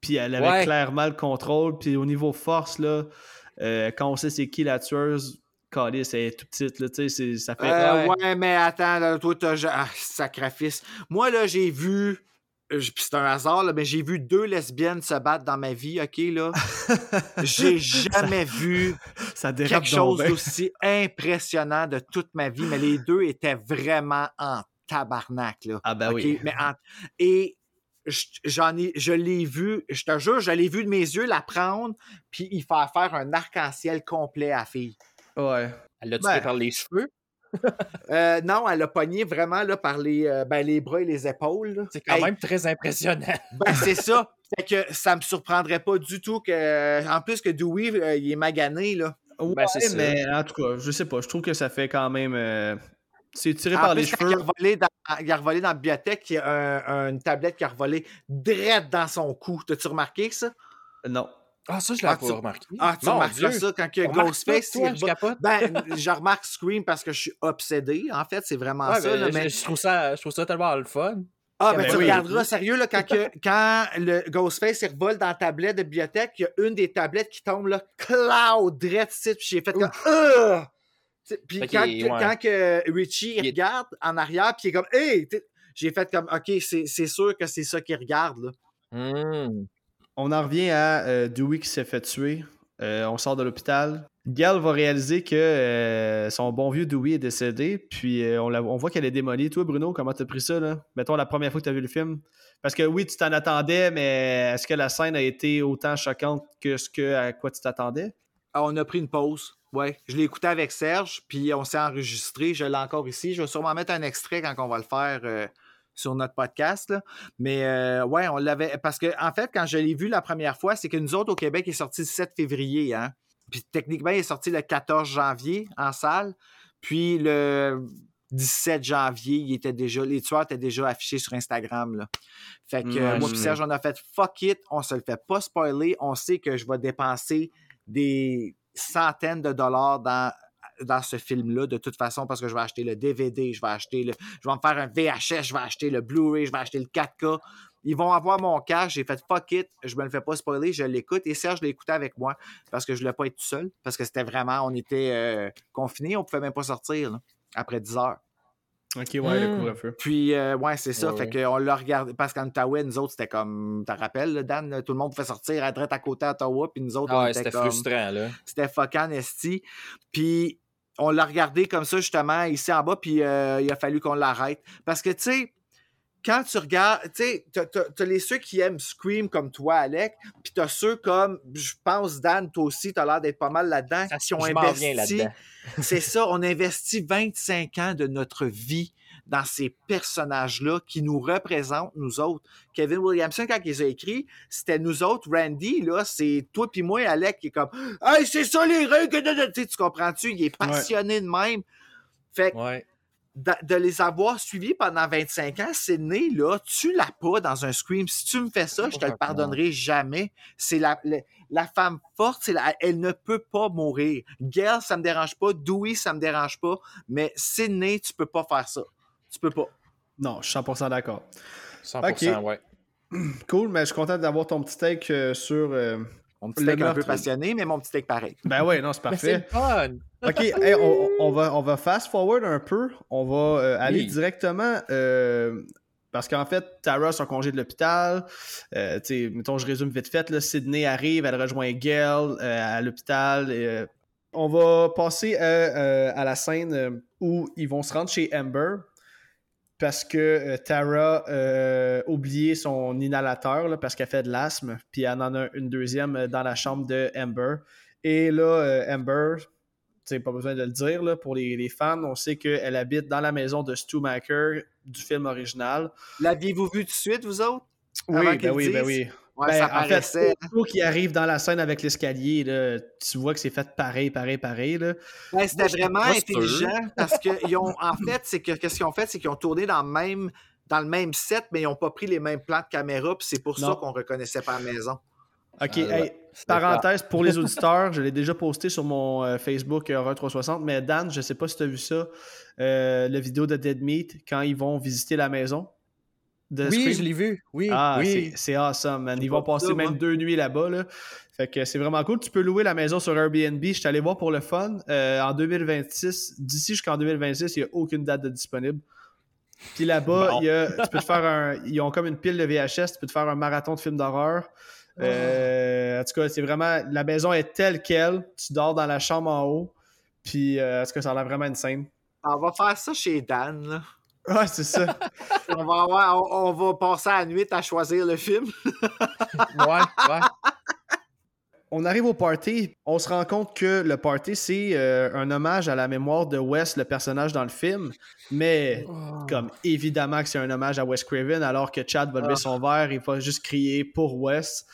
puis elle avait Ouais. clairement le contrôle, puis au niveau force, là, euh, quand on sait c'est qui la tueuse, Calice, elle est tout petite, là, tu sais, ça fait... Euh, Ouais. ouais. mais attends, là, toi, t'as. Ah, sacrifice. Moi, là, j'ai vu. Puis c'est un hasard, là, mais j'ai vu deux lesbiennes se battre dans ma vie, OK, là. j'ai jamais vu ça quelque chose d'aussi impressionnant de toute ma vie, mais les deux étaient vraiment en tabarnak, là. Ah ben oui. Mais en- Et je- j'en ai, je l'ai vu, je te jure, je l'ai vu de mes yeux la prendre, puis il faire faire un arc-en-ciel complet à la fille. Ouais. Elle l'a Ben. tiré par les cheveux? Euh, non, elle a pogné vraiment là, par les, euh, ben, les bras et les épaules. C'est quand Hey, même très impressionnant. Ben, c'est ça. Fait que ça me surprendrait pas du tout que. En plus que Dewey, euh, il est magané, là. Ouais, Ben, c'est ça. mais en tout cas, je sais pas, je trouve que ça fait quand même... euh, C'est tiré En par plus, les quand il a cheveux. revolé dans, il a revolé dans la bibliothèque, il y a un- un- une tablette qui a revolé direct dans son cou. T'as-tu remarqué ça? Non. Ah, ça, je Ah, l'ai tu- pas remarqué. Ah, tu remarques ça quand que Ghostface. toi, il je capote. Ben, je remarque Scream parce que je suis obsédé. En fait, c'est vraiment Ouais, ça. ben, là, je- mais... je, trouve ça, je trouve ça tellement le fun. Ah, ben, Ben tu oui. regarderas, sérieux, là, quand, que- quand le Ghostface il revole dans la tablette de bibliothèque, il y a une des tablettes qui tombe là, cloud, puis j'ai fait comme Puis quand, que- ouais. quand que Richie il regarde en arrière, puis il est comme Hey! J'ai fait comme OK, c'est sûr que c'est ça qu'il regarde. Là. Hmm. On en revient à euh, Dewey qui s'est fait tuer. Euh, on sort de l'hôpital. Gal va réaliser que euh, son bon vieux Dewey est décédé, puis on, voit qu'elle est démolie. Toi, Bruno, comment t'as pris ça, là? Mettons la première fois que t'as vu le film. Parce que oui, tu t'en attendais, mais est-ce que la scène a été autant choquante que ce que, à quoi tu t'attendais? Ah, on a pris une pause. Ouais, je l'ai écouté avec Serge, puis on s'est enregistré. Je l'ai encore ici. Je vais sûrement mettre un extrait quand on va le faire sur notre podcast. là. Mais euh, ouais, on l'avait. Parce que, en fait, quand je l'ai vu la première fois, c'est que nous autres au Québec, il est sorti le 7 février. Hein? Puis techniquement, il est sorti le 14 janvier en salle. Puis le 17 janvier, il était déjà, les tueurs étaient déjà affichés sur Instagram. Là. Fait que euh, moi et Serge, on a fait fuck it, on se le fait pas spoiler. On sait que je vais dépenser des centaines de dollars dans, dans ce film-là, de toute façon, parce que je vais acheter le DVD, je vais acheter le. Je vais me faire un VHS, je vais acheter le Blu-ray, je vais acheter le 4K. Ils vont avoir mon cash, j'ai fait fuck it, je me le fais pas spoiler, je l'écoute. Et Serge l'a écouté avec moi parce que je voulais pas être tout seul, parce que c'était vraiment, on était euh, confinés, on pouvait même pas sortir là, après 10 heures. Ok, ouais, le Hmm. couvre-feu. Puis, euh, ouais, c'est ça. Ouais, fait qu'on l'a regardé. Parce qu'en Ottawa, nous autres, c'était comme. T'en rappelles, là, Dan? tout le monde pouvait sortir à droite à côté à Ottawa. Puis nous autres, Ah on ouais, était c'était comme. frustrant, là. C'était fucking esti. Puis on l'a regardé comme ça, justement, ici en bas. Puis euh, il a fallu qu'on l'arrête. Parce que, tu sais, quand tu regardes, tu sais, t'as- les ceux qui aiment Scream comme toi, Alec, puis t'as ceux comme, je pense, Dan, toi aussi, t'as l'air d'être pas mal là-dedans, qui ont investi c'est ça, on investit 25 ans de notre vie dans ces personnages-là qui nous représentent, nous autres. Kevin Williamson, quand il a écrits, c'était nous autres. Randy, là, c'est toi puis moi, Alec, qui est comme Hey, c'est ça les règles! Tu comprends-tu? Il est passionné de même. Fait que Ouais. de, de les avoir suivis pendant 25 ans, Sydney, là, tu l'as pas dans un Scream. Si tu me fais ça, je te le pardonnerai jamais. C'est la, la, la femme forte, la- elle ne peut pas mourir. Gail, ça me dérange pas. Dewey, ça me dérange pas. Mais Sydney, tu peux pas faire ça. Tu peux pas. Non, je suis 100% d'accord. 100%, Ok. ouais. Cool, mais je suis content d'avoir ton petit take euh, sur. euh, Mon petit steak un peu passionné, mais mon petit steak pareil. Ben ouais, non, c'est c'est parfait. fun! OK, hey, on, on va, on va fast forward un peu. On va euh, aller Oui. directement. euh, parce qu'en fait, Tara, son congé de l'hôpital, euh, mettons, je résume vite fait, là, Sydney arrive, elle rejoint Gail euh, à l'hôpital. euh, on va passer à, euh, à la scène euh, où ils vont se rendre chez Amber parce que euh, Tara a oublié son inhalateur là, parce qu'elle fait de l'asthme, puis elle en a une deuxième euh, dans la chambre de Amber. Et là, euh, Amber, sais, pas besoin de le dire, là, pour les, les fans, on sait qu'elle habite dans la maison de Stu Macker du film original. L'aviez-vous vu tout de suite, vous autres? Oui, ben oui, ben disent? oui. Ouais, Ben, ça en fait, paraissait. aussitôt qu'il arrive dans la scène avec l'escalier, là, tu vois que c'est fait pareil, pareil, pareil. Là. Ben, c'était vraiment intelligent parce que ils ont, en fait, c'est que qu'est-ce qu'ils ont fait, c'est qu'ils ont tourné dans le même dans le même set, mais ils n'ont pas pris les mêmes plans de caméra, puis c'est pour Non. ça qu'on reconnaissait pas la maison. OK, Ah, hey, parenthèse pour les auditeurs, je l'ai déjà posté sur mon euh, Facebook Horror 360, mais Dan, je sais pas si tu as vu ça, euh, la vidéo de Dead Meat, quand ils vont visiter la maison de Oui, je l'ai vu. Oui, Ah, oui. c'est- awesome, man. Ils vont pas passer ça, même moi. deux nuits là-bas. Là. Fait que c'est vraiment cool. Tu peux louer la maison sur Airbnb. Je suis allé voir pour le fun. Euh, en 2026, d'ici jusqu'en 2026, il n'y a aucune date de disponible. Puis là-bas, Bon. tu peux te faire un. Ils ont comme une pile de VHS, tu peux te faire un marathon de films d'horreur. Euh, en tout cas, c'est vraiment. La maison est telle qu'elle. Tu dors dans la chambre en haut. Puis, euh, en tout cas, ça a l'air vraiment insane. On va faire ça chez Dan. là. Ouais, c'est ça. On va, avoir- on, on va passer la nuit à choisir le film. Ouais, ouais. On arrive au party, on se rend compte que le party, c'est euh, un hommage à la mémoire de Wes, le personnage dans le film, mais comme évidemment que c'est un hommage à Wes Craven, alors que Chad va lever Ah. son verre et va juste crier pour Wes.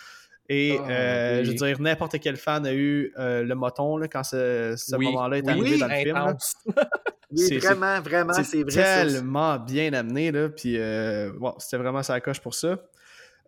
Et Ah, euh, oui. je veux dire, n'importe quel fan a eu euh, le moton là, quand ce, ce Oui, moment-là est oui, arrivé dans le film. Oui, C'est- vraiment, vraiment, C'est vrai. ça. tellement bien amené, là. Puis, euh, bon, c'était vraiment sa coche pour ça.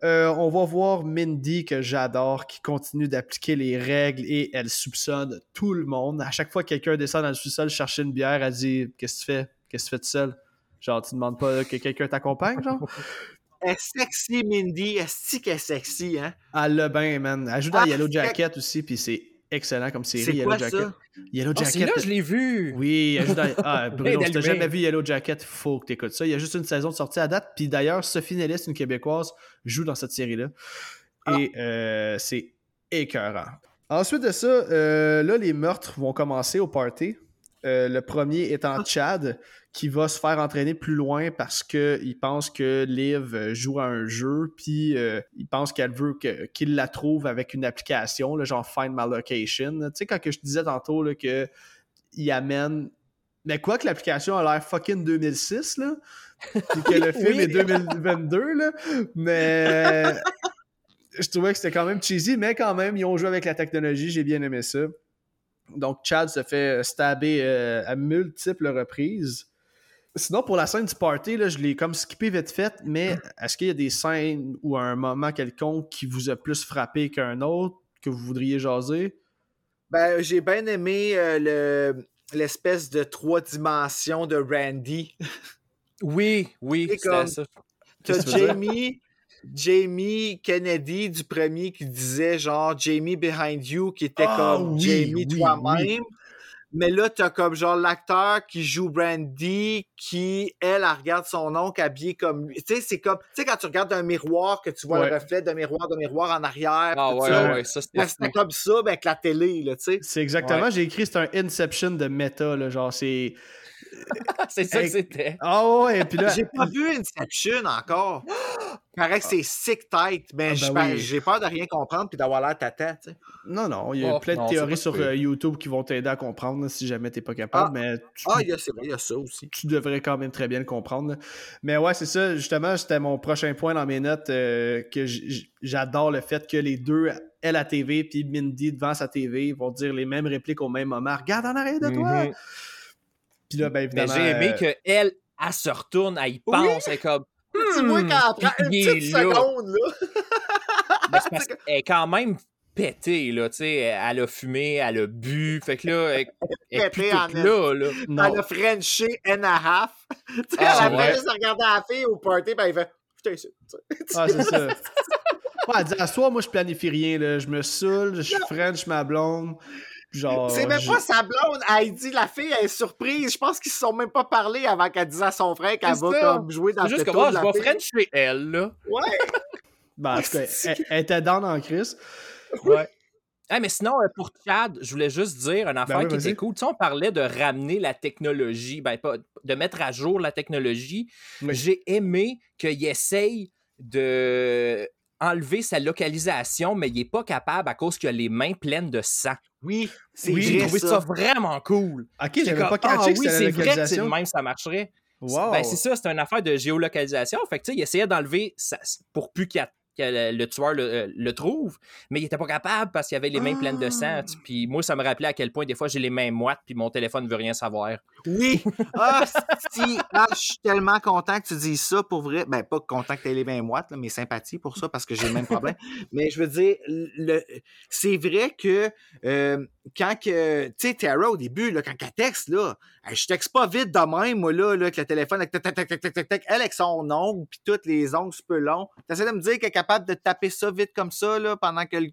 Euh, on va voir Mindy, que j'adore, qui continue d'appliquer les règles et elle soupçonne tout le monde. À chaque fois que quelqu'un descend dans le sous-sol chercher une bière, elle dit Qu'est-ce que tu fais? Qu'est-ce que tu fais tout seul Genre, tu demandes pas que quelqu'un t'accompagne, genre? Elle est sexy, Mindy. Est-ce qu'elle est sexy, hein? Elle l'a bien, man. Elle joue dans Ah, Yellow Jacket aussi, puis c'est excellent comme série, Yellow quoi Jacket. ça? Yellow Ah, Jacket. là, je l'ai vu. Oui, dans... Ah, Bruno, si t'as jamais vu Yellow Jacket, faut que t'écoutes ça. Il y a juste une saison de sortie à date. Puis d'ailleurs, Sophie Nellis, une Québécoise, joue dans cette série-là. Et euh, c'est écœurant. Ensuite de ça, euh, là, les meurtres vont commencer au party. Euh, le premier étant Chad, qui va se faire entraîner plus loin parce qu'il pense que Liv euh, joue à un jeu, puis euh, il pense qu'elle veut qu'il la trouve avec une application, là, genre Find My Location. Tu sais, quand que je disais tantôt là, que il amène. Mais quoi que l'application a l'air fucking 2006, là, puis que le film Oui. est 2022, là, mais je trouvais que c'était quand même cheesy, mais quand même, ils ont joué avec la technologie, j'ai bien aimé ça. Donc, Chad se fait stabber euh, à multiples reprises. Sinon, pour la scène du party, là, je l'ai comme skippé vite fait, mais est-ce qu'il y a des scènes ou un moment quelconque qui vous a plus frappé qu'un autre, que vous voudriez jaser? Ben, j'ai bien aimé euh, le- l'espèce de trois dimensions de Randy. Oui, oui, C'est ça. T'as? Jamie, Jamie Kennedy du premier qui disait genre Jamie behind you qui était Ah, comme oui, Jamie oui, toi-même. Mais là, t'as comme genre l'acteur qui joue Brandy qui, elle, elle regarde son oncle habillé comme lui. Tu sais, c'est comme, tu sais, quand tu regardes un miroir, que tu vois Ouais. le reflet d'un miroir, d'un miroir en arrière. Ah ouais, ça. ouais, ouais, ça c'était comme ça, ben, avec la télé, là, tu sais. C'est exactement, Ouais. j'ai écrit, c'est un Inception de méta, là, genre c'est... C'est ça que c'était. Ah ouais, puis là... J'ai pas vu Inception encore. Paraît que c'est sick tête, mais Ah, j'ai ben oui. j'ai peur de rien comprendre puis d'avoir l'air tata, tu sais. Non, non, il y a Oh, plein de non, théories sur euh, YouTube qui vont t'aider à comprendre là, si jamais t'es pas capable, mais tu, Ah, il y a, c'est vrai, il y a ça aussi. tu devrais quand même très bien le comprendre. là. Mais ouais, c'est ça, justement, c'était mon prochain point dans mes notes, euh, que j'adore le fait que les deux, elle à TV puis Mindy devant sa TV, vont dire les mêmes répliques au même moment. Regarde en arrière de toi! Mhm. Puis là, ben Mais évidemment... j'ai aimé euh, qu'elle, elle se retourne, elle y pense, elle est comme. Tu vois Hmm, qu'elle prend une petite là. seconde, là. Mais c'est parce qu'elle est quand même pétée, là, tu sais. Elle a fumé, elle a bu. Fait que là, elle, elle est Pétée en là, là. non. Elle a Frenché and a half. Tu sais, Ah, elle a ouais. fait juste regarder la fille au party, ben il fait Putain, c'est. Ah, c'est ça. Ouais, elle dit, à soir, moi, je planifie rien, là. Je me saoule, je French ma blonde. Genre. C'est même je- pas sa blonde. Elle dit la fille, elle est surprise. Je pense qu'ils se sont même pas parlé avant qu'elle dise à son frère qu'elle va comme jouer dans C'est juste le que moi, de je fille. French chez elle, là. Ouais. Ben, en tout cas, elle, elle était down en crise. Ouais. Ah, mais sinon, euh, pour Chad, je voulais juste dire une affaire oui, qui était cool. Tu sais, on parlait de ramener la technologie, ben pas de mettre à jour la technologie. Oui. J'ai aimé qu'il essaye de enlever sa localisation, mais il est pas capable à cause qu'il a les mains pleines de sang. Oui, c'est Oui, j'ai trouvé ça. ça. vraiment cool. Ok, j'avais pas ah catché que oui, c'est vrai que c'est localisation. le même, ça marcherait. Wow. Ben, c'est ça, c'est une affaire de géolocalisation. Fait que, tu sais, il essayait d'enlever pour plus qu'il y a- que le, le tueur le, euh, le trouve, mais il était pas capable parce qu'il avait les mains pleines de sang. Ah. tu- Puis moi, ça me rappelait à quel point des fois j'ai les mains moites puis mon téléphone veut rien savoir. Oui. Ah, si. Ah, je suis tellement content que tu dises ça pour vrai. Ben, pas content que tu aies les mains moites, là, mais sympathie pour ça parce que j'ai le même problème. mais je veux dire, le, c'est vrai que euh, quand que. Tu sais, Tara, au début, là, quand elle texte, là, elle, je texte pas vite de même, moi, là, là, avec le téléphone, avec tac, tac, tac, tac, tac, tac, tac, elle, avec son ongle, puis tous les ongles super longs. T'essaies de me dire qu'elle capable de taper ça vite comme ça, là, pendant que le-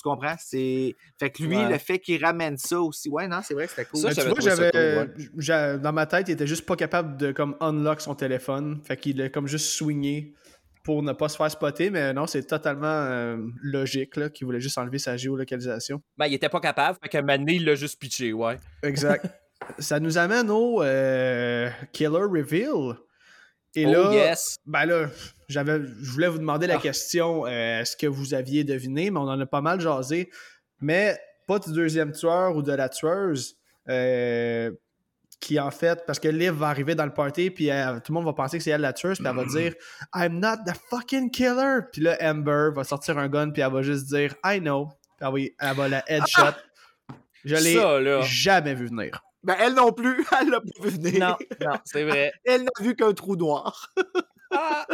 Tu comprends? C'est. Fait que lui, Ouais. le fait qu'il ramène ça aussi. Ouais, non, c'est vrai que c'était cool. Ça, tu vois, j'avais, ouais. dans ma tête, il était juste pas capable de comme unlock son téléphone. Fait qu'il a comme juste swingé pour ne pas se faire spotter, mais non, c'est totalement euh, logique là, qu'il voulait juste enlever sa géolocalisation. Ben, il était pas capable, fait qu'à un moment donné, il l'a juste pitché, ouais. Exact. Ça nous amène au euh, Killer Reveal. Et oh là, yes! ben là, j'avais, je voulais vous demander la Ah. question euh, est-ce que vous aviez deviné, mais on en a pas mal jasé. Mais pas du deuxième tueur ou de la tueuse. euh, qui en fait, parce que Liv va arriver dans le party, puis elle- tout le monde va penser que c'est elle la tueuse, puis elle va dire I'm not the fucking killer. Puis là, Amber va sortir un gun, puis elle va juste dire I know. Puis elle va, elle va la headshot. Je l'ai jamais vu venir. Ben, elle non plus, elle l'a pas vu venir. Non, non, c'est vrai. Elle n'a vu qu'un trou noir. Ah,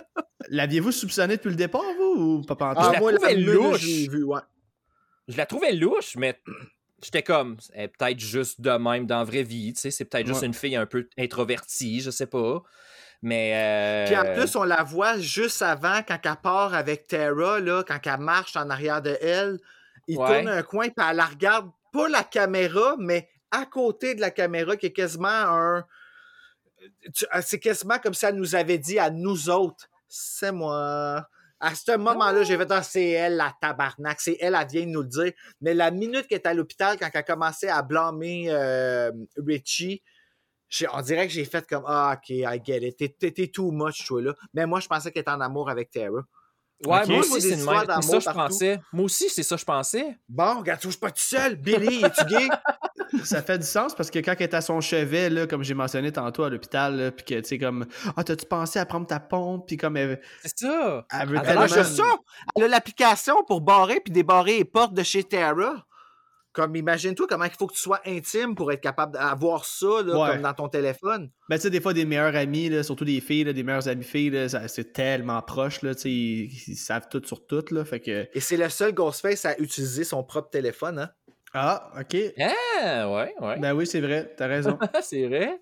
L'aviez-vous soupçonné depuis le départ, vous, ou pas pantoute? Ah, la trouvais louche. je l'ai vu, ouais. je la trouvais louche, mais j'étais comme, elle est peut-être juste de même dans la vraie vie, tu sais, c'est peut-être juste une fille un peu introvertie, je sais pas. Mais. euh, Puis en plus, on la voit juste avant, quand elle part avec Tara, là, quand elle marche en arrière de elle. Il Ouais. tourne un coin, puis elle la regarde, pas la caméra, mais à côté de la caméra, qui est quasiment un. C'est quasiment comme si elle nous avait dit à nous autres c'est moi. À ce moment-là, j'ai fait, ah, c'est elle, la tabarnak. C'est elle, elle vient de nous le dire. Mais la minute qu'elle est à l'hôpital, quand elle a commencé à blâmer euh, Richie, j'ai- on dirait que j'ai fait comme, ah, ok, I get it. T'es- too much, toi, là. Mais moi, je pensais qu'elle était en amour avec Tara. Ouais, moi Moi, aussi, c'est une d'amour ça, je pensais. Moi aussi, c'est ça, je pensais. Bon, regarde, je suis pas tout seul. Billy, es-tu gay? Ça fait du sens parce que quand elle est à son chevet, là, comme j'ai mentionné tantôt à l'hôpital, puis que tu sais, comme Ah, t'as-tu pensé à prendre ta pompe, puis comme elle, C'est ça. elle veut Elle tellement- ça. Elle a l'application pour barrer puis débarrer les portes de chez Tara. Comme, imagine-toi comment il faut que tu sois intime pour être capable d'avoir ça, là, Ouais. comme dans ton téléphone. Ben, tu sais, des fois, des meilleurs amis, là, surtout des filles, là, des meilleures amies filles, c'est tellement proche, là, tu sais, ils, ils savent tout sur tout, là, fait que... Et c'est le seul Ghostface à utiliser son propre téléphone, hein? Ah, OK. Ah, ouais, ouais. Ben oui, c'est vrai, t'as raison. c'est vrai.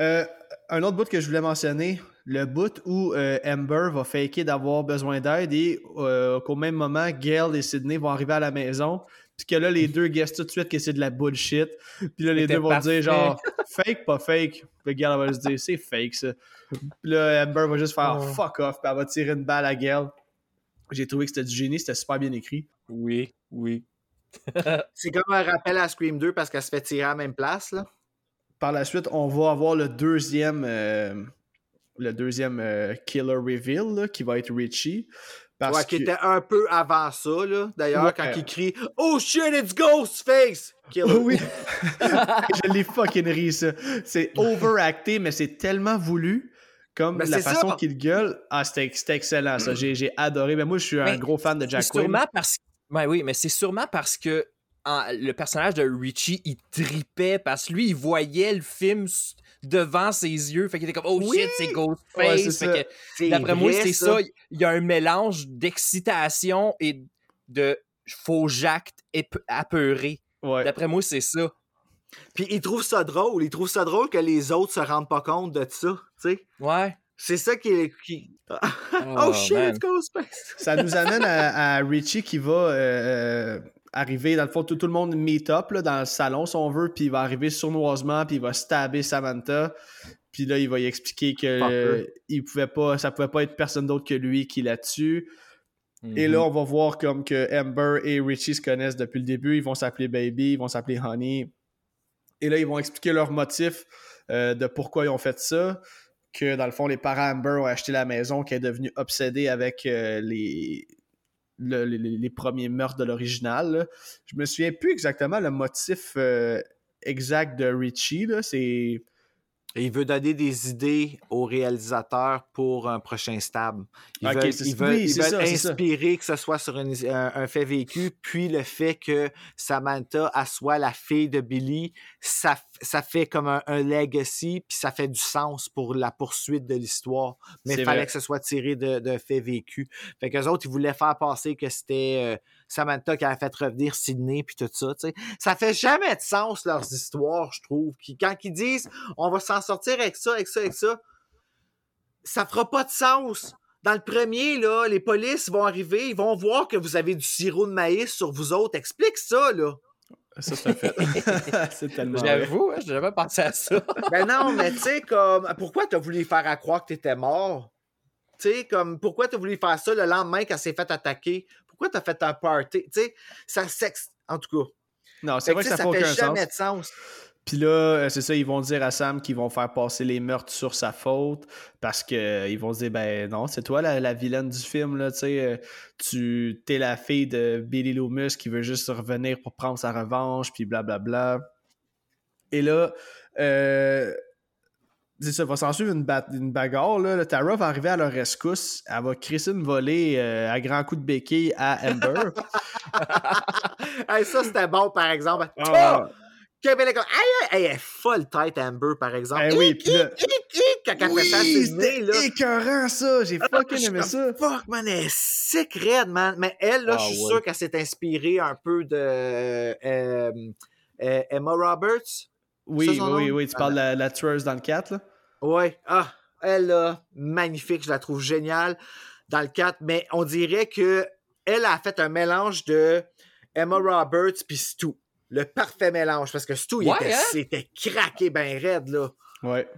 Euh, un autre bout que je voulais mentionner, le bout où euh, Amber va faker d'avoir besoin d'aide et euh, qu'au même moment, Gail et Sydney vont arriver à la maison. Puis que là, les deux guessent tout de suite que c'est de la bullshit. Puis là, les deux vont parfait. dire genre fake, pas fake. Puis Gail va se dire c'est fake ça. Puis là, Amber va juste faire Oh. fuck off. Puis elle va tirer une balle à Gail. J'ai trouvé que c'était du génie, c'était super bien écrit. Oui, oui. C'est comme un rappel à Scream 2 parce qu'elle se fait tirer à la même place, là. Par la suite, on va avoir le deuxième, euh, le deuxième euh, killer reveal là, qui va être Richie. Parce ouais, qui que- était un peu avant ça, là. D'ailleurs, Ouais. quand il crie Oh shit, it's Ghostface! Killer. oui. je l'ai fucking ri, ça. C'est overacté, mais c'est tellement voulu. Comme Ben, la façon qu'il gueule. Ah, c'était excellent, ça. J'ai adoré. Mais moi, je suis un gros fan de Jack Quaid. sûrement parce Ben oui, mais c'est sûrement parce que en- le personnage de Richie, il tripait parce que lui, il voyait le film devant ses yeux. Fait qu'il était comme, oh Oui! shit, c'est Ghostface. Ouais, D'après moi, c'est ça. Il y a un mélange d'excitation et de faux Jacques ép- apeuré. Ouais. D'après moi, c'est ça. Puis il trouve ça drôle. Il trouve ça drôle que les autres se rendent pas compte de ça, sais. Ouais. C'est ça qui est... qui- Oh, shit, man. Ça nous amène à, à Richie qui va euh, euh, arriver, dans le fond, tout, tout le monde meet up là, dans le salon, si on veut, puis il va arriver sournoisement, puis il va stabber Samantha. Puis là, il va y expliquer que euh, il pouvait pas, ça pouvait pas être personne d'autre que lui qui la tue. Et Mhm. là, on va voir comme que Amber et Richie se connaissent depuis le début. Ils vont s'appeler Baby, ils vont s'appeler Honey. Et là, ils vont expliquer leur motif euh, de pourquoi ils ont fait ça. Que dans le fond, les parents Amber ont acheté la maison, qui est devenue obsédée avec euh, les, le- les, premiers meurtres de l'original. Je me souviens plus exactement le motif euh, exact de Richie. C'est. Et il veut donner des idées aux réalisateurs pour un prochain stab. Ils Ok, veulent, c'est- ils veulent- oui, ils c'est veulent ça, c'est ça. inspirer que ce soit sur une- un, un fait vécu, puis le fait que Samantha elle soit la fille de Billy, ça, fait comme un, un legacy, puis ça fait du sens pour la poursuite de l'histoire. Mais il fallait vrai. que ce soit tiré de- d'un fait vécu. Fait qu'eux autres, ils voulaient faire passer que c'était euh, Samantha qui avait fait revenir Sydney, puis tout ça. tu sais. Ça fait jamais de sens, leurs histoires, je trouve. Qui, quand ils disent on va s'en sortir avec ça, avec ça, avec ça, ça fera pas de sens. Dans le premier, là, les polices vont arriver, ils vont voir que vous avez du sirop de maïs sur vous autres. Explique ça, là. Ça, c'est un fait. c'est tellement. J'avoue, hein, j'ai jamais pensé à ça. Ben non, mais tu sais, comme, pourquoi t'as voulu faire à croire que t'étais mort? Tu sais, comme, pourquoi t'as voulu faire ça le lendemain qu'elle s'est fait attaquer? Pourquoi t'as fait un party? Tu sais, ça sexe. En tout cas, Non, c'est vrai que, ça ça fait aucun jamais sens. de sens. Puis là, euh, c'est ça, ils vont dire à Sam qu'ils vont faire passer les meurtres sur sa faute parce qu'ils vont se dire, ben non, c'est toi la, la vilaine du film, là, tu sais, euh, tu t'es la fille de Billy Loomis qui veut juste revenir pour prendre sa revanche, puis blablabla. Et là, euh, ça, va s'en suivre une, ba- une bagarre, là. Le Tara va arriver à leur rescousse, elle va crisser une volée euh, à grands coups de béquille à Amber. Hey, ça, c'était bon, par exemple. Comme, aïe, aïe, elle est folle tête, Amber, par exemple. Eh oui, puis là- quand elle Oui, fait ça là. écœurant, ça! J'ai Ah, fucking aimé ça! Fuck, man, elle est sick man. Mais elle, là, Ah, je suis ouais. sûr qu'elle s'est inspirée un peu de euh, euh, Emma Roberts. Oui, Ça, oui, oui, tu parles de la, la tueuse dans le 4, là? Ouais. Ah, elle, là, magnifique. Je la trouve géniale dans le 4. Mais on dirait que elle a fait un mélange de Emma Roberts puis Stu. Le parfait mélange. Parce que Stu, il était, hein? c'était craqué ben raide, là. Ouais.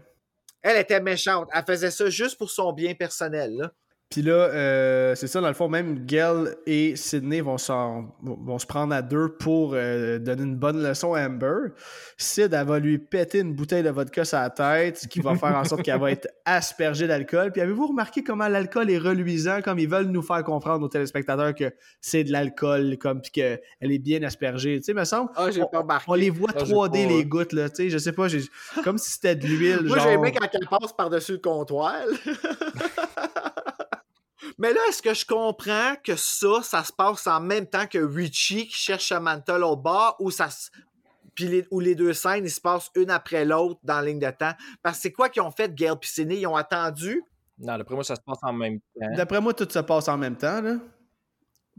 Elle était méchante. Elle faisait ça juste pour son bien personnel, là. Puis là, euh, c'est ça, dans le fond, même Gail et Sydney vont, s'en- vont se prendre à deux pour euh, donner une bonne leçon à Amber. Sid, elle va lui péter une bouteille de vodka sur la tête, ce qui va faire en sorte qu'elle va être aspergée d'alcool. Puis avez-vous remarqué comment l'alcool est reluisant, comme ils veulent nous faire comprendre aux téléspectateurs que c'est de l'alcool, comme puis qu'elle est bien aspergée? Tu sais, me semble, Ah, j'ai On- pas remarqué. on les voit Ah, j'ai 3D, pas- les gouttes, là. Tu sais, je sais pas, j'ai- comme si c'était de l'huile. Moi, genre... j'ai aimé quand elle passe par-dessus le comptoir. Mais là, est-ce que je comprends que ça, ça se passe en même temps que Richie qui cherche Samantha l'autre bord ou ça se- Puis les, ou les deux scènes, ils se passent une après l'autre dans la ligne de temps? Parce que c'est quoi qu'ils ont fait, Gail Sidney? Ils ont attendu? Non, d'après moi, ça se passe en même temps. D'après moi, tout se passe en même temps, là.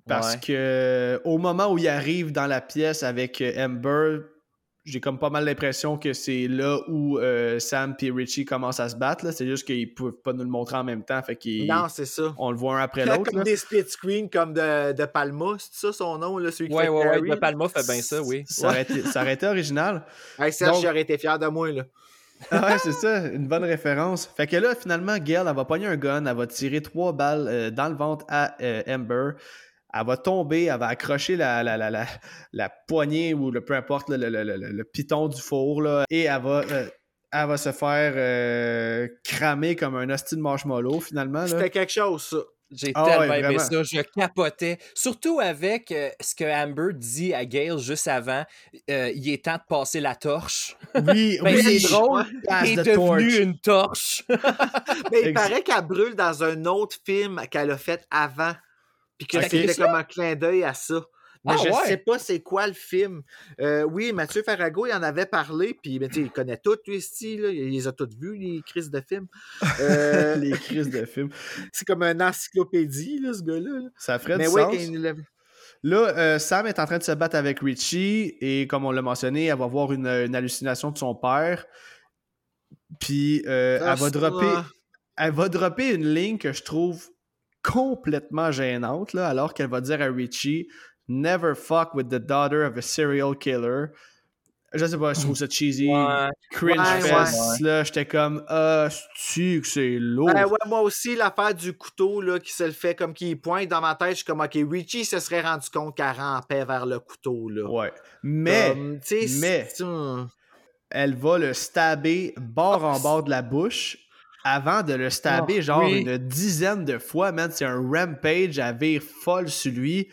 Parce Ouais. que au moment où il arrive dans la pièce avec Amber, j'ai comme pas mal l'impression que c'est là où euh, Sam et Richie commencent à se battre. là. C'est juste qu'ils peuvent pas nous le montrer en même temps. Fait Non, c'est ça. on le voit un après l'autre. Comme là. des split screen comme de, de Palma, c'est ça son nom, là, celui qui Ouais? De Palma fait bien ça, oui. Ça aurait, été, ça aurait été original. Hey, Serge, Donc- j'aurais été fier de moi, là. Ah ouais, c'est ça, une bonne référence. Fait que là, finalement, Gail, elle va pogner un gun, elle va tirer trois balles euh, dans le ventre à euh, Amber. Elle va tomber, elle va accrocher la, la, la, la, la poignée ou le peu importe le, le, le, le- le piton du four là, et elle va, euh, elle va se faire euh, cramer comme un hostie de marshmallow finalement. Là. C'était quelque chose, ça. J'ai Ah tellement ouais, aimé ça, je capotais. Surtout avec euh, ce que Amber dit à Gail juste avant, euh, il est temps de passer la torche. Oui, Ben, oui, c'est drôle, il est the devenu torch. une torche. Mais il paraît qu'elle brûle dans un autre film qu'elle a fait avant. Puis que Ok. c'était comme un clin d'œil à ça. Mais Ah, je ouais. sais pas c'est quoi le film. Euh, oui, Mathieu Farago, il en avait parlé, puis ben, tu sais, il connaît tout, lui, ici, là. il les a toutes vus, les crises de films. Euh, les crises de film. c'est comme une encyclopédie, là, ce gars-là. là. Ça ferait Mais du oui, sens. il Là, euh, Sam est en train de se battre avec Richie et comme on l'a mentionné, elle va voir une, une hallucination de son père. Puis Ah, elle, va dropper, ah. elle va dropper une ligne que je trouve complètement gênante, là, alors qu'elle va dire à Richie Never fuck with the daughter of a serial killer. Je sais pas, je trouve ça cheesy. Ouais. Cringe Ouais, fest, là, j'étais comme, ah, tu que c'est lourd? Ben ouais, moi aussi, l'affaire du couteau là, qui se le fait comme qui pointe dans ma tête, je suis comme, OK, Richie se serait rendu compte qu'elle rampait vers le couteau. Là. Ouais. Mais, Comme, tu sais, mais- hum. elle va le stabber bord en bord de la bouche avant de le stabber Oh, genre oui. une dizaine de fois, man. C'est un rampage à vire folle sur lui.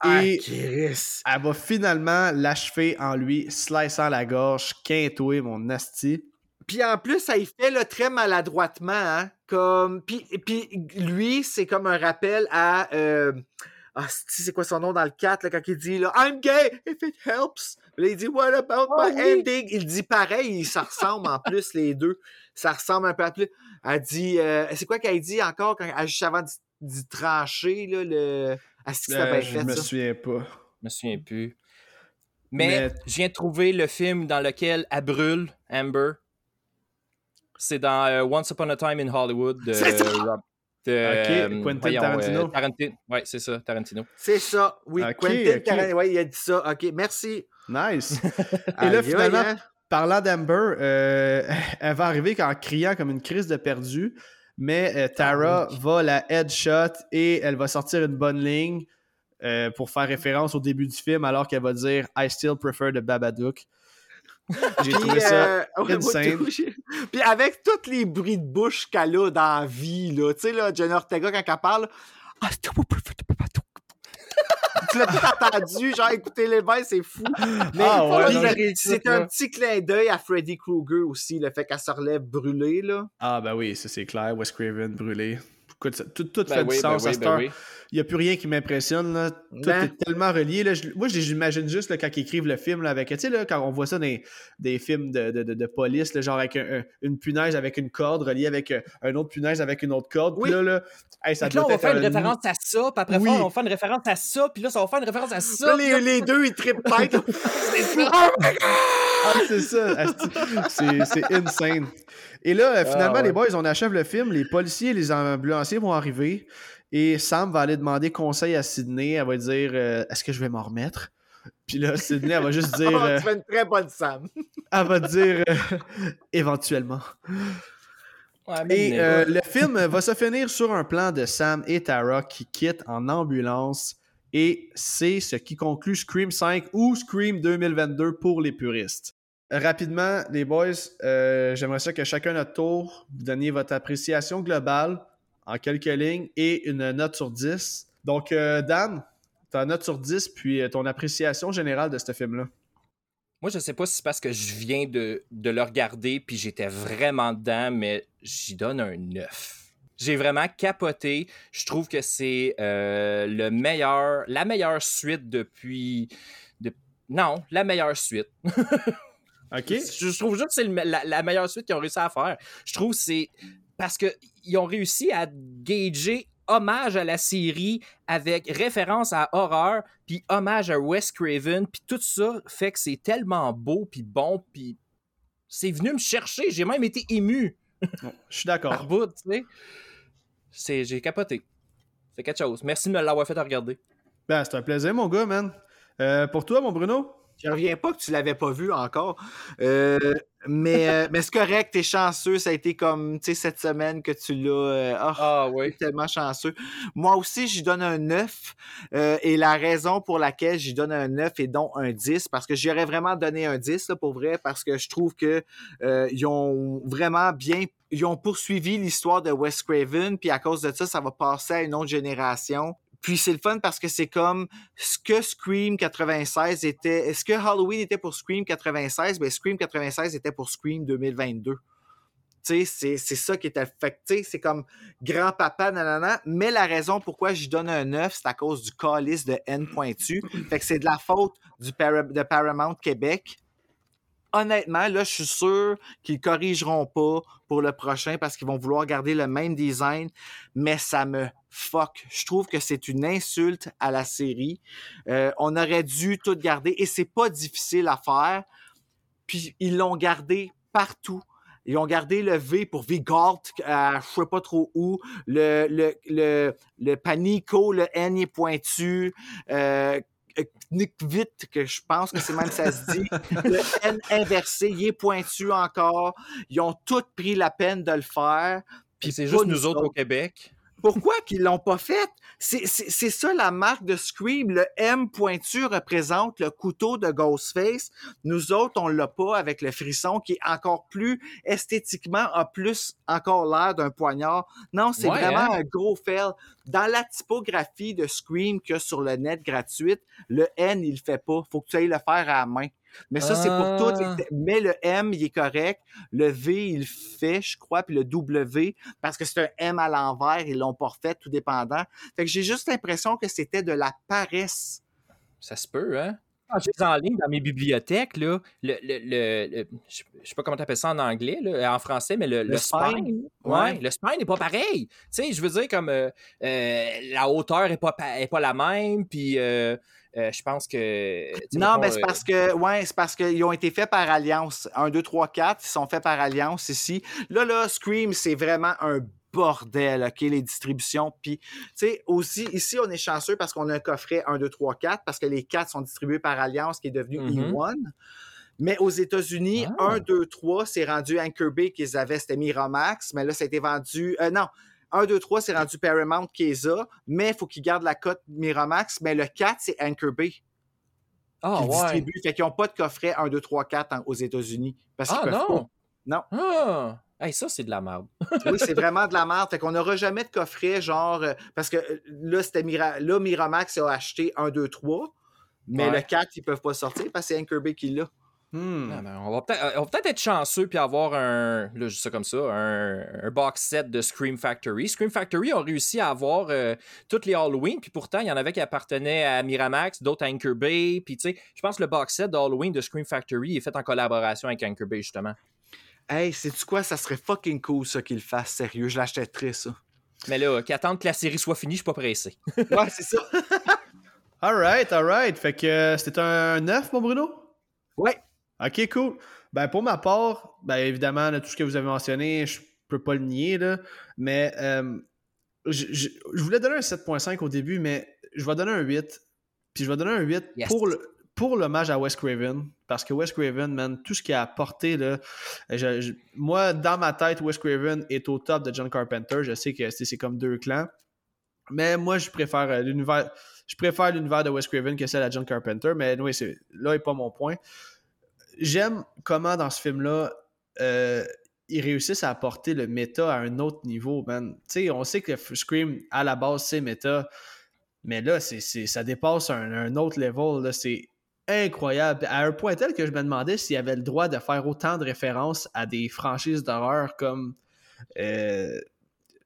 Ah, Et Chris. elle va finalement l'achever en lui, sliçant la gorge, quintoué, mon nasty. Puis en plus, ça y fait là, très maladroitement. Hein? Comme... Puis, puis lui, c'est comme un rappel à. euh, Ah, c'est quoi son nom dans le 4 là, quand il dit là, I'm gay, if it helps. Là, il dit What about Ah, my oui. ending? Il dit pareil, ça ressemble en plus, les deux. Ça ressemble un peu à plus. Elle dit euh, C'est quoi qu'elle dit encore quand, elle- juste avant d'y- trancher, là, le. Ah, c'est que Euh, bien je fait, me ça? souviens pas. Je me souviens plus. Mais, Mais- je viens de trouver le film dans lequel elle brûle, Amber. C'est dans euh, Once Upon a Time in Hollywood de C'est ça! Rob- de, Ok, euh, Quentin voyons, Tarantino. euh, Tarantino. Ouais, c'est ça, Tarantino. C'est ça, oui. Quentin. Tarantino, ouais, il a dit ça. OK, merci. Nice. Et là, finalement, hein? Parlant d'Amber, euh, elle va arriver en criant comme une crise de perdu, mais euh, Tara Ah va la headshot et elle va sortir une bonne ligne euh, pour faire référence au début du film, alors qu'elle va dire I still prefer the Babadook. J'ai trouvé ça. insane. Puis avec tous les bruits de bouche qu'elle a dans la vie, là, tu sais, là, Jenna Ortega, quand elle parle, ah, c'est tout Tu l'as tout entendu, genre, écoutez les bains, c'est fou. Mais Ah ouais, c'est un petit clin d'œil à Freddy Krueger aussi, le fait qu'elle se relève brûlée, là. Ah, ben oui, ça c'est clair. Wes Craven brûlé. Écoute, ça- tout, tout Ben fait oui, du ben sens à oui, cette ben heure. oui. Il n'y a plus rien qui m'impressionne. là. Tout Ben. est tellement relié. Là. Je- moi, j'imagine juste là, quand ils écrivent le film là, avec. Tu sais, là, quand on voit ça dans des, des films de, de, de- de police, genre avec un- un- une punaise avec une corde reliée avec euh, un autre punaise avec une autre corde. Puis là, là, hey, ça doit on va faire une un- référence à ça, puis après, Oui. on va faire une référence à ça, puis là, ça va faire une référence à ça. Les, les deux, ils trippent tête. c'est ça. Ah, c'est ça. c'est insane. Et là, euh, finalement, Ah, ouais. les boys, on achève le film. Les policiers et les ambulanciers vont arriver. Et Sam va aller demander conseil à Sydney. Elle va dire euh, Est-ce que je vais m'en remettre? Puis là, Sydney, elle va juste dire Oh, euh, tu fais une très bonne Sam. Elle va dire euh, éventuellement. Ouais, Et euh, le film va se finir sur un plan de Sam et Tara qui quittent en ambulance. Et c'est ce qui conclut Scream 5 ou Scream 2022 pour les puristes. Rapidement, les boys, euh, j'aimerais ça que chacun notre tour, vous donniez votre appréciation globale en quelques lignes et une note sur 10. Donc, euh, Dan, ta note sur 10, puis euh, ton appréciation générale de ce film-là. Moi, je sais pas si c'est parce que je viens de, de le regarder puis j'étais vraiment dedans, mais j'y donne un 9. J'ai vraiment capoté. Je trouve que c'est le meilleur, la meilleure suite depuis. de- non, la meilleure suite. OK? Je, trouve juste que c'est la, la meilleure suite qu'ils ont réussi à faire. Je trouve que c'est parce qu'ils ont réussi à gager hommage à la série avec référence à horreur, puis hommage à Wes Craven, puis tout ça fait que c'est tellement beau, puis bon, puis c'est venu me chercher. J'ai même été ému Je suis d'accord. tu sais. C'est- J'ai capoté. C'est quelque chose. Merci de me l'avoir fait regarder. Ben, c'est un plaisir, mon gars, man. Euh, pour toi, mon Bruno? Je reviens pas que tu l'avais pas vu encore. Euh, mais euh, mais c'est correct, t'es chanceux. Ça a été comme, tu sais, cette semaine que tu l'as. euh, ah, Ah oui. tellement chanceux. Moi aussi, j'y donne un 9. euh, et la raison pour laquelle j'y donne un 9 et donc un 10, parce que j'aurais vraiment donné un 10, là, pour vrai, parce que je trouve que euh, ils ont vraiment bien. Ils ont poursuivi l'histoire de Wes Craven, puis à cause de ça, ça va passer à une autre génération. Puis c'est le fun parce que c'est comme ce que Scream 96 était. Est-ce que Halloween était pour Scream 96? Ben Scream 96 était pour Scream 2022. Tu sais, c'est ça qui tu sais, c'est comme grand-papa, nanana. Mais la raison pourquoi je donne un 9, c'est à cause du calice de N pointu. Fait que c'est de la faute de Paramount Québec. Honnêtement, là, je suis sûr qu'ils corrigeront pas pour le prochain parce qu'ils vont vouloir garder le même design, mais ça me fuck. Je trouve que c'est une insulte à la série. Euh, on aurait dû tout garder et c'est pas difficile à faire. Puis ils l'ont gardé partout. Ils ont gardé le V pour Vigalt, à je sais pas trop où. Le, le, le, le Panico, le N est pointu. Euh, Nick vite, que je pense que c'est même ça se dit. Le N inversé, il est pointu encore. Ils ont tous pris la peine de le faire. Puis c'est juste nous autres au. Québec. Pourquoi qu'ils l'ont pas fait? C'est ça la marque de Scream. Le M pointu représente le couteau de Ghostface. Nous autres, on l'a pas avec le frisson qui est encore plus esthétiquement a plus encore l'air d'un poignard. Non, c'est vraiment hein? un gros fail. Dans la typographie de Scream que sur le net gratuite, le N, il le fait pas. Faut que tu ailles le faire à la main. Mais ça, c'est pour tout. Ah. Mais le M, il est correct. Le V, il fait, je crois, puis le W, parce que c'est un M à l'envers, ils l'ont pas fait, tout dépendant. Fait que j'ai juste l'impression que c'était de la paresse. Ça se peut, hein? Quand j'ai en ligne dans mes bibliothèques, là, le, le, je sais pas comment tu appelles ça en anglais, là, en français, mais le, spine, ouais. le spine n'est pas pareil. Tu sais, je veux dire, comme euh, euh, la hauteur n'est pas, est pas la même, puis euh, euh, je pense que. Non, mais c'est parce que. Ouais, c'est parce qu'ils ont été faits par Alliance. 1, 2, 3, 4, ils sont faits par Alliance ici. Là, là, Scream, c'est vraiment un bordel, OK, les distributions. Puis, tu sais, aussi, ici, on est chanceux parce qu'on a un coffret 1, 2, 3, 4, parce que les 4 sont distribués par Alliance, qui est devenu mm-hmm. E1. Mais aux États-Unis, 1, 2, 3, c'est rendu Anchor Bay qu'ils avaient, c'était Miramax, mais là, ça a été vendu. Euh, non, 1, 2, 3, c'est rendu Paramount Keza, mais il faut qu'ils gardent la cote Miramax. Mais le 4, c'est Anchor Bay. Ah, ouais. Distribue. Fait qu'ils n'ont pas de coffret 1, 2, 3, 4 aux États-unis. Parce ah, non. Non. Ah. Hey, ça, c'est de la merde. oui, c'est vraiment de la merde. Fait qu'on n'aura jamais de coffret, genre. Euh, parce que euh, là, c'était là, Miramax a acheté 1, 2, 3. Mais le 4, ils ne peuvent pas sortir parce que c'est Anchor Bay qui l'a. Hmm. Ah, ben, on va peut-être être chanceux puis avoir un, là, ça comme ça, un, box set de Scream Factory. Scream Factory ont réussi à avoir euh, toutes les Halloween, puis pourtant, il y en avait qui appartenaient à Miramax, d'autres à Anchor Bay, puis tu sais, je pense que le box set d'Halloween de Scream Factory est fait en collaboration avec Anchor Bay, justement. Hey, sais-tu quoi? Ça serait fucking cool, ça, qu'ils le fassent, sérieux. Je l'achèterais, ça. Mais là, qu'attendre que la série soit finie, je suis pas pressé. ouais, c'est ça. alright, alright. Fait que euh, c'était un 9, mon Bruno? Ouais. OK, cool. Ben, pour ma part, ben, évidemment, tout ce que vous avez mentionné, je peux pas le nier, là, mais euh, je, voulais donner un 7.5 au début, mais je vais donner un 8. Puis je vais donner un 8 pour le pour l'hommage à Wes Craven, parce que Wes Craven, man, tout ce qu'il a apporté, là, moi, dans ma tête, Wes Craven est au top de John Carpenter. Je sais que c'est comme deux clans. Mais moi, je préfère euh, l'univers. Je préfère l'univers de Wes Craven que celle de John Carpenter, mais oui, là n'est pas mon point j'aime comment dans ce film-là, euh, ils réussissent à apporter le méta à un autre niveau, man. On sait que Scream, à la base, c'est méta, mais là, ça dépasse un, autre level. C'est incroyable. À un point tel que je me demandais s'il y avait le droit de faire autant de références à des franchises d'horreur comme. Euh,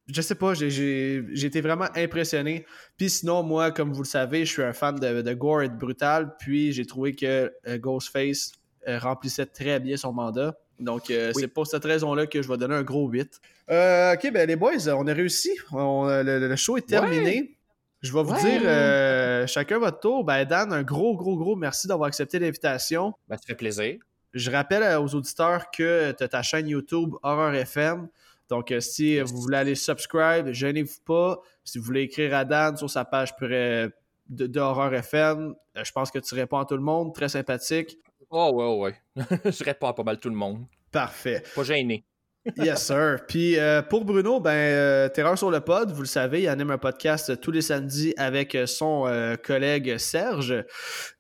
je sais pas, j'ai, été vraiment impressionné. Puis sinon, moi, comme vous le savez, je suis un fan de, gore et de brutal. Puis j'ai trouvé que euh, Ghostface euh, remplissait très bien son mandat. Donc, euh, c'est pour cette raison-là que je vais donner un gros 8. Euh, ok, ben les boys, on a réussi. le, show est terminé. Je vais vous dire, chacun votre tour. Ben, Dan, un gros, gros, gros merci d'avoir accepté l'invitation. Ben, ça fait plaisir. Je rappelle aux auditeurs que tu as ta chaîne YouTube Horror FM. Donc, si vous voulez aller subscribe, gênez-vous pas. Si vous voulez écrire à Dan sur sa page de, de Horror FM, je pense que tu réponds à tout le monde. Très sympathique. Oh, ouais, ouais. je réponds à pas mal tout le monde. Parfait. Pas gêné. Yes, sir. Puis euh, pour Bruno, ben, euh, Terreur sur le pod, vous le savez, il anime un podcast tous les samedis avec son euh, collègue Serge.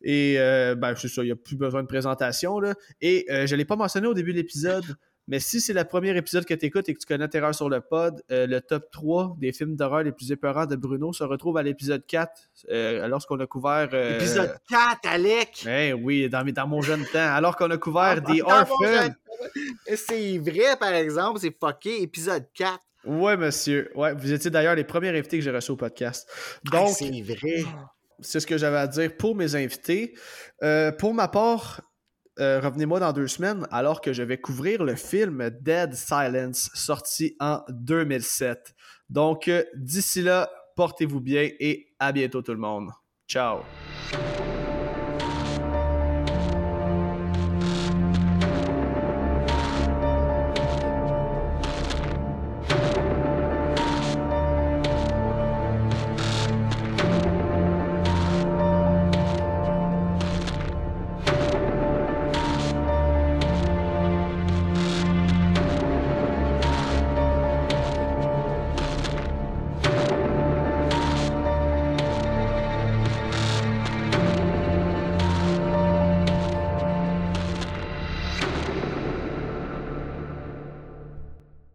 Et ben, c'est ça, il n'y a plus besoin de présentation. Là. Et je ne l'ai pas mentionné au début de l'épisode, mais si c'est le premier épisode que tu écoutes et que tu connais Terreur sur le pod, euh, le top 3 des films d'horreur les plus épeurants de Bruno se retrouve à l'épisode 4, euh, lorsqu'on a couvert... Euh, épisode 4, Alec! Eh oui, dans, dans mon jeune temps. Alors qu'on a couvert des Orphans. C'est vrai, par exemple, c'est fucké, épisode 4. Ouais, monsieur. Ouais, vous étiez d'ailleurs les premiers invités que j'ai reçus au podcast. Donc, c'est vrai. C'est ce que j'avais à dire pour mes invités. pour ma part, euh, revenez-moi dans deux semaines alors que je vais couvrir le film Dead Silence sorti en 2007. Donc euh, d'ici là, portez-vous bien et à bientôt tout le monde. Ciao.